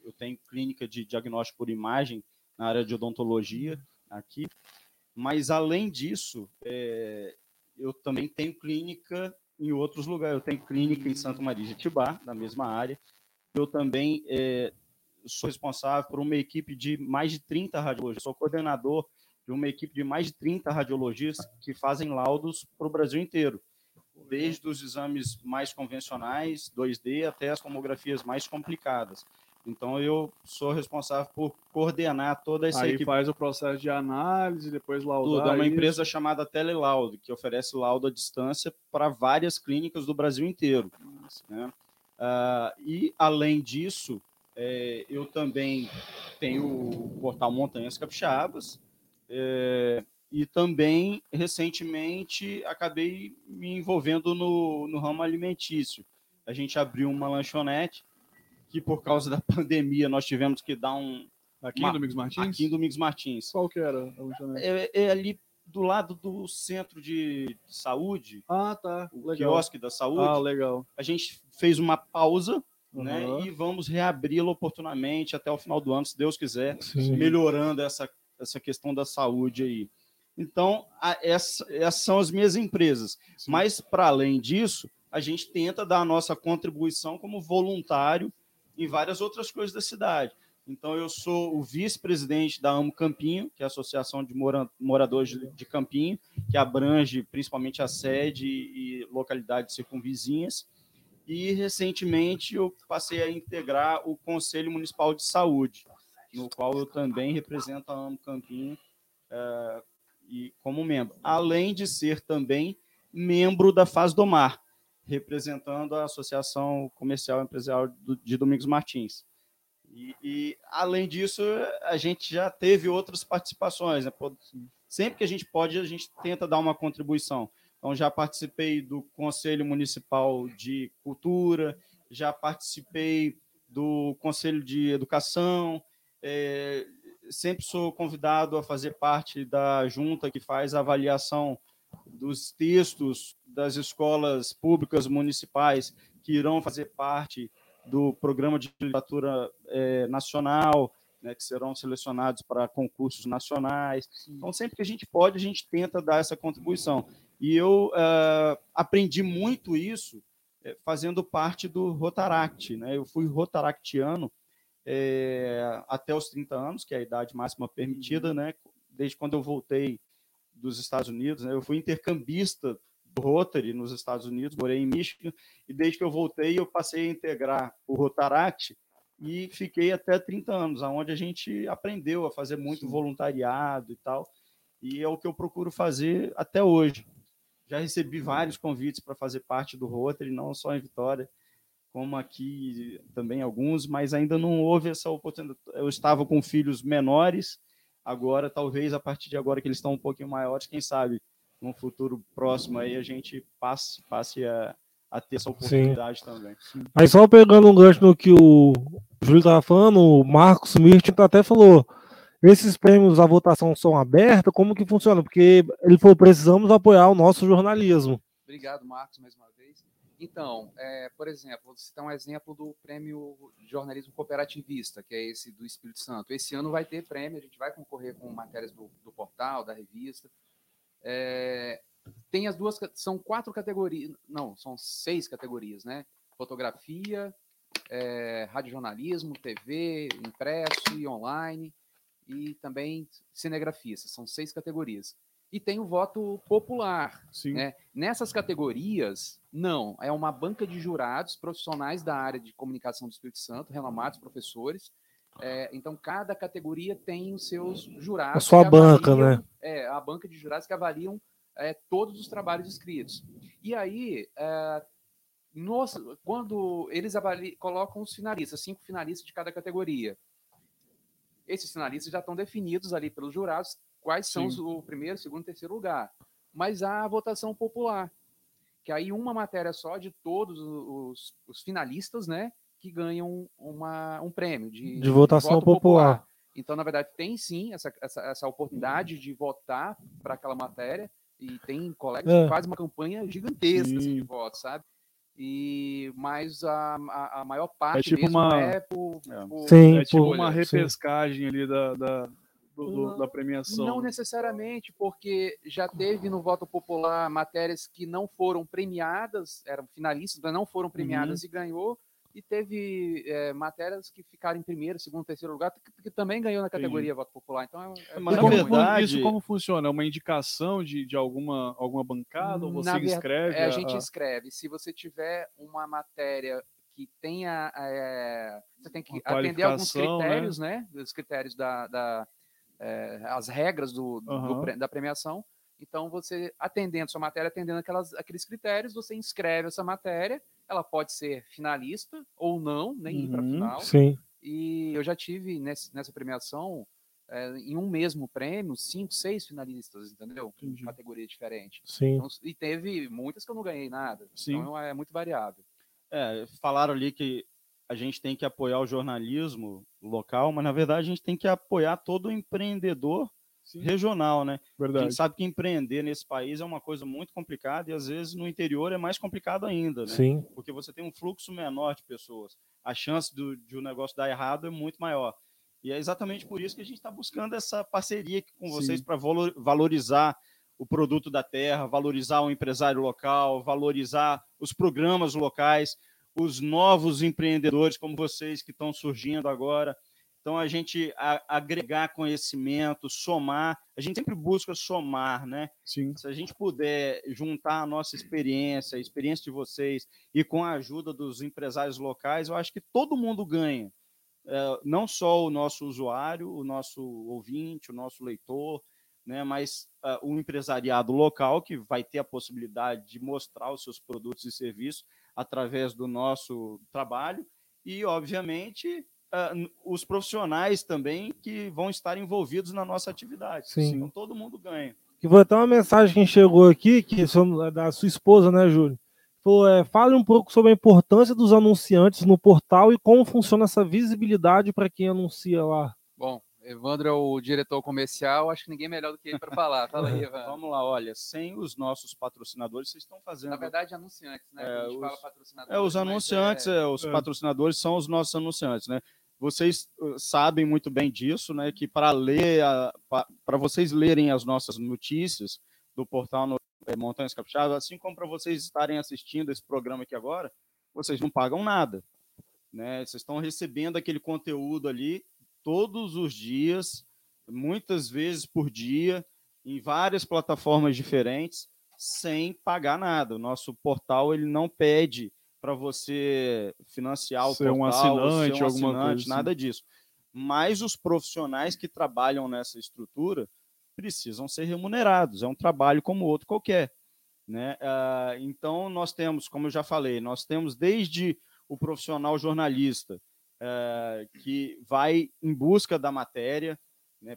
Eu, tenho clínica de diagnóstico por imagem na área de odontologia aqui, mas além disso, é, eu também tenho clínica em outros lugares. Eu tenho clínica em Santa Maria de Itibá, na mesma área. Eu também é, sou responsável por uma equipe de mais de 30 radiologistas. Sou coordenador de uma equipe de mais de 30 radiologistas que fazem laudos para o Brasil inteiro. Desde os exames mais convencionais, 2D, até as tomografias mais complicadas. Então, eu sou responsável por coordenar toda essa Aí equipe faz o processo de análise, depois laudar. tudo. É uma isso. empresa chamada Telelaudo, que oferece laudo à distância para várias clínicas do Brasil inteiro. né? Ah, e, além disso, é, eu também tenho o portal Montanhas Capixabas, é, e também, recentemente, acabei me envolvendo no, no ramo alimentício. A gente abriu uma lanchonete, que por causa da pandemia nós tivemos que dar um... Aqui uma- em Domingos Martins? Aqui em Domingos Martins. Qual que era a lanchonete? É, é ali do lado do centro de saúde, Ah, tá. o Legal. quiosque da saúde. Ah, legal. A gente fez uma pausa né? Aham. E vamos reabri-lo oportunamente até o final do ano, se Deus quiser, Sim. melhorando essa, essa questão da saúde aí. Então, a- essa- essas são as minhas empresas. Sim. Mas, para além disso, a gente tenta dar a nossa contribuição como voluntário em várias outras coisas da cidade. Então, eu sou o vice-presidente da Amo Campinho, que é a Associação de Mora- Moradores de, de Campinho, que abrange principalmente a sede e localidades circunvizinhas. E, recentemente, eu passei a integrar o Conselho Municipal de Saúde, no qual eu também represento a Amo Campinho eh, e como membro, além de ser também membro da Faz do Mar, representando a Associação Comercial e Empresarial de Domingos Martins. E, e, além disso, a gente já teve outras participações. né? Sempre que a gente pode, a gente tenta dar uma contribuição. Então, já participei do Conselho Municipal de Cultura, já participei do Conselho de Educação, eh, sempre sou convidado a fazer parte da junta que faz a avaliação dos textos das escolas públicas municipais que irão fazer parte do programa de literatura eh, nacional, né, que serão selecionados para concursos nacionais. Então, sempre que a gente pode, a gente tenta dar essa contribuição. E eu ah, aprendi muito isso eh, fazendo parte do Rotaract. Né? Eu fui rotaractiano eh, até os 30 anos, que é a idade máxima permitida, né? desde quando eu voltei dos Estados Unidos. Né? Eu fui intercambista do Rotary nos Estados Unidos, morei em Michigan, e desde que eu voltei, eu passei a integrar o Rotaract e fiquei até 30 anos, onde a gente aprendeu a fazer muito voluntariado e tal, e é o que eu procuro fazer até hoje. Já recebi vários convites para fazer parte do Rotary, não só em Vitória, como aqui também alguns, mas ainda não houve essa oportunidade. Eu estava com filhos menores, agora, talvez a partir de agora que eles estão um pouquinho maiores, quem sabe, num futuro próximo aí a gente passe, passe a, a ter essa oportunidade também. Aí só pegando um gancho no que o Júlio estava falando, o Marcos Mirtin até falou, esses prêmios, a votação são abertas, como que funciona? Porque ele falou, precisamos apoiar o nosso jornalismo. Obrigado, Marcos, mais uma vez. Então, é, por exemplo, vou citar um exemplo do prêmio de jornalismo cooperativista, que é esse do Espírito Santo. Esse ano vai ter prêmio, a gente vai concorrer com matérias do, do portal, da revista. É, tem as duas, são quatro categorias, não, são seis categorias, né? Fotografia, é, radiojornalismo, TV, impresso e online, e também cinegrafista, são seis categorias. E tem o voto popular, Sim. né? Nessas categorias, não, é uma banca de jurados profissionais da área de comunicação do Espírito Santo, renomados professores. É, então, cada categoria tem os seus jurados. A sua que banca, avaliam- né? É, a banca de jurados que avaliam é, todos os trabalhos escritos. E aí, é, nos- quando eles avali- colocam os finalistas, cinco finalistas de cada categoria, esses finalistas já estão definidos ali pelos jurados quais são os- Sim. o primeiro, segundo e terceiro lugar. Mas há a votação popular, que aí uma matéria só de todos os, os finalistas, né, que ganham uma, um prêmio de, De votação voto popular. Então, na verdade, tem sim essa, essa, essa oportunidade de votar para aquela matéria, e tem colegas É. que fazem uma campanha gigantesca assim, de Sim. votos, sabe? E, mas a, a, a maior parte tipo mesmo uma- é por, É. por- Sim, É tipo pô, uma sim. repescagem ali da, da, do- do- Não- da premiação. Não necessariamente, porque já teve no voto popular matérias que não foram premiadas, eram finalistas, mas não foram premiadas e ganhou, e teve é, matérias que ficaram em primeiro, segundo, terceiro lugar, que, que também ganhou na categoria voto popular. Então, é, é Mas, na verdade- isso como funciona? É uma indicação de, de alguma, alguma bancada? Ou você Na ver- inscreve? É, a gente escreve. Se você tiver uma matéria que tenha. é, você tem que Uma atender alguns né? critérios, né? Os critérios da. da é, as regras do, do- Aham. pre- da premiação. Então, você atendendo sua matéria, atendendo aquelas, aqueles critérios, você inscreve essa matéria. Ela pode ser finalista ou não, nem ir para a Uhum. final. Sim. E eu já tive nesse- nessa premiação, é, em um mesmo prêmio, cinco, seis finalistas, entendeu? Em Entendi. categoria diferente. Sim. Então, e teve muitas que eu não ganhei nada. Sim. Então é muito variável. É, falaram ali que a gente tem que apoiar o jornalismo local, mas na verdade a gente tem que apoiar todo empreendedor regional, né? A Verdade. gente sabe que empreender nesse país é uma coisa muito complicada e às vezes no interior é mais complicado ainda, né? Sim. Porque você tem um fluxo menor de pessoas. A chance do, de um negócio dar errado é muito maior. E é exatamente por isso que a gente está buscando essa parceria com vocês Sim. para valorizar o produto da terra, valorizar o empresário local, valorizar os programas locais, os novos empreendedores como vocês que estão surgindo agora. Então, a gente a- agregar conhecimento, somar, a gente sempre busca somar, né? Sim. Se a gente puder juntar a nossa experiência, a experiência de vocês, e com a ajuda dos empresários locais, eu acho que todo mundo ganha. É, não só o nosso usuário, o nosso ouvinte, o nosso leitor, né, mas ah, o empresariado local, que vai ter a possibilidade de mostrar os seus produtos e serviços através do nosso trabalho, e, obviamente, n- os profissionais também que vão estar envolvidos na nossa atividade. Sim. Então, todo mundo ganha. Que foi até uma mensagem que chegou aqui, que é da sua esposa, né, Júlio? Falou, é, fale um pouco sobre a importância dos anunciantes no portal e como funciona essa visibilidade para quem anuncia lá. Bom, Evandro é o diretor comercial, acho que ninguém é melhor do que ele para falar. Fala aí, Evandro. Vamos lá, olha, sem os nossos patrocinadores, vocês estão fazendo. Na verdade, anunciantes, né? É, a gente os- fala patrocinador. é, os mas anunciantes, é- é, os é. patrocinadores são os nossos anunciantes, né? Vocês uh, sabem muito bem disso, né? Que para ler, para vocês lerem as nossas notícias do portal no, é, Montanhas Capixabas, assim como para vocês estarem assistindo esse programa aqui agora, vocês não pagam nada, né? Vocês estão recebendo aquele conteúdo ali todos os dias, muitas vezes por dia, em várias plataformas diferentes, sem pagar nada. O nosso portal ele não pede para você financiar o Ser um portal, ou assinante, ser um alguma assinante, coisa assim. nada disso. Mas os profissionais que trabalham nessa estrutura precisam ser remunerados. É um trabalho como outro qualquer. Né? Ah, então, nós temos, como eu já falei, nós temos desde o profissional jornalista, eh, que vai em busca da matéria, né?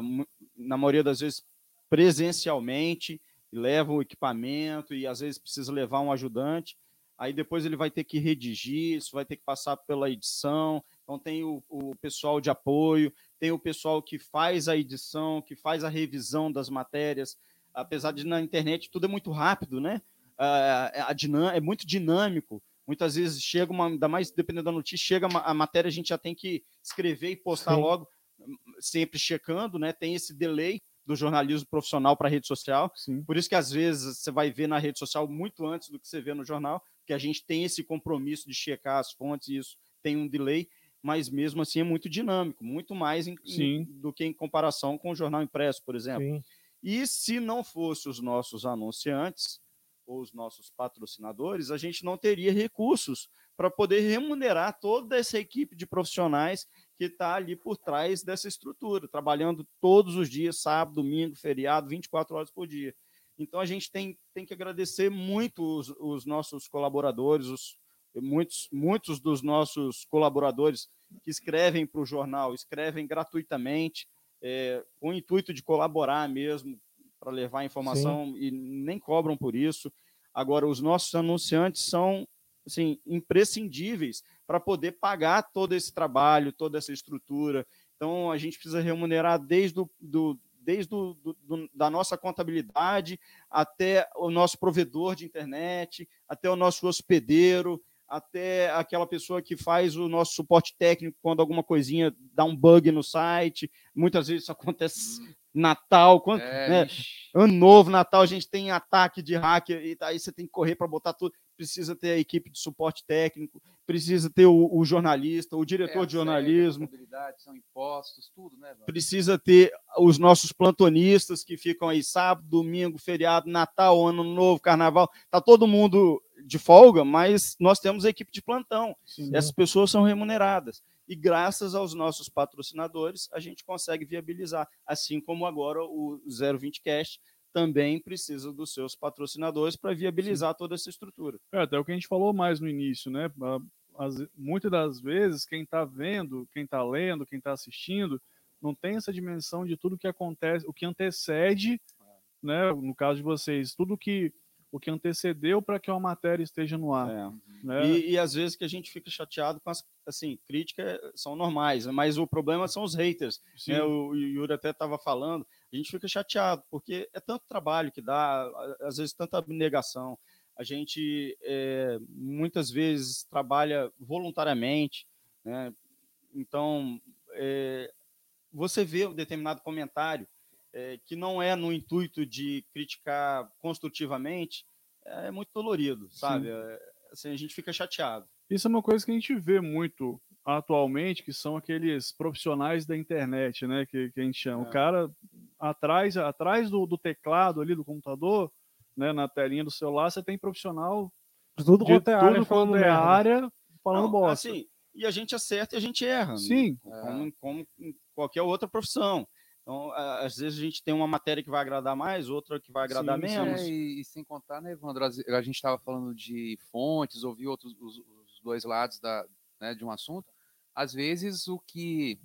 Mu- na maioria das vezes presencialmente, leva o equipamento e às vezes precisa levar um ajudante. Aí depois ele vai ter que redigir, isso vai ter que passar pela edição. Então tem o, o pessoal de apoio, tem o pessoal que faz a edição, que faz a revisão das matérias. Apesar de na internet tudo é muito rápido, né? Dinam- é muito dinâmico. Muitas vezes chega uma, ainda mais dependendo da notícia, chega a matéria, a gente já tem que escrever e postar Sim. logo, sempre checando, né? Tem esse delay do jornalismo profissional para a rede social. Sim. Por isso que às vezes você vai ver na rede social muito antes do que você vê no jornal, porque a gente tem esse compromisso de checar as fontes e isso tem um delay, mas mesmo assim é muito dinâmico, muito mais em- em- do que em comparação com o jornal impresso, por exemplo. Sim. E se não fosse os nossos anunciantes ou os nossos patrocinadores, a gente não teria recursos para poder remunerar toda essa equipe de profissionais que está ali por trás dessa estrutura, trabalhando todos os dias, sábado, domingo, feriado, 24 horas por dia. Então a gente tem, tem que agradecer muito os, os nossos colaboradores, os, muitos, muitos dos nossos colaboradores que escrevem para o jornal, escrevem gratuitamente, é, com o intuito de colaborar mesmo para levar a informação e nem cobram por isso. Agora, os nossos anunciantes são assim, imprescindíveis para poder pagar todo esse trabalho, toda essa estrutura. Então, a gente precisa remunerar desde o, do, desde o, do, do, da nossa contabilidade até o nosso provedor de internet, até o nosso hospedeiro, até aquela pessoa que faz o nosso suporte técnico quando alguma coisinha dá um bug no site. Muitas vezes isso acontece Natal, quando, É, né. Ano Novo, Natal, a gente tem ataque de hacker, e aí você tem que correr para botar tudo. Precisa ter a equipe de suporte técnico, precisa ter o, o jornalista, o diretor É, de jornalismo, São impostos, tudo, né? Precisa ter os nossos plantonistas que ficam aí sábado, domingo, feriado, Natal, Ano Novo, Carnaval. Tá todo mundo de folga, mas nós temos a equipe de plantão. Sim. Essas pessoas são remuneradas. E graças aos nossos patrocinadores, a gente consegue viabilizar. Assim como agora o 020 Cash também precisa dos seus patrocinadores para viabilizar toda essa estrutura. É, até o que a gente falou mais no início, né? As- muitas das vezes, quem está vendo, quem está lendo, quem está assistindo, não tem essa dimensão de tudo que acontece, o que antecede, né? No caso de vocês, tudo que o que antecedeu para que uma matéria esteja no ar. É. Né? E, e às vezes que a gente fica chateado com as assim, críticas são normais, mas o problema são os haters. Sim. Né? O, o Yuri até estava falando, a gente fica chateado, porque é tanto trabalho que dá, às vezes tanta abnegação. A gente é, muitas vezes trabalha voluntariamente, né? Então, é, você vê um determinado comentário é, que não é no intuito de criticar construtivamente, é muito dolorido, sabe? É, assim, a gente fica chateado. Isso é uma coisa que a gente vê muito atualmente, que são aqueles profissionais da internet, né? Que, que a gente chama. É. O cara atrás, atrás do, do teclado ali do computador, né? Na telinha do celular, você tem profissional De tudo quanto é área falando é área falando Não, bosta. assim, e a gente acerta e a gente erra. né? Sim, como, como em qualquer outra profissão. Então, às vezes a gente tem uma matéria que vai agradar mais, outra que vai agradar Sim, menos. É, e, e sem contar, né, Evandro, a gente estava falando de fontes, ouviu outros, os, os dois lados da, né, de um assunto. Às vezes, o que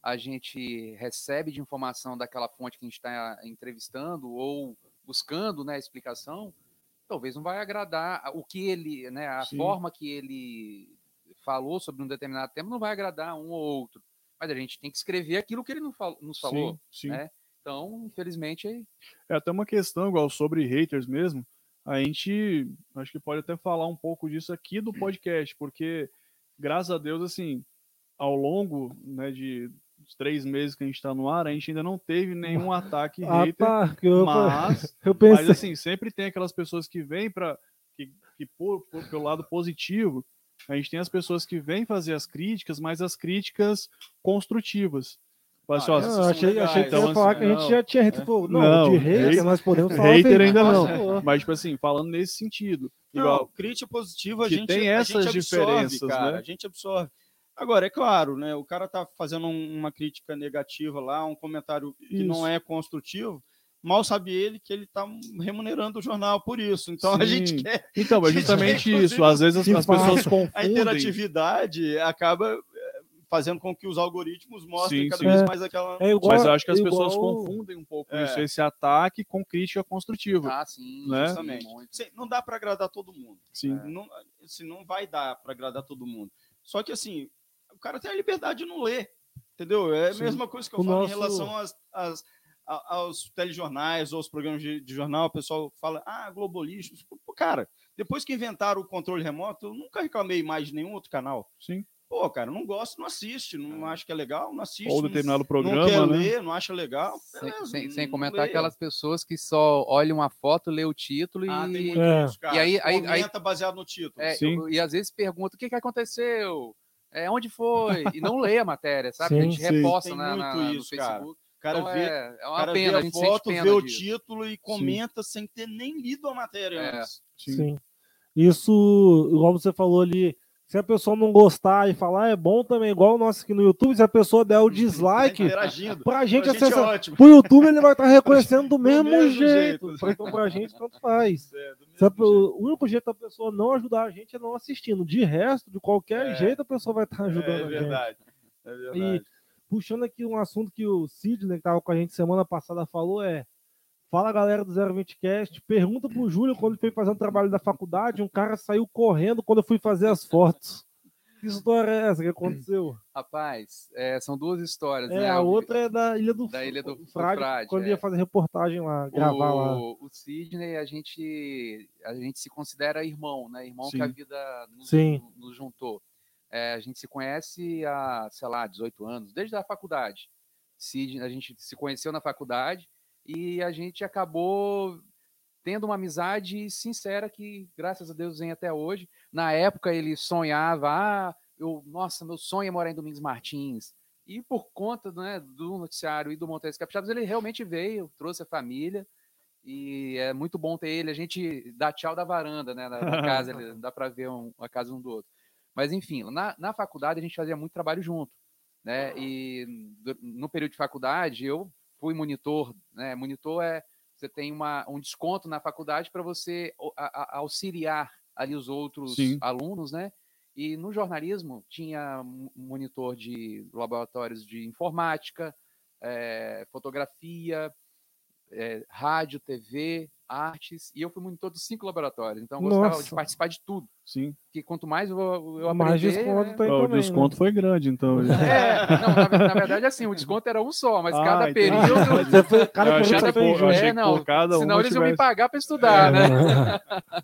a gente recebe de informação daquela fonte que a gente está entrevistando ou buscando né, a explicação, talvez não vai agradar o que ele, né, a Sim. forma que ele falou sobre um determinado tema não vai agradar um ou outro. Mas a gente tem que escrever aquilo que ele não fal- nos falou. sim, sim. né? Então, infelizmente, é É até uma questão, igual sobre haters mesmo. A gente acho que pode até falar um pouco disso aqui do podcast, porque, graças a Deus, assim, ao longo né, de dos três meses que a gente está no ar, a gente ainda não teve nenhum ataque Ah, hater, tá. que eu, mas, eu pensei. mas assim, sempre tem aquelas pessoas que vêm para que, que por, por- pelo lado positivo, a gente tem as pessoas que vêm fazer as críticas, mas as críticas construtivas. Fala assim, Ah, ó, Não, achei, legais. achei que você Então, ia falar assim, que a gente já tinha é. Não, Não, de hater hater- nós podemos falar. hater ainda mas não. Mas, tipo assim, falando nesse sentido. Não, Igual, crítica positiva a gente, tem a essas gente absorve, diferenças, cara, né? A gente absorve. Agora, é claro, né? O cara tá fazendo um- uma crítica negativa lá, um comentário que Isso. não é construtivo. Mal sabe ele que ele tá remunerando o jornal por isso. Então a gente Sim. quer então, é justamente inclusive, isso. Às vezes as, as pessoas a confundem. interatividade acaba eh, fazendo com que os algoritmos mostrem Sim, cada sim. vez É. mais aquela. É igual, Mas eu acho que as igual- pessoas confundem um pouco É. isso, esse ataque com crítica construtiva. Ah, sim, Né? Justamente. Sim, não dá para agradar todo mundo. Sim. Não, assim, não vai dar para agradar todo mundo. Só que assim, o cara tem a liberdade de não ler. Entendeu? É a Sim. mesma coisa que eu O falo nosso- em relação às, às- a- aos telejornais ou aos programas de, de jornal. O pessoal fala, ah, globolistas. Pô, cara, depois que inventaram o controle remoto, eu nunca reclamei mais de nenhum outro canal. Sim. Pô, cara, não gosto, não assiste, não acho que é legal, não assiste. Ou não- determinado não programa, quer né? ler, não acha legal. Sem, beleza, sem- não- sem não comentar leia. aquelas pessoas que só olham a foto, lê o título Ah, tem e, muito É. isso, cara. E aí- aí- aí- Comenta baseado no título. é, Sim. e às vezes pergunta o que, que aconteceu, é, onde foi, e não lê a matéria, sabe? a Sim, gente sim. reposta na, na- muito no isso, cara. Facebook. O cara Então vê, é, é cara pena, vê a a gente foto, vê o disso. título e comenta sem ter nem lido a matéria É. antes. Sim. Isso, igual você falou ali, se a pessoa não gostar e falar é bom também, igual o nosso aqui no YouTube, se a pessoa der o dislike, Tá pra gente, Pra gente é acessa- ótimo. pro YouTube ele vai estar reconhecendo do mesmo, mesmo jeito. jeito. Então pra gente tanto faz. É, do Se a- jeito. o único jeito da pessoa não ajudar a gente é não assistindo. De resto, de qualquer É. jeito, a pessoa vai estar ajudando É a gente. verdade. É verdade. Puxando aqui um assunto que o Sidney, que estava com a gente semana passada, falou é. Fala galera do 020cast, pergunta pro Júlio quando ele foi fazer um trabalho da faculdade, um cara saiu correndo quando eu fui fazer as fotos. Que história é essa que aconteceu? Rapaz, é, são duas histórias, É, né? a O- outra é da Ilha do, Da Ilha do- do Frade, Frade, quando é. ia fazer reportagem lá, gravar lá. o, o Sidney, a gente, a gente se considera irmão, né? Irmão que Sim. a vida nos, Sim. nos juntou. É, a gente se conhece há, sei lá, 18 anos, desde a faculdade. Sidney, a gente se conheceu na faculdade e a gente acabou tendo uma amizade sincera que, graças a Deus, vem até hoje. Na época, ele sonhava, ah, eu, nossa, meu sonho é morar em Domingos Martins. E por conta né, do noticiário e do Montanhas Capixabas, ele realmente veio, trouxe a família. E é muito bom ter ele. A gente dá tchau da varanda, né? Na, na casa, dá para ver um, a casa um do outro. Mas, enfim, na, na faculdade a gente fazia muito trabalho junto. Né? E do- no período de faculdade, eu fui monitor. Né? Monitor é você tem uma, um desconto na faculdade para você a- a- auxiliar ali os outros Sim. alunos, né? E no jornalismo tinha monitor de laboratórios de informática, eh, fotografia, é, rádio, TV, artes, e eu fui monitor dos cinco laboratórios. Então, eu gostava Nossa. de participar de tudo. Sim. Porque quanto mais eu, eu Mais aprender... desconto né? Ó, o também, desconto foi grande, então. É, não, na, na verdade, assim, o desconto era um só, mas Ah, cada período. Cada período fez achei. É, não, cada um Senão eles iam me tivesse- pagar para estudar, né? É.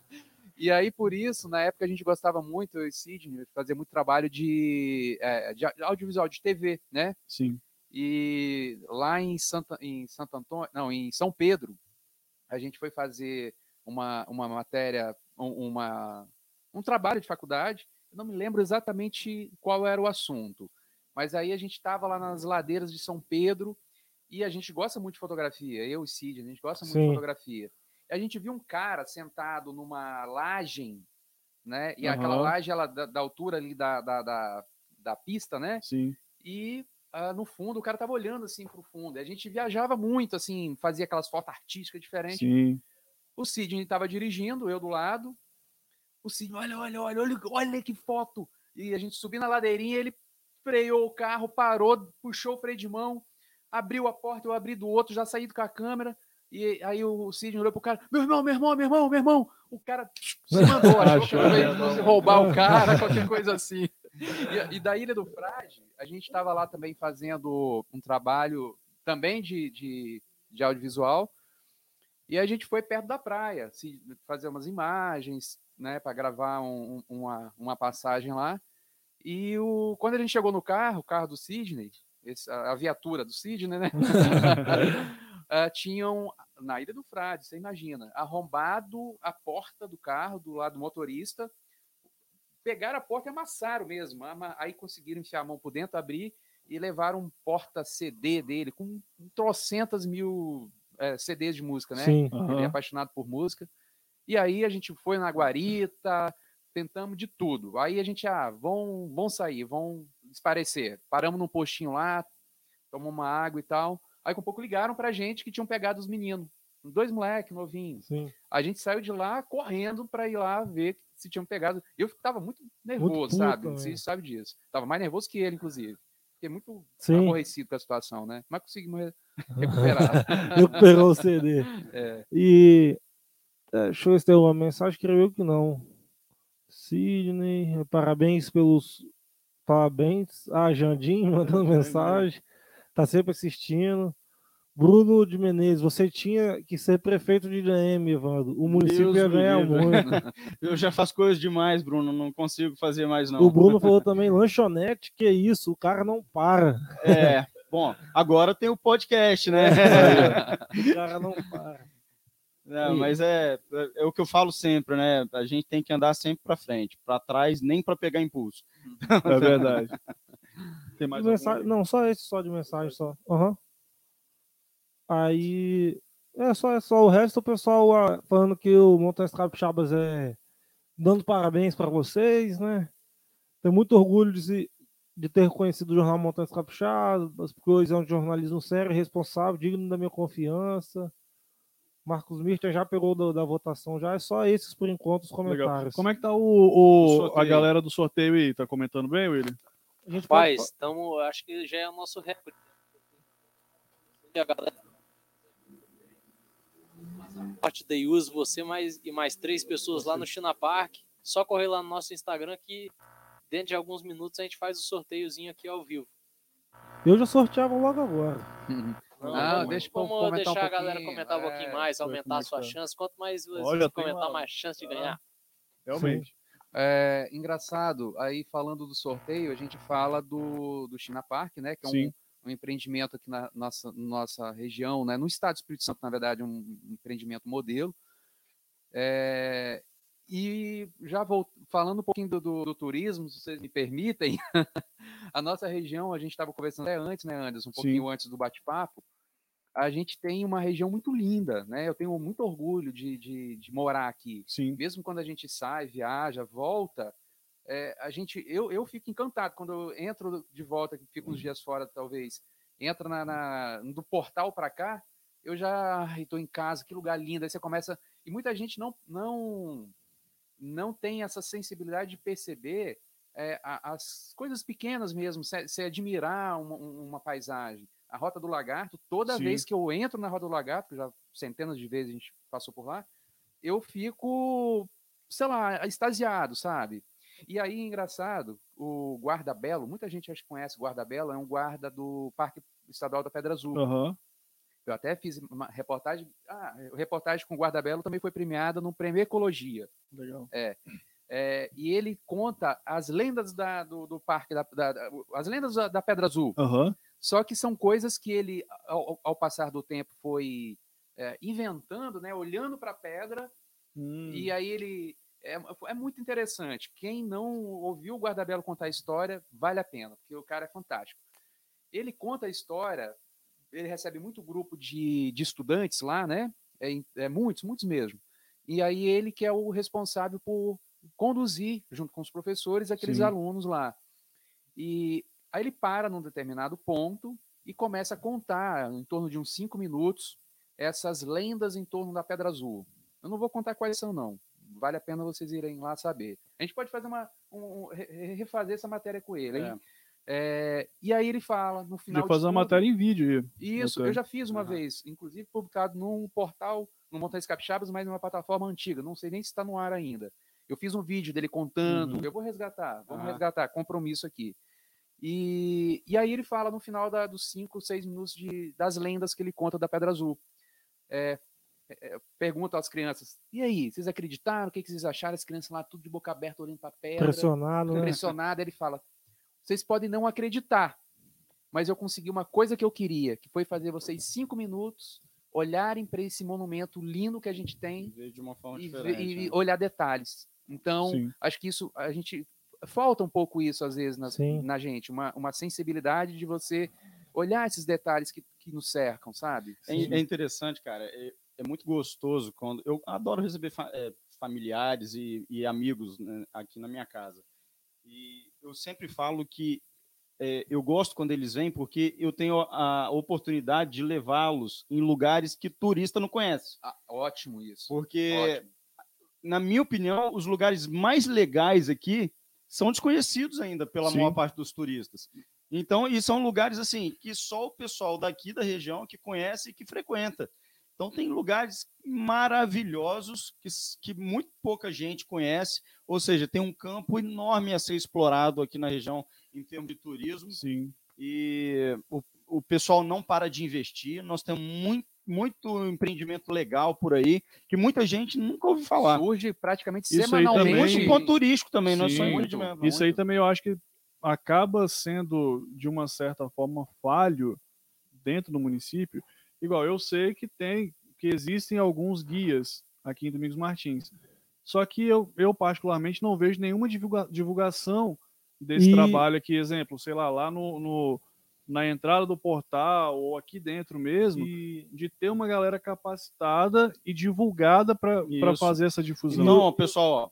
E aí, por isso, na época a gente gostava muito, eu e Sidney, fazer muito trabalho de, é, de audiovisual, de TV, né? Sim. E lá em, Santa, em Santo Antônio, não, em São Pedro, a gente foi fazer uma, uma matéria, um- uma, um trabalho de faculdade. Eu não me lembro exatamente qual era o assunto, mas aí a gente estava lá nas ladeiras de São Pedro e a gente gosta muito de fotografia, eu e Sidney, a gente gosta muito Sim. de fotografia. E a gente viu um cara sentado numa laje, né? E aquela Aham. laje, ela, da, da altura ali da, da, da, da pista, né? Sim. e ah, no fundo o cara tava olhando assim pro fundo. E a gente viajava muito, assim, fazia aquelas fotos artísticas diferentes. Sim. O Sidney tava dirigindo, eu do lado. O Sidney, olha, olha, olha, olha, olha que foto. E a gente subiu na ladeirinha, ele freou o carro, parou, puxou o freio de mão, abriu a porta, eu abri do outro, já saí com a câmera. E aí o Sidney olhou pro cara, meu irmão, meu irmão, meu irmão, meu irmão. O cara se mandou, achou que roubar o cara, qualquer coisa assim. E, e da Ilha do Frade, a gente estava lá também fazendo um trabalho também de, de, de audiovisual. E a gente foi perto da praia, se, fazer umas imagens, né, para gravar um- um- uma, uma passagem lá. E o, quando a gente chegou no carro, o carro do Sidney, esse- a, a viatura do Sidney, né? ah, tinham, na Ilha do Frade, você imagina, arrombado a porta do carro do lado do motorista, pegaram a porta e amassaram mesmo. Aí conseguiram enfiar a mão por dentro, abrir e levaram um porta-CD dele com trocentas mil eh, CDs de música, né? Sim. Ele é apaixonado por música. E aí a gente foi na guarita, tentamos de tudo. Aí a gente, ah, vão, vão sair, vão esparecer. Paramos num postinho lá, tomamos uma água e tal. Aí com pouco ligaram pra gente que tinham pegado os meninos. Dois moleques novinhos. Sim. A gente saiu de lá correndo para ir lá ver se tinham pegado. Eu tava muito nervoso, puto sabe? Você sabe disso. Tava mais nervoso que ele, inclusive. Fiquei muito Sim. aborrecido com a situação, né? Mas conseguimos re- recuperar. Recuperou o CD. É. E. é, deixa eu ver se tem uma mensagem, creio eu que não. Sidney, parabéns pelos. Parabéns. Ah, Jandim mandando mensagem. Tá sempre assistindo. Bruno de Menezes, você tinha que ser prefeito de IDM, Evandro. O município Deus ia ganhar muito. Eu já faço coisas demais, Bruno, não consigo fazer mais não. O Bruno falou também, lanchonete, que isso, o cara não para. É, bom, agora tem o podcast, né? O cara não para. É, mas é, é, é o que eu falo sempre, né? A gente tem que andar sempre para frente, para trás, nem para pegar impulso. É verdade. Tem mais Mensagem-? Não, só esse só de mensagem só. Aham. Aí. É só, é só o resto, o pessoal ah, falando que o Montanhas Capixabas é dando parabéns para vocês, né? Tenho muito orgulho de, se- de ter conhecido o jornal Montanhas Capixabas, porque hoje é um jornalismo sério, responsável, digno da minha confiança. Marcos Mirta já pegou do- da votação, já é só esses por enquanto os Legal. comentários. Como é que tá o, O o- a galera do sorteio aí? Tá comentando bem, William? Gente pode- Rapaz, estamos, acho que já é o nosso recorde. E a galera. Parte da Use, você mais, e mais três pessoas lá no China Park. Só correr lá no nosso Instagram que dentro de alguns minutos a gente faz o sorteiozinho aqui ao vivo. Eu já sorteava logo agora. Não, Ah, vamos, deixa eu vamos comentar um deixar a galera comentar um é, pouquinho mais, é aumentar a sua chance. Quanto mais Olha, tem comentar, uma- mais chance de ganhar. Realmente. É, engraçado, aí falando do sorteio, a gente fala do, do China Park, né? Que é um. Um empreendimento aqui na nossa, nossa região, né? No estado do Espírito Santo, na verdade, um empreendimento modelo. É, e já vou falando um pouquinho do, do- do turismo, se vocês me permitem, a nossa região, a gente estava conversando até antes, né, Anderson? Um Sim. pouquinho antes do bate-papo. A gente tem uma região muito linda, né? Eu tenho muito orgulho de, de, de morar aqui Sim. mesmo quando a gente sai, viaja, volta, é, a gente, eu, eu fico encantado quando eu entro de volta, fico uns dias fora, talvez, entra na, na- do portal para cá, eu já estou em casa, que lugar lindo. Aí você começa e muita gente não não não tem essa sensibilidade de perceber é, as coisas pequenas mesmo, se, se admirar uma, um- uma paisagem. A Rota do Lagarto, toda Sim. vez que eu entro na Rota do Lagarto, já centenas de vezes a gente passou por lá, eu fico, sei lá, extasiado, sabe? E aí, engraçado, o Guarda Belo, muita gente acho que conhece o Guarda Belo, é um guarda do Parque Estadual da Pedra Azul. Aham. Eu até fiz uma reportagem, ah, reportagem com o Guarda Belo também foi premiada no Prêmio Ecologia. Legal. É, e ele conta as lendas da- do, do parque, da, da- as lendas da, Pedra Azul. Aham. Só que são coisas que ele, ao, ao passar do tempo, foi é, inventando, né, olhando para a pedra, Hum. e aí ele. É, é muito interessante. Quem não ouviu o Guardabelo contar a história, vale a pena, porque o cara é fantástico. Ele conta a história, ele recebe muito grupo de, de estudantes lá, né? É, é muitos, muitos mesmo. E aí ele que é o responsável por conduzir, junto com os professores, aqueles Sim. alunos lá. E aí ele para num determinado ponto e começa a contar, em torno de uns cinco minutos, essas lendas em torno da Pedra Azul. Eu não vou contar quais são, não. Vale a pena vocês irem lá saber. A gente pode fazer uma, um- re- re- refazer essa matéria com ele. hein? É, e aí ele fala, no final. Podia fazer de uma matéria em vídeo. aí. isso, eu já fiz uma Aham. vez, inclusive publicado num portal, no Montanhas Capixabas, mas numa plataforma antiga, não sei nem se está no ar ainda. Eu fiz um vídeo dele contando, Uhum. eu vou resgatar, vamos Aham. resgatar, compromisso aqui. E, e aí ele fala no final da- dos cinco, seis minutos de, das lendas que ele conta da Pedra Azul. É, é, é, pergunta às crianças, e aí, vocês acreditaram? O que, que vocês acharam? As crianças lá tudo de boca aberta, olhando para a pedra Impressionado, né? ele fala: vocês podem não acreditar, mas eu consegui uma coisa que eu queria, que foi fazer vocês cinco minutos olharem para esse monumento lindo que a gente tem Ver de uma forma e, ver- e né? olhar detalhes. Então, Sim. acho que isso a gente falta um pouco isso às vezes na, Sim. na gente, uma, uma sensibilidade de você olhar esses detalhes que, que nos cercam, sabe? É, é interessante, cara. É, muito gostoso quando. Eu adoro receber fa- é, familiares e, e amigos né, aqui na minha casa. E eu sempre falo que é, eu gosto quando eles vêm porque eu tenho a oportunidade de levá-los em lugares que turista não conhece. Ah, ótimo isso. Porque, Ótimo. na minha opinião, os lugares mais legais aqui são desconhecidos ainda pela Sim. maior parte dos turistas. Então, e são lugares assim que só o pessoal daqui da região que conhece e que frequenta. Então, tem lugares maravilhosos que, que muito pouca gente conhece, ou seja, tem um campo enorme a ser explorado aqui na região em termos de turismo Sim. e o, o pessoal não para de investir. Nós temos muito, muito empreendimento legal por aí que muita gente nunca ouviu falar. Surge praticamente Isso semanalmente. também- Muito ponto turístico também, não é só empreendimento. Isso aí também eu acho que acaba sendo, de uma certa forma, falho dentro do município. Igual, eu sei que tem, que existem alguns guias aqui em Domingos Martins. Só que eu, eu particularmente, não vejo nenhuma divulga- divulgação desse E- trabalho aqui. Exemplo, sei lá, lá no, no- na entrada do portal ou aqui dentro mesmo, de ter uma galera capacitada e divulgada para fazer essa difusão. Então, pessoal, ó,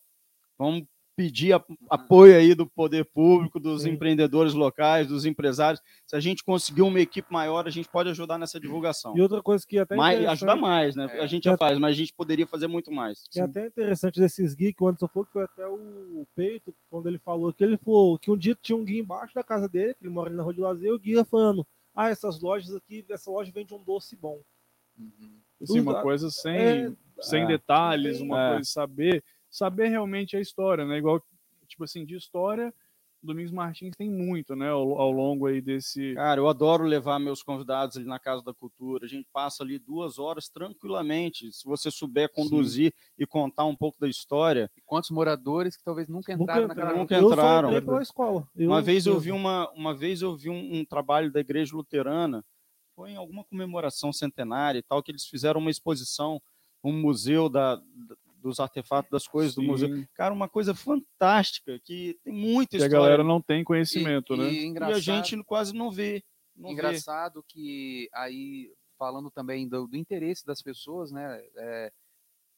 vamos pedir a- apoio aí do poder público, dos Sim. empreendedores locais, dos empresários. Se a gente conseguir uma equipe maior, a gente pode ajudar nessa divulgação. E outra coisa que é até Mais, ajudar mais, né? É. A gente já faz, mas a gente poderia fazer muito mais. É até interessante desses guias, que o Anderson falou que foi até o Peito, quando ele falou que ele falou que um dia tinha um guia embaixo da casa dele, que ele mora ali na rua de lazer, e o guia falando, ah, essas lojas aqui, essa loja vende um doce bom. Uhum. Assim, uma coisa sem, é, sem é, detalhes, sim. uma É. coisa saber, saber realmente a história, né? Igual, tipo assim, de história, Domingos Martins tem muito, né? Ao, ao longo aí desse. Cara, eu adoro levar meus convidados ali na Casa da Cultura. A gente passa ali duas horas tranquilamente. Se você souber conduzir e contar um pouco da história. E quantos moradores que talvez nunca entraram Nunca naquela entraram. nunca Eu entraram. entrei pela escola. Uma vez eu vi uma, uma vez eu vi um, um trabalho da Igreja Luterana, foi em alguma comemoração centenária e tal, que eles fizeram uma exposição, um museu da- dos artefatos, das coisas do Sim, museu. Cara, uma coisa fantástica, que tem muita que a história. galera não tem conhecimento, e, né? E, e engraçado, a gente quase não vê. Não vê. engraçado que aí, falando também do, do interesse das pessoas, né? é,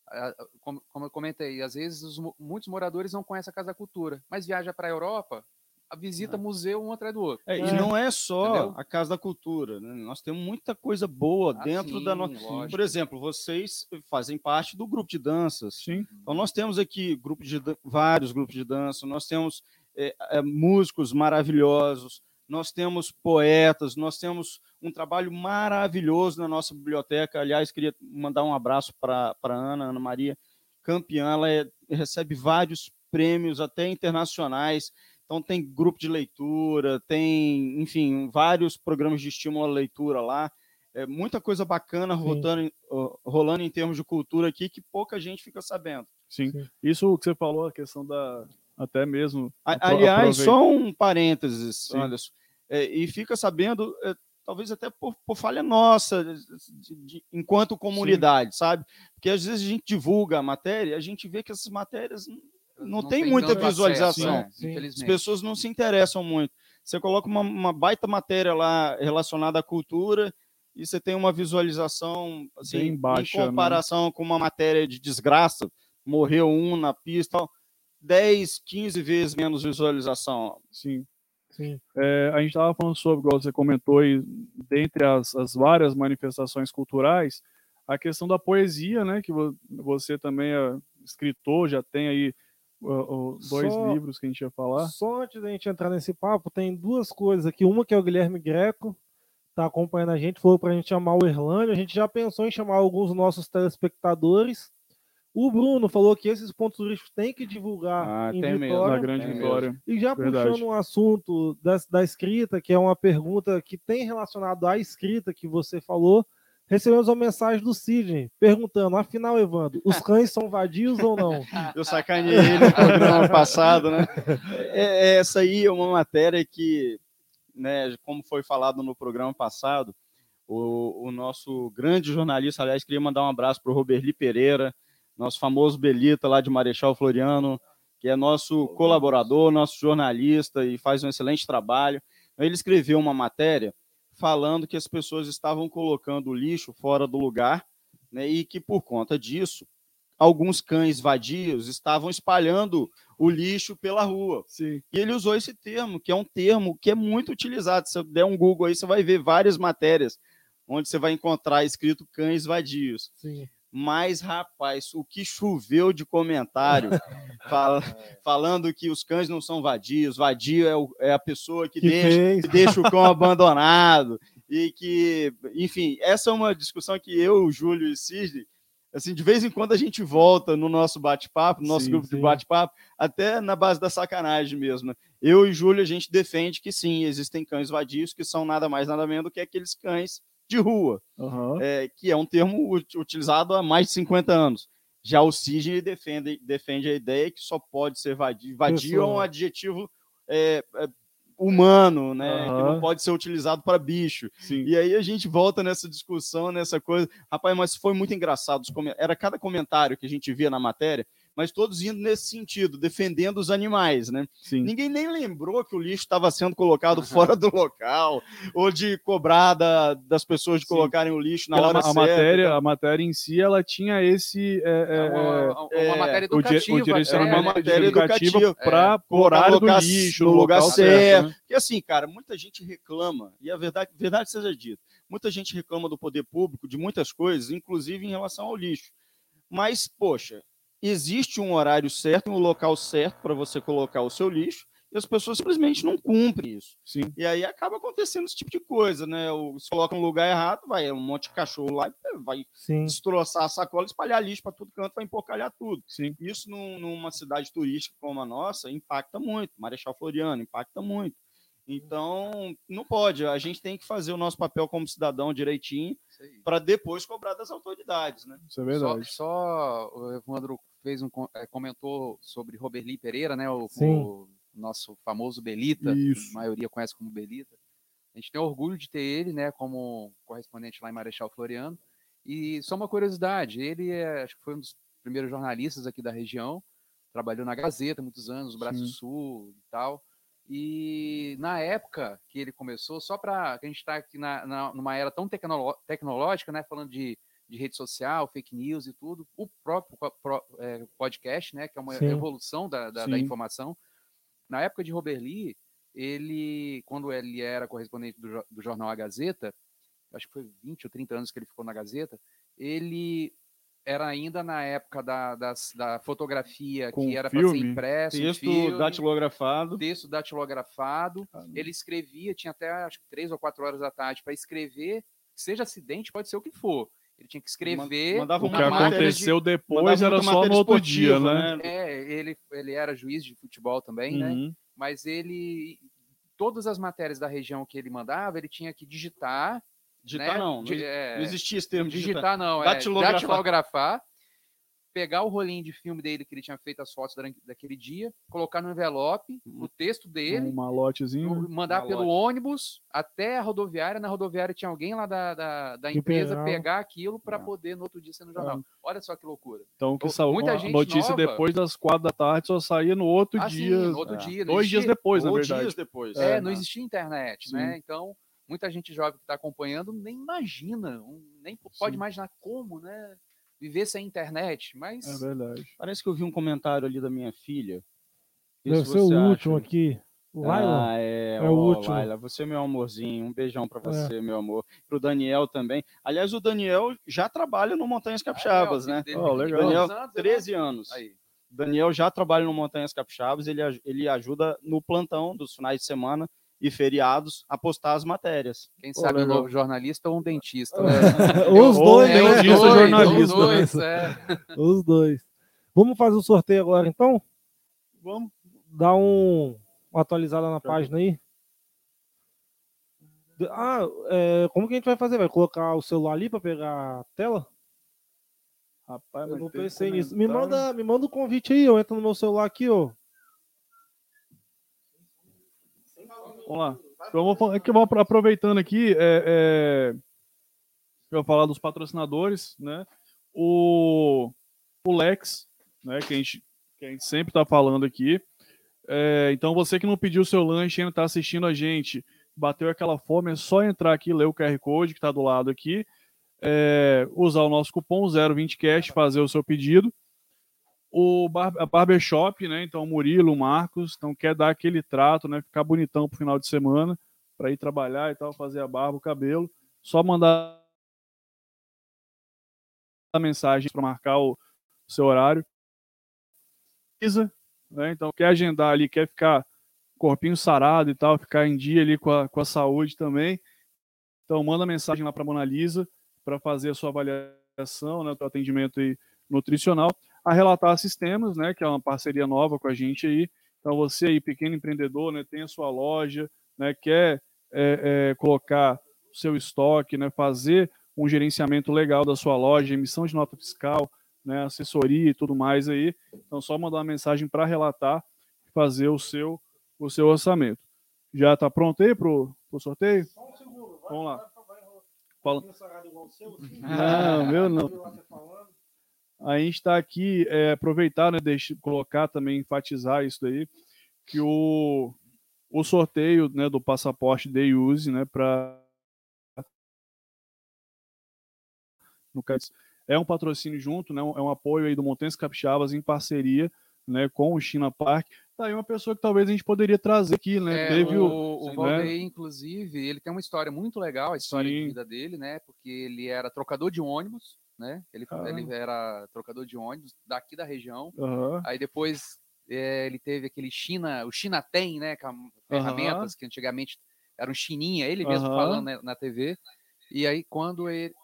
a- a- como, como eu comentei, às vezes os muitos moradores não conhecem a Casa da Cultura, mas viaja para a Europa, a visita museu um atrás do outro. É, É. E não é só Entendeu? a Casa da Cultura, né? nós temos muita coisa boa Ah, dentro sim, da nossa. lógico. Por exemplo, vocês fazem parte do grupo de danças. Sim. Então nós temos aqui grupo de dan- vários grupos de dança, nós temos é, é, músicos maravilhosos, nós temos poetas, nós temos um trabalho maravilhoso na nossa biblioteca. Aliás, queria mandar um abraço para a Ana, Ana Maria, campeã, ela é, recebe vários prêmios, até internacionais. Então, tem grupo de leitura, tem, enfim, vários programas de estímulo à leitura lá. É muita coisa bacana rolando, rolando em termos de cultura aqui que pouca gente fica sabendo. Sim. Sim. Isso que você falou, a questão da. Até mesmo. Aliás, só um parênteses, Anderson. É, e fica sabendo, é, talvez até por, por falha nossa, de, de, enquanto comunidade, Sim. sabe? Porque às vezes a gente divulga a matéria, a gente vê que essas matérias não, não tem, tem muita visualização. Acesso, né? As pessoas não se interessam muito. Você coloca uma, uma, baita matéria lá relacionada à cultura e você tem uma visualização assim, baixa, em né? comparação né? com uma matéria de desgraça, morreu um na pista, 10, 15 vezes menos visualização. Sim. Sim. É, a gente estava falando sobre, igual você comentou, aí, dentre as, as várias manifestações culturais, a questão da poesia, né? Que você também é escritor, já tem aí uh, uh, dois só, livros que a gente ia falar. Só antes da gente entrar nesse papo, tem duas coisas aqui. Uma que é o Guilherme Greco, tá acompanhando a gente, falou para a gente chamar o Erlânio. A gente já pensou em chamar alguns nossos telespectadores. O Bruno falou que esses pontos turísticos têm que divulgar ah, em Vitória. Mesmo, na Grande Vitória. E já Verdade. puxando um assunto da, da escrita, que é uma pergunta que tem relacionado à escrita que você falou, recebemos uma mensagem do Sidney perguntando: afinal, Evandro, os cães são vadios ou não? Eu sacaneei ele no programa passado, né? É, é, essa aí é uma matéria que, né, como foi falado no programa passado, o, o nosso grande jornalista, aliás, queria mandar um abraço para o Roberli Pereira nosso famoso Belita lá de Marechal Floriano, que é nosso colaborador, nosso jornalista e faz um excelente trabalho. Ele escreveu uma matéria falando que as pessoas estavam colocando o lixo fora do lugar né, e que, por conta disso, alguns cães vadios estavam espalhando o lixo pela rua. Sim. E ele usou esse termo, que é um termo que é muito utilizado. Se você der um Google aí, você vai ver várias matérias onde você vai encontrar escrito cães vadios. Sim. Mas, rapaz, o que choveu de comentário fala, falando que os cães não são vadios, vadio é, o, é a pessoa que, que deixa, que deixa o cão abandonado. E que, enfim, essa é uma discussão que eu, o Júlio e o Cisne, assim, de vez em quando a gente volta no nosso bate-papo, no nosso sim, grupo sim. de bate-papo, até na base da sacanagem mesmo. Eu e o Júlio, a gente defende que sim, existem cães vadios que são nada mais, nada menos do que aqueles cães de rua, uhum. é, que é um termo utilizado há mais de 50 anos. Já o Sidney defende, defende a ideia que só pode ser vadio. Vadio é um adjetivo é, é, humano, né? Uhum. Que não pode ser utilizado para bicho. Sim. E aí a gente volta nessa discussão, nessa coisa. Rapaz, mas foi muito engraçado. Era cada comentário que a gente via na matéria mas todos indo nesse sentido, defendendo os animais, né? Sim. Ninguém nem lembrou que o lixo estava sendo colocado fora do local, ou de cobrar da, das pessoas de Sim. colocarem o lixo na hora a, certa. Matéria, a matéria em si, ela tinha esse... É, é, é uma, é, uma, matéria educativa. O, o direcionamento é, uma matéria educativa para o horário do lixo, no lugar certo. certo né? E assim, cara, muita gente reclama, e a verdade, verdade seja dita, muita gente reclama do poder público de muitas coisas, inclusive em relação ao lixo. Mas, poxa, existe um horário certo, um local certo para você colocar o seu lixo, e as pessoas simplesmente não cumprem isso. Sim. E aí acaba acontecendo esse tipo de coisa, né? Se coloca um lugar errado, vai um monte de cachorro lá e vai Sim. destroçar a sacola, espalhar lixo para todo canto, vai empocalhar tudo. Sim. Isso num, numa cidade turística como a nossa impacta muito. Marechal Floriano impacta muito. Então, não pode. A gente tem que fazer o nosso papel como cidadão direitinho para depois cobrar das autoridades, né? Isso é verdade. Só, só o Evandro fez um é, comentou sobre Roberli Pereira, né? O, o, nosso famoso Belita, Isso. a maioria conhece como Belita. A gente tem orgulho de ter ele, né, como correspondente lá em Marechal Floriano. E só uma curiosidade, ele é, acho que foi um dos primeiros jornalistas aqui da região, trabalhou na Gazeta muitos anos, no Brasil Sim. Sul e tal. E na época que ele começou, só para a gente estar tá aqui na, na, numa era tão tecnológica, né, falando de de rede social, fake news e tudo, o próprio é, podcast, né, que é uma Sim. evolução da, da, da, informação. Na época de Robert Lee, ele, quando ele era correspondente do, do, jornal A Gazeta, acho que foi 20 ou 30 anos que ele ficou na Gazeta, ele era ainda na época da, das- da fotografia Com que era para ser impresso, Texto filme, datilografado. texto datilografado. Ele escrevia, tinha até acho que três ou quatro horas da tarde para escrever, seja acidente, pode ser o que for. Ele tinha que escrever. mandava O que matéria de- aconteceu depois era só no outro dia, esportiva, né? É, ele, ele era juiz de futebol também, né? Uhum. Mas ele. Todas as matérias da região que ele mandava, ele tinha que digitar. Digitar né? não, não, é, não existia esse termo digitar. digitar não, é Datilografar. datilografar, pegar o rolinho de filme dele que ele tinha feito as fotos daquele dia, colocar no envelope Uhum. o texto dele, Um malotezinho. né? mandar Malote. pelo ônibus até a rodoviária. Na rodoviária tinha alguém lá da, da, da empresa pegava. pegar aquilo para Ah. poder no outro dia ser no jornal. Olha só que loucura. Então, que saiu muita gente notícia nova- depois das quatro da tarde, só saía no outro Ah, sim, dia. no outro é. dia. Dois dias depois, na verdade. dias depois. É, não né? existia internet, Sim. né? Então, muita gente jovem que está acompanhando nem imagina, nem pode Sim. imaginar como, né? Viver sem internet, mas É verdade. Parece que eu vi um comentário ali da minha filha. Deve se ser o você último acha. aqui. O Laila? Ah, é, É o último. Laila, você é meu amorzinho. Um beijão pra É. você, meu amor. Pro Daniel também. Aliás, o Daniel já trabalha no Montanhas Capixabas, Ah, é, né? dele tem legal. Daniel, anos, 13 anos. Aí. Daniel já trabalha no Montanhas Capixabas, ele, ele ajuda no plantão dos finais de semana e feriados a postar as matérias. Quem sabe um legal. novo jornalista ou um dentista, né? Os dois, é né? um os dois, jornalista, os dois, é. Os dois. Vamos fazer o sorteio agora, então? Vamos. Dá um, uma atualizada na página aí. Ah, é, como que a gente vai fazer? Vai colocar o celular ali para pegar a tela? Rapaz, Eu mas não pensei nisso. Me manda, me manda o convite aí, eu entro no meu celular aqui, ó. Vamos lá. Então, vou, é que eu vou apro- aproveitando aqui, é, é, eu vou falar dos patrocinadores, né? O, o Lex, né? Que a gente, que a gente sempre está falando aqui. É, então, você que não pediu seu lanche e ainda está assistindo a gente, bateu aquela fome, é só entrar aqui, ler o QR Code que está do lado aqui, é, usar o nosso cupom 020cash, fazer o seu pedido. O bar, a Barbershop, né? Então, o Murilo, o Marcos, então quer dar aquele trato, né? Ficar bonitão pro final de semana, para ir trabalhar e tal, fazer a barba, o cabelo. Só mandar a mensagem para marcar o seu horário. Né? Então, quer agendar ali, quer ficar corpinho sarado e tal, ficar em dia ali com a, com a saúde também. Então, manda mensagem lá para Mona Lisa para fazer a sua avaliação, né, o atendimento nutricional. A Relatar Sistemas, né, que é uma parceria nova com a gente aí. Então, você aí, pequeno empreendedor, né, tem a sua loja, né, quer é, é, colocar o seu estoque, né, fazer um gerenciamento legal da sua loja, emissão de nota fiscal, né, assessoria e tudo mais aí. Então, só mandar uma mensagem para relatar e fazer o seu, o seu orçamento. Já está pronto aí para o sorteio? Vamos lá. Fala. Não, meu não. A gente está aqui, é, aproveitar, né, deixa, colocar também, enfatizar isso daí, que o, o sorteio né, do passaporte Day Use, né, para no caso, é um patrocínio junto, né, é um apoio aí do Montanhas Capixabas em parceria né, com o China Park. Tá aí uma pessoa que talvez a gente poderia trazer aqui, né? É, Teve o, o, o né? Valdeir, inclusive, ele tem uma história muito legal, a história Sim. de vida dele, né? Porque ele era trocador de ônibus, né? Ele, Caramba. ele era trocador de ônibus daqui da região. Aham, Aí depois é, ele teve aquele China, o China tem, né? Com ferramentas que antigamente eram chininha, ele mesmo Aham. falando na, na TV. E aí quando ele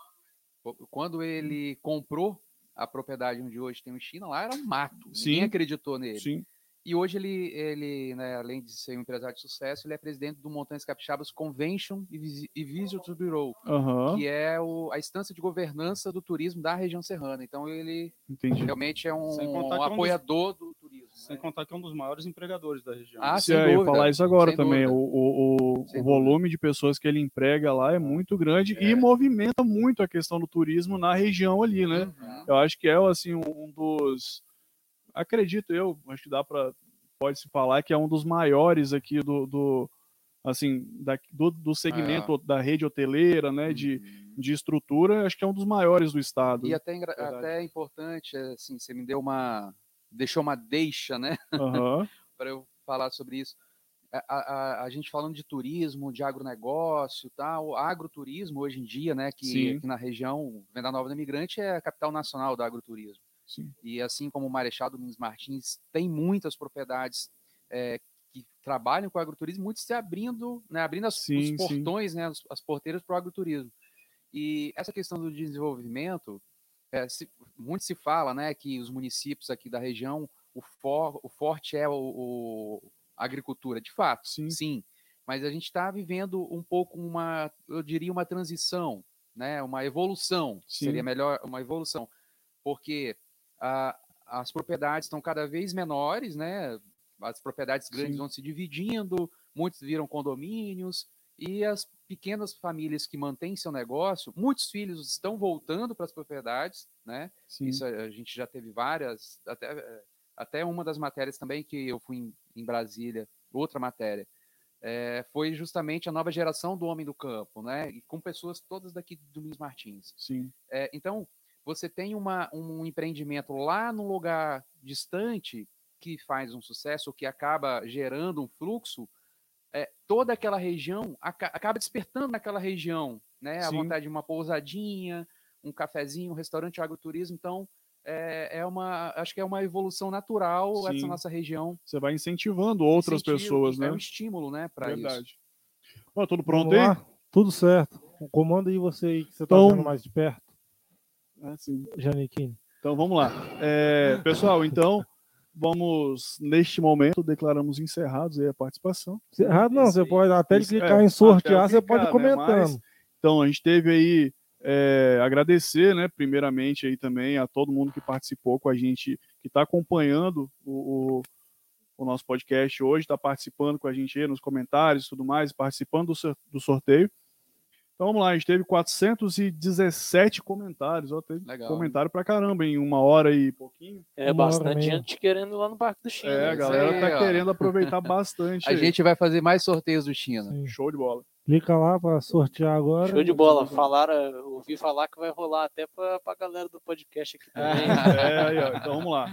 quando ele comprou a propriedade onde hoje tem o China, lá era um mato. Sim. Ninguém acreditou nele. sim. E hoje ele, ele né, além de ser um empresário de sucesso, ele é presidente do Montanhas Capixabas Convention e Visi- e Visitors Bureau, Aham, que é o, a instância de governança do turismo da região serrana. Então ele entendi. realmente é um, um que é um dos- apoiador do turismo. Sem né? contar que é um dos maiores empregadores da região. Ah, Se sem eu ia dúvida, falar isso agora também. O, dúvida. o, o, volume de pessoas que ele emprega lá é muito grande e É. movimenta muito a questão do turismo na região ali, né? Uhum. Eu acho que é assim um dos, acredito eu, acho que dá para pode se falar que é um dos maiores aqui do, do assim da, do, do segmento da rede hoteleira, né? De, de estrutura, acho que é um dos maiores do estado. E até, é importante, é, assim, você me deu uma. deixou uma deixa, né? Aham, para eu falar sobre isso. a, a, a gente falando de turismo, de agronegócio, tal, agroturismo hoje em dia, né, que aqui na região, Venda Nova do Imigrante é a capital nacional do agroturismo. Sim. E assim como o Marechal Domingos Martins tem muitas propriedades é, que trabalham com agroturismo, muitos se abrindo, né, abrindo as, Sim, os sim. portões, né, as, as porteiras para o agroturismo. E essa questão do desenvolvimento, é, se- muito se fala, né, que os municípios aqui da região, o, for, o forte é o, o- agricultura, de fato, Sim. sim. Mas a gente está vivendo um pouco uma, eu diria, uma transição, né, uma evolução, Sim. seria melhor uma evolução, porque a- as propriedades estão cada vez menores, né, as propriedades grandes Sim. vão se dividindo, muitos viram condomínios, e as pequenas famílias que mantêm seu negócio, muitos filhos estão voltando para as propriedades, né? Sim. Isso a gente já teve várias, até, até uma das matérias também que eu fui em, em Brasília, outra matéria, eh, foi justamente a nova geração do homem do campo, né? E com pessoas todas daqui do Domingos Martins. Sim. É, então, você tem uma, um empreendimento lá num lugar distante que faz um sucesso, que acaba gerando um fluxo, é, toda aquela região aca- acaba despertando naquela região, né? A Sim. vontade de uma pousadinha, um cafezinho, um restaurante agroturismo. Então, é, é uma, acho que é uma evolução natural Sim. essa nossa região. Você vai incentivando outras Incentivo, pessoas, É né? um estímulo, né, para isso. Verdade. Ó, tudo pronto Vamos aí? lá? Tudo certo. Comanda aí você aí, que você Então- tá vendo mais de perto, Sim. Janiquini. Então vamos lá. É, pessoal, então vamos, neste momento, declaramos encerrados aí a participação. Se errado não, Isso você pode até Isso, clicar é, em sortear, você clicar, pode ir né, comentando. mas- Então, a gente teve aí, é, agradecer, né, primeiramente aí também a todo mundo que participou com a gente, que está acompanhando o, o, o nosso podcast hoje, está participando com a gente aí nos comentários e tudo mais, participando do, do sorteio. Então vamos lá, a gente teve 417 comentários, ó, teve Legal. comentário pra caramba em uma hora e pouquinho. É Uma bastante gente querendo ir lá no Parque do China. É, a galera aí, tá ó. querendo aproveitar bastante. A aí. gente vai fazer mais sorteios do China. Sim. Show de bola. Clica lá para sortear agora. Show de bola. Falaram, ouvi falar que vai rolar até pra, pra galera do podcast aqui também. É, aí, ó. Então vamos lá.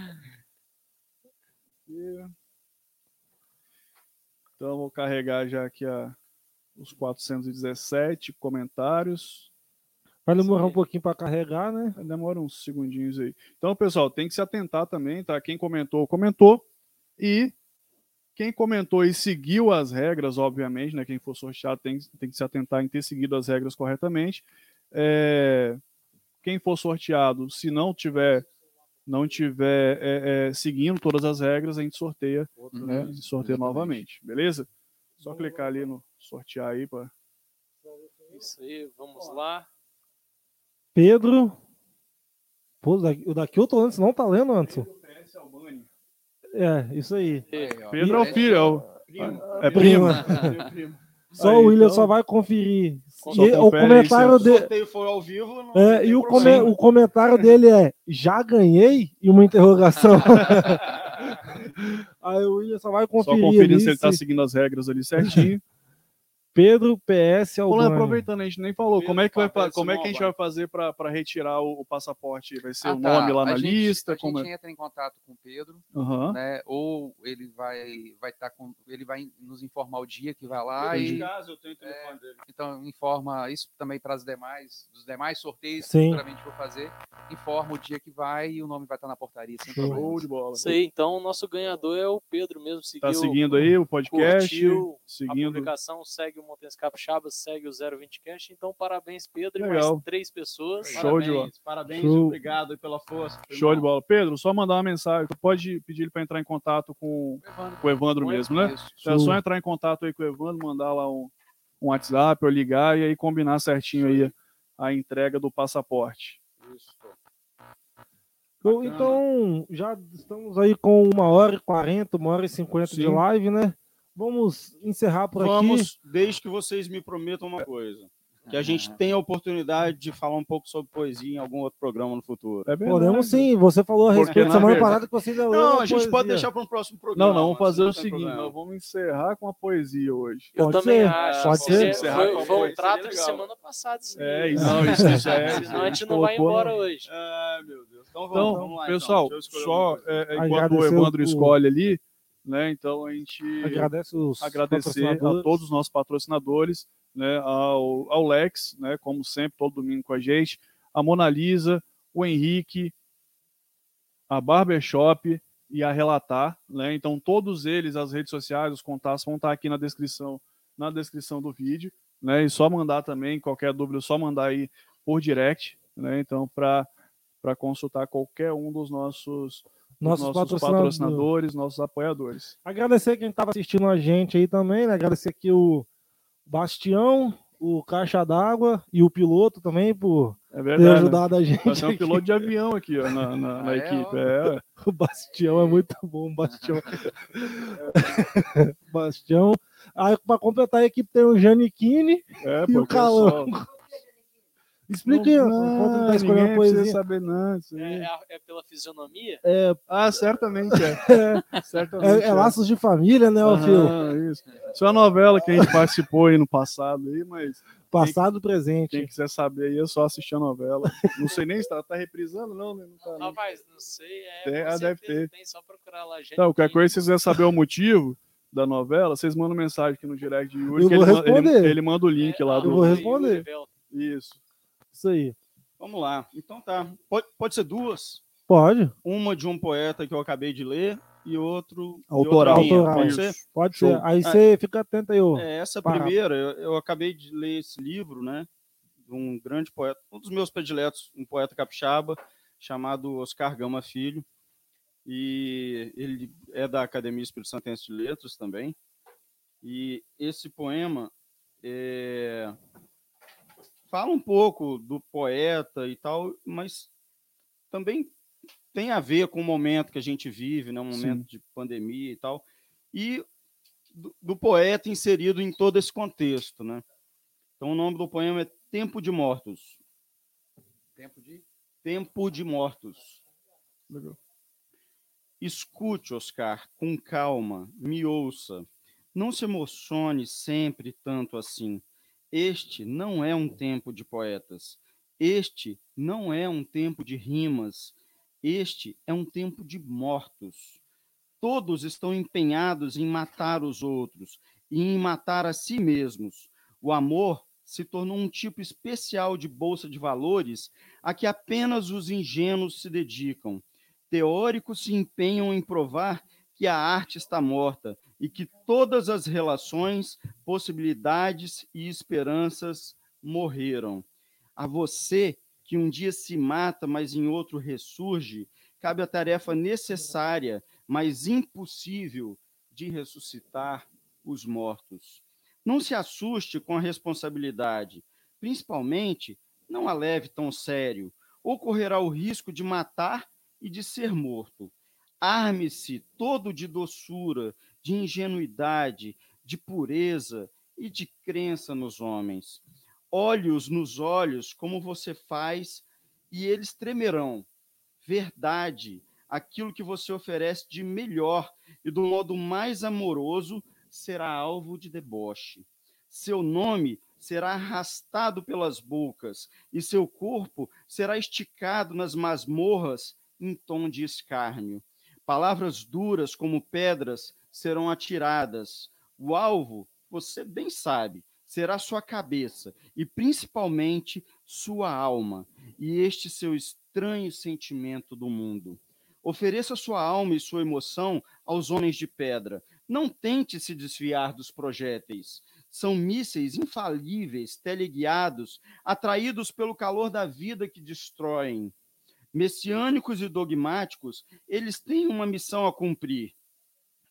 Então vou carregar já aqui a, os 417 comentários. Vai demorar um pouquinho para carregar, né? Demora uns segundinhos aí. Então, pessoal, tem que se atentar também, tá? Quem comentou, comentou. E quem comentou e seguiu as regras, obviamente, né? Quem for sorteado tem, tem que se atentar em ter seguido as regras corretamente. É, quem for sorteado, se não tiver não tiver é, é, seguindo todas as regras, a gente sorteia, né? Sorteia Exatamente. novamente, beleza? Só clicar ali no sortear aí para Isso aí, vamos lá. Pedro. Pô, o daqui- eu tô antes, não tá lendo, Anderson? É, isso aí. Pedro é o filho, é, o, é Prima. primo. Só Aí, o William então- só vai conferir. Só E o comentário dele. sorteio foi ao vivo. Não É, e o, come- o comentário dele é: já ganhei? E uma interrogação. Aí o William só vai Só conferir. conferindo ali se ele tá se seguindo as regras ali certinho. Pedro PS Albani. aproveitando, a gente nem falou, Pedro como é que, vai, como é que a gente vai fazer para retirar o, o passaporte? Vai ser Ah, o tá. nome lá A na gente- lista? A como gente é? entra em contato com o Pedro, Aham. né? Ou ele vai vai estar com ele vai nos informar o dia que vai lá Entendi. e caso, eu tenho o telefone dele. então informa isso também para as demais os demais sorteios Sim. que futuramente for fazer, informa o dia que vai e o nome vai estar na portaria sem Show. De bola. Aí, então o nosso ganhador é o Pedro mesmo. Seguiu, Tá seguindo aí o podcast? curtiu a seguindo. publicação, segue o Montanhas Capixabas, segue o 020 Cast. Então, parabéns, Pedro, e Legal. mais três pessoas. Show de bola. Parabéns, parabéns, Show. obrigado aí pela força. Show de bola. Pedro, só mandar uma mensagem. Tu pode pedir ele para entrar em contato com, Evandro, com o Evandro mesmo, né? isso. Então é só entrar em contato aí com o Evandro, mandar lá um, um WhatsApp ou ligar e aí combinar certinho aí a, a entrega do passaporte. Isso. Então, Então, já estamos aí com uma hora e quarenta, uma hora e cinquenta de live, né? Vamos encerrar por aqui. Vamos, desde que vocês me prometam uma coisa. Que a gente Ah. tenha a oportunidade de falar um pouco sobre poesia em algum outro programa no futuro. É. Podemos sim. Você falou a respeito na semana passada que você ainda leu Não, a gente pode poesia. deixar para um próximo programa. Não, não, vamos fazer o seguinte, nós vamos encerrar com a poesia hoje. Eu Pode também ser, acho. pode que ser. Foi, Encerrar com a foi um poesia trato de semana passada. isso É, isso, não, isso, isso é. Senão a gente não vai colocou- embora hoje. Ai, meu Deus. Então vamos, Então, vamos lá. pessoal, então. Eu escolher só é, enquanto o Agradecer Evandro o- escolhe ali, né? Então a gente Agradece os agradecer a todos os nossos patrocinadores, né, ao, ao Lex, né, como sempre, todo domingo com a gente, a Mona Lisa, o Henrique, a Barbershop e a Relatar, né? Então todos eles, as redes sociais, os contatos vão estar aqui na descrição, na descrição do vídeo, né? E só mandar também qualquer dúvida, só mandar aí por direct, né? Então para para consultar qualquer um dos nossos Nossos, nossos patrocinadores. patrocinadores, nossos apoiadores. Agradecer quem estava assistindo a gente aí também, né? Agradecer aqui o Bastião, o Caixa d'Água e o piloto também por É ter verdade. né? ajudado a gente. Temos um piloto de avião aqui ó, na, na- na Ah, é? equipe. É, O Bastião é muito bom, o Bastião. Bastião. Aí, para completar a equipe, tem o Janiquini. é, E o pô, Explica aí, Não, enquanto ele tá escolhendo a poesia. saber não, isso aí. É, é- é pela fisionomia? É, Ah, certamente é. certamente é, é Laços de Família, né, Fio? Aham, isso. Isso é uma novela que a gente participou aí no passado aí, mas Passado, presente. quem quiser saber aí é só assistir a novela. Não sei nem se tá, tá reprisando, não, né? Não tá, não. Rapaz, não sei. É, Tem- ah, deve ter. Tem, só procurar lá. gente. Então, qualquer coisa, se vocês quiserem saber o motivo da novela, vocês mandam mensagem aqui no direct de Yuri, Eu que vou ele, ma- ele, responder. ele manda o link lá eu do. vou responder. Isso. Isso aí. Vamos lá. Então tá. Pode, pode ser duas. Pode. Uma de um poeta que eu acabei de ler e outro. e Autoral. outra minha. Autoral. Pode ser? Pode ser. Aí Ah, você fica atento aí, ô. É, essa Parado. primeira, eu, eu acabei de ler esse livro, né? De um grande poeta, um dos meus prediletos, um poeta capixaba, chamado Oscar Gama Filho. E ele é da Academia Espírito Santense de Letras também. E esse poema é, fala um pouco do poeta e tal, mas também tem a ver com o momento que a gente vive, né? Um momento de pandemia e tal. E do, do poeta inserido em todo esse contexto, né? Então o nome do poema é Tempo de Mortos. Tempo de. Tempo de Mortos. Escute, Oscar, com calma, me ouça. Não se emocione sempre tanto assim. Este não é um tempo de poetas. Este não é um tempo de rimas. Este é um tempo de mortos. Todos estão empenhados em matar os outros e em matar a si mesmos. O amor se tornou um tipo especial de bolsa de valores a que apenas os ingênuos se dedicam. Teóricos se empenham em provar que a arte está morta e que todas as relações, possibilidades e esperanças morreram. A você que um dia se mata, mas em outro ressurge, cabe a tarefa necessária, mas impossível, de ressuscitar os mortos. Não se assuste com a responsabilidade, principalmente não a leve tão sério, ou correrá o risco de matar e de ser morto. Arme-se todo de doçura, de ingenuidade, de pureza e de crença nos homens. Olhe-os nos olhos como você faz e eles tremerão. Verdade, aquilo que você oferece de melhor e do modo mais amoroso será alvo de deboche. Seu nome será arrastado pelas bocas e seu corpo será esticado nas masmorras em tom de escárnio. Palavras duras como pedras serão atiradas. O alvo, você bem sabe, será sua cabeça e principalmente sua alma e este seu estranho sentimento do mundo. Ofereça sua alma e sua emoção aos homens de pedra. Não tente se desviar dos projéteis. São mísseis infalíveis, teleguiados, atraídos pelo calor da vida que destroem. Messiânicos e dogmáticos, eles têm uma missão a cumprir.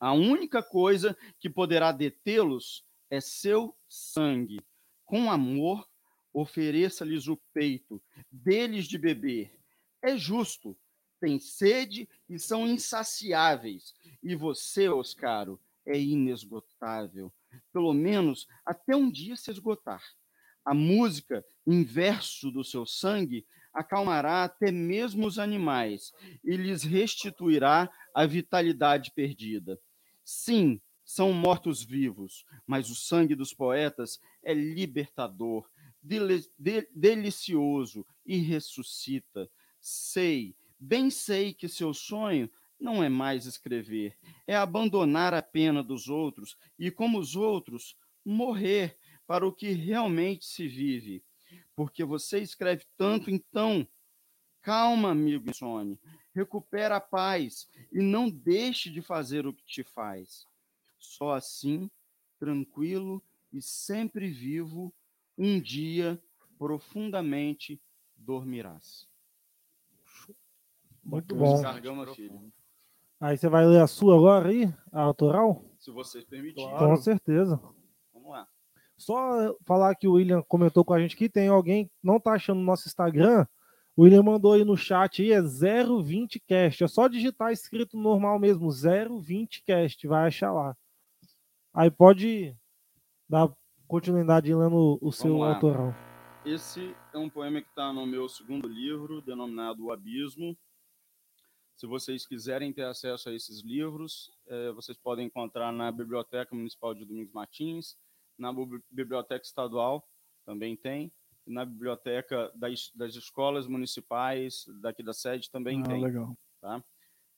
A única coisa que poderá detê-los é seu sangue. Com amor, ofereça-lhes o peito, deles de beber. É justo, têm sede e são insaciáveis. E você, Oscaro, é inesgotável. Pelo menos até um dia se esgotar. A música, em verso do seu sangue, acalmará até mesmo os animais e lhes restituirá a vitalidade perdida. Sim, são mortos-vivos, mas o sangue dos poetas é libertador, dele- de- delicioso e ressuscita. Sei, bem sei que seu sonho não é mais escrever, é abandonar a pena dos outros e, como os outros, morrer para o que realmente se vive. Porque você escreve tanto, então, calma, amigo insone, recupera a paz e não deixe de fazer o que te faz. Só assim, tranquilo e sempre vivo, um dia profundamente dormirás. Muito bom. Filho. Aí você vai ler a sua agora aí, a autoral? Se vocês permitirem. Com certeza. Vamos lá. Só falar que o William comentou com a gente que tem alguém que não tá achando o nosso Instagram. O William mandou aí no chat aí, é 020cast. É só digitar escrito normal mesmo, 020cast, vai achar lá. Aí pode dar continuidade lendo o seu lá. autoral. Esse é um poema que está no meu segundo livro, denominado O Abismo. Se vocês quiserem ter acesso a esses livros, eh, vocês podem encontrar na Biblioteca Municipal de Domingos Martins, na Biblioteca Estadual também tem, na Biblioteca das, das Escolas Municipais daqui da sede também Ah, tem. legal.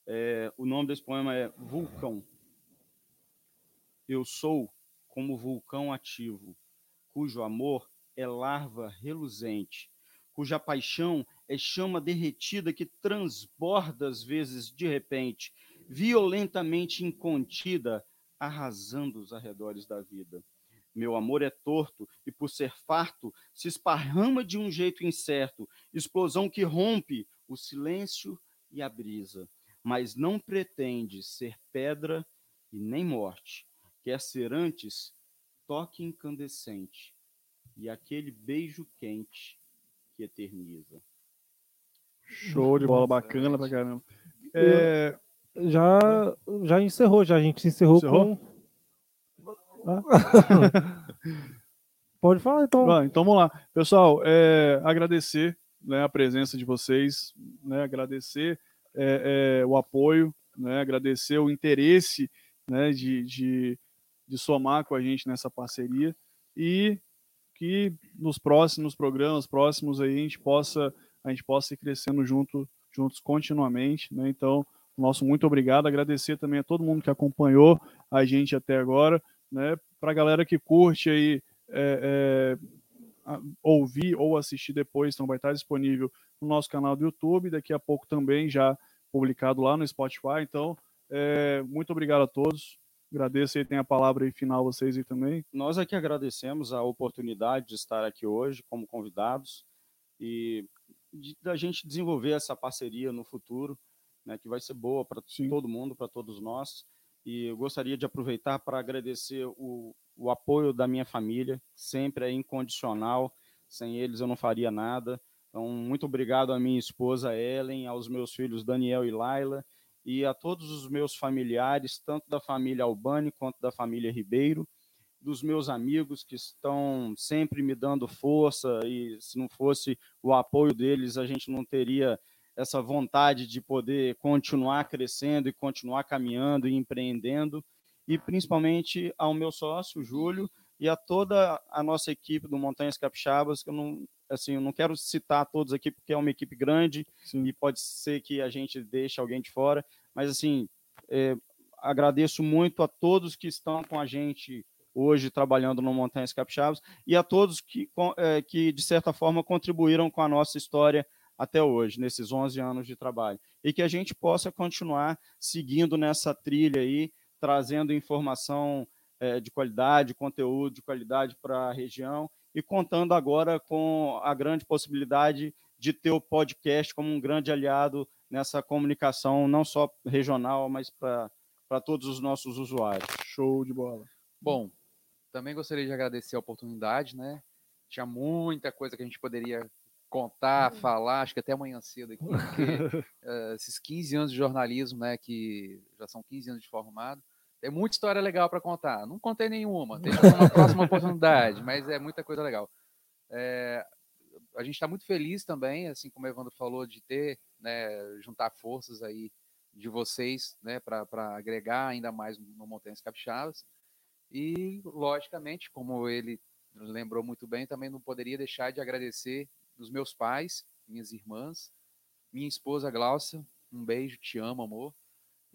É, o nome desse poema é Vulcão. Eu sou como vulcão ativo, cujo amor é larva reluzente, cuja paixão é chama derretida que transborda às vezes de repente, violentamente incontida, arrasando os arredores da vida. Meu amor é torto e, por ser farto, se esparrama de um jeito incerto, explosão que rompe o silêncio e a brisa mas não pretende ser pedra e nem morte. Quer ser antes toque incandescente e aquele beijo quente que eterniza. Show de bola, bacana pra caramba. É, Já, já encerrou, já a gente se encerrou, Encerrou? com. Pode falar então. Então vamos lá. Pessoal, é, agradecer né, a presença de vocês, né, agradecer é, é, o apoio, né, agradecer o interesse né, de, de, de somar com a gente nessa parceria e que nos próximos programas, próximos aí, a gente possa, a gente possa ir crescendo junto, juntos continuamente. Né? Então, nosso muito obrigado. Agradecer também a todo mundo que acompanhou a gente até agora. Né? Para a galera que curte aí é, é, ouvir ou assistir depois, então vai estar disponível no nosso canal do YouTube, daqui a pouco também já publicado lá no Spotify. Então, é, muito obrigado a todos. Agradeço aí, tem a palavra aí final vocês aí também. Nós aqui agradecemos a oportunidade de estar aqui hoje como convidados e da gente desenvolver essa parceria no futuro, né, que vai ser boa para todo mundo, para todos nós. E eu gostaria de aproveitar para agradecer o, o apoio da minha família, sempre é incondicional. Sem eles eu não faria nada. Então, muito obrigado à minha esposa Ellen, aos meus filhos Daniel e Laila e a todos os meus familiares, tanto da família Albani quanto da família Ribeiro, dos meus amigos que estão sempre me dando força e se não fosse o apoio deles, a gente não teria essa vontade de poder continuar crescendo e continuar caminhando e empreendendo, e principalmente ao meu sócio, Júlio, e a toda a nossa equipe do Montanhas Capixabas, que eu não, assim, eu não quero citar todos aqui porque é uma equipe grande Sim. e pode ser que a gente deixe alguém de fora, mas assim, é, agradeço muito a todos que estão com a gente hoje trabalhando no Montanhas Capixabas e a todos que, é, que de certa forma contribuíram com a nossa história até hoje, nesses 11 anos de trabalho. E que a gente possa continuar seguindo nessa trilha aí, trazendo informação eh, de qualidade, conteúdo de qualidade para a região e contando agora com a grande possibilidade de ter o podcast como um grande aliado nessa comunicação, não só regional, mas para todos os nossos usuários. Show de bola. Bom, também gostaria de agradecer a oportunidade, né? Tinha muita coisa que a gente poderia contar, falar, acho que até amanhã cedo aqui, porque eh, esses 15 anos de jornalismo, né, que já são 15 anos de formado, tem muita história legal para contar. Não contei nenhuma, para uma próxima oportunidade, mas é muita coisa legal. Eh, a gente está muito feliz também, assim como o Evandro falou, de ter, né, juntar forças aí de vocês, né, para agregar ainda mais no Montanhas Capixabas. E, logicamente, como ele lembrou muito bem, também não poderia deixar de agradecer os meus pais, minhas irmãs, minha esposa Glaucia, um beijo, te amo, amor.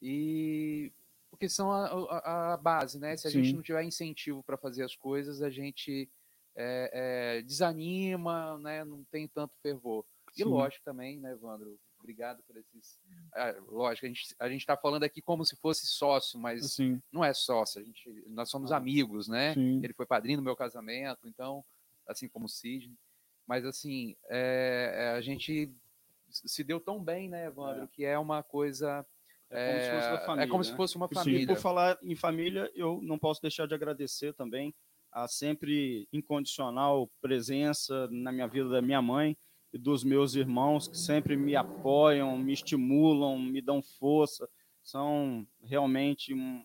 E porque são a, a, a base, né? Se a gente Sim. não tiver incentivo para fazer as coisas, a gente é, é, desanima, né? Não tem tanto fervor. E Sim. lógico também, né, Evandro? Obrigado por esses. Ah, lógico, a gente a gente está falando aqui como se fosse sócio, mas Assim, não é sócio. A gente, nós somos Ah. amigos, né? sim. Ele foi padrinho do meu casamento, então, assim como o Sidney. Mas, assim, é, é, a gente se deu tão bem, né, Evandro, que é uma coisa. É como se fosse da é família. como se né? fosse uma Sim, família. por falar em família, eu não posso deixar de agradecer também a sempre incondicional presença na minha vida da minha mãe e dos meus irmãos que sempre me apoiam, me estimulam, me dão força. São realmente um-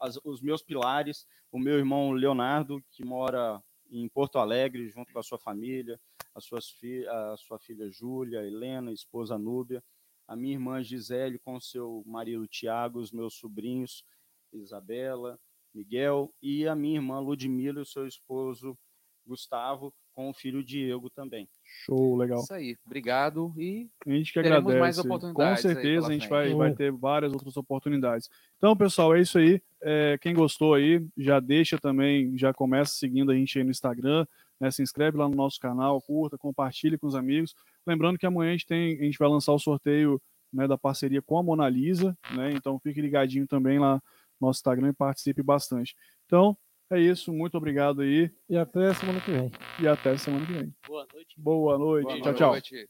as- os meus pilares. O meu irmão Leonardo, que mora em Porto Alegre, junto com a sua família, as suas fi a sua filha Júlia, Helena, esposa Núbia, a minha irmã Gisele com seu marido Tiago, os meus sobrinhos Isabela, Miguel e a minha irmã Ludmila e o seu esposo Gustavo com o filho Diego também. Show, legal. Isso aí. Obrigado e A gente que Teremos agradece. mais Com oportunidades aí certeza pela a gente frente. vai, vai ter várias outras oportunidades. Então, pessoal, é isso aí. É, quem gostou aí, já deixa também, já começa seguindo a gente aí no Instagram, né? Se inscreve lá no nosso canal, curta, compartilhe com os amigos. Lembrando que amanhã a gente, tem, a gente vai lançar o sorteio né, da parceria com a Mona Lisa, né? Então fique ligadinho também lá no nosso Instagram e participe bastante. Então, é isso. Muito obrigado aí E até semana que vem. e até semana que vem. Boa noite. Boa noite. boa tchau, tchau. noite.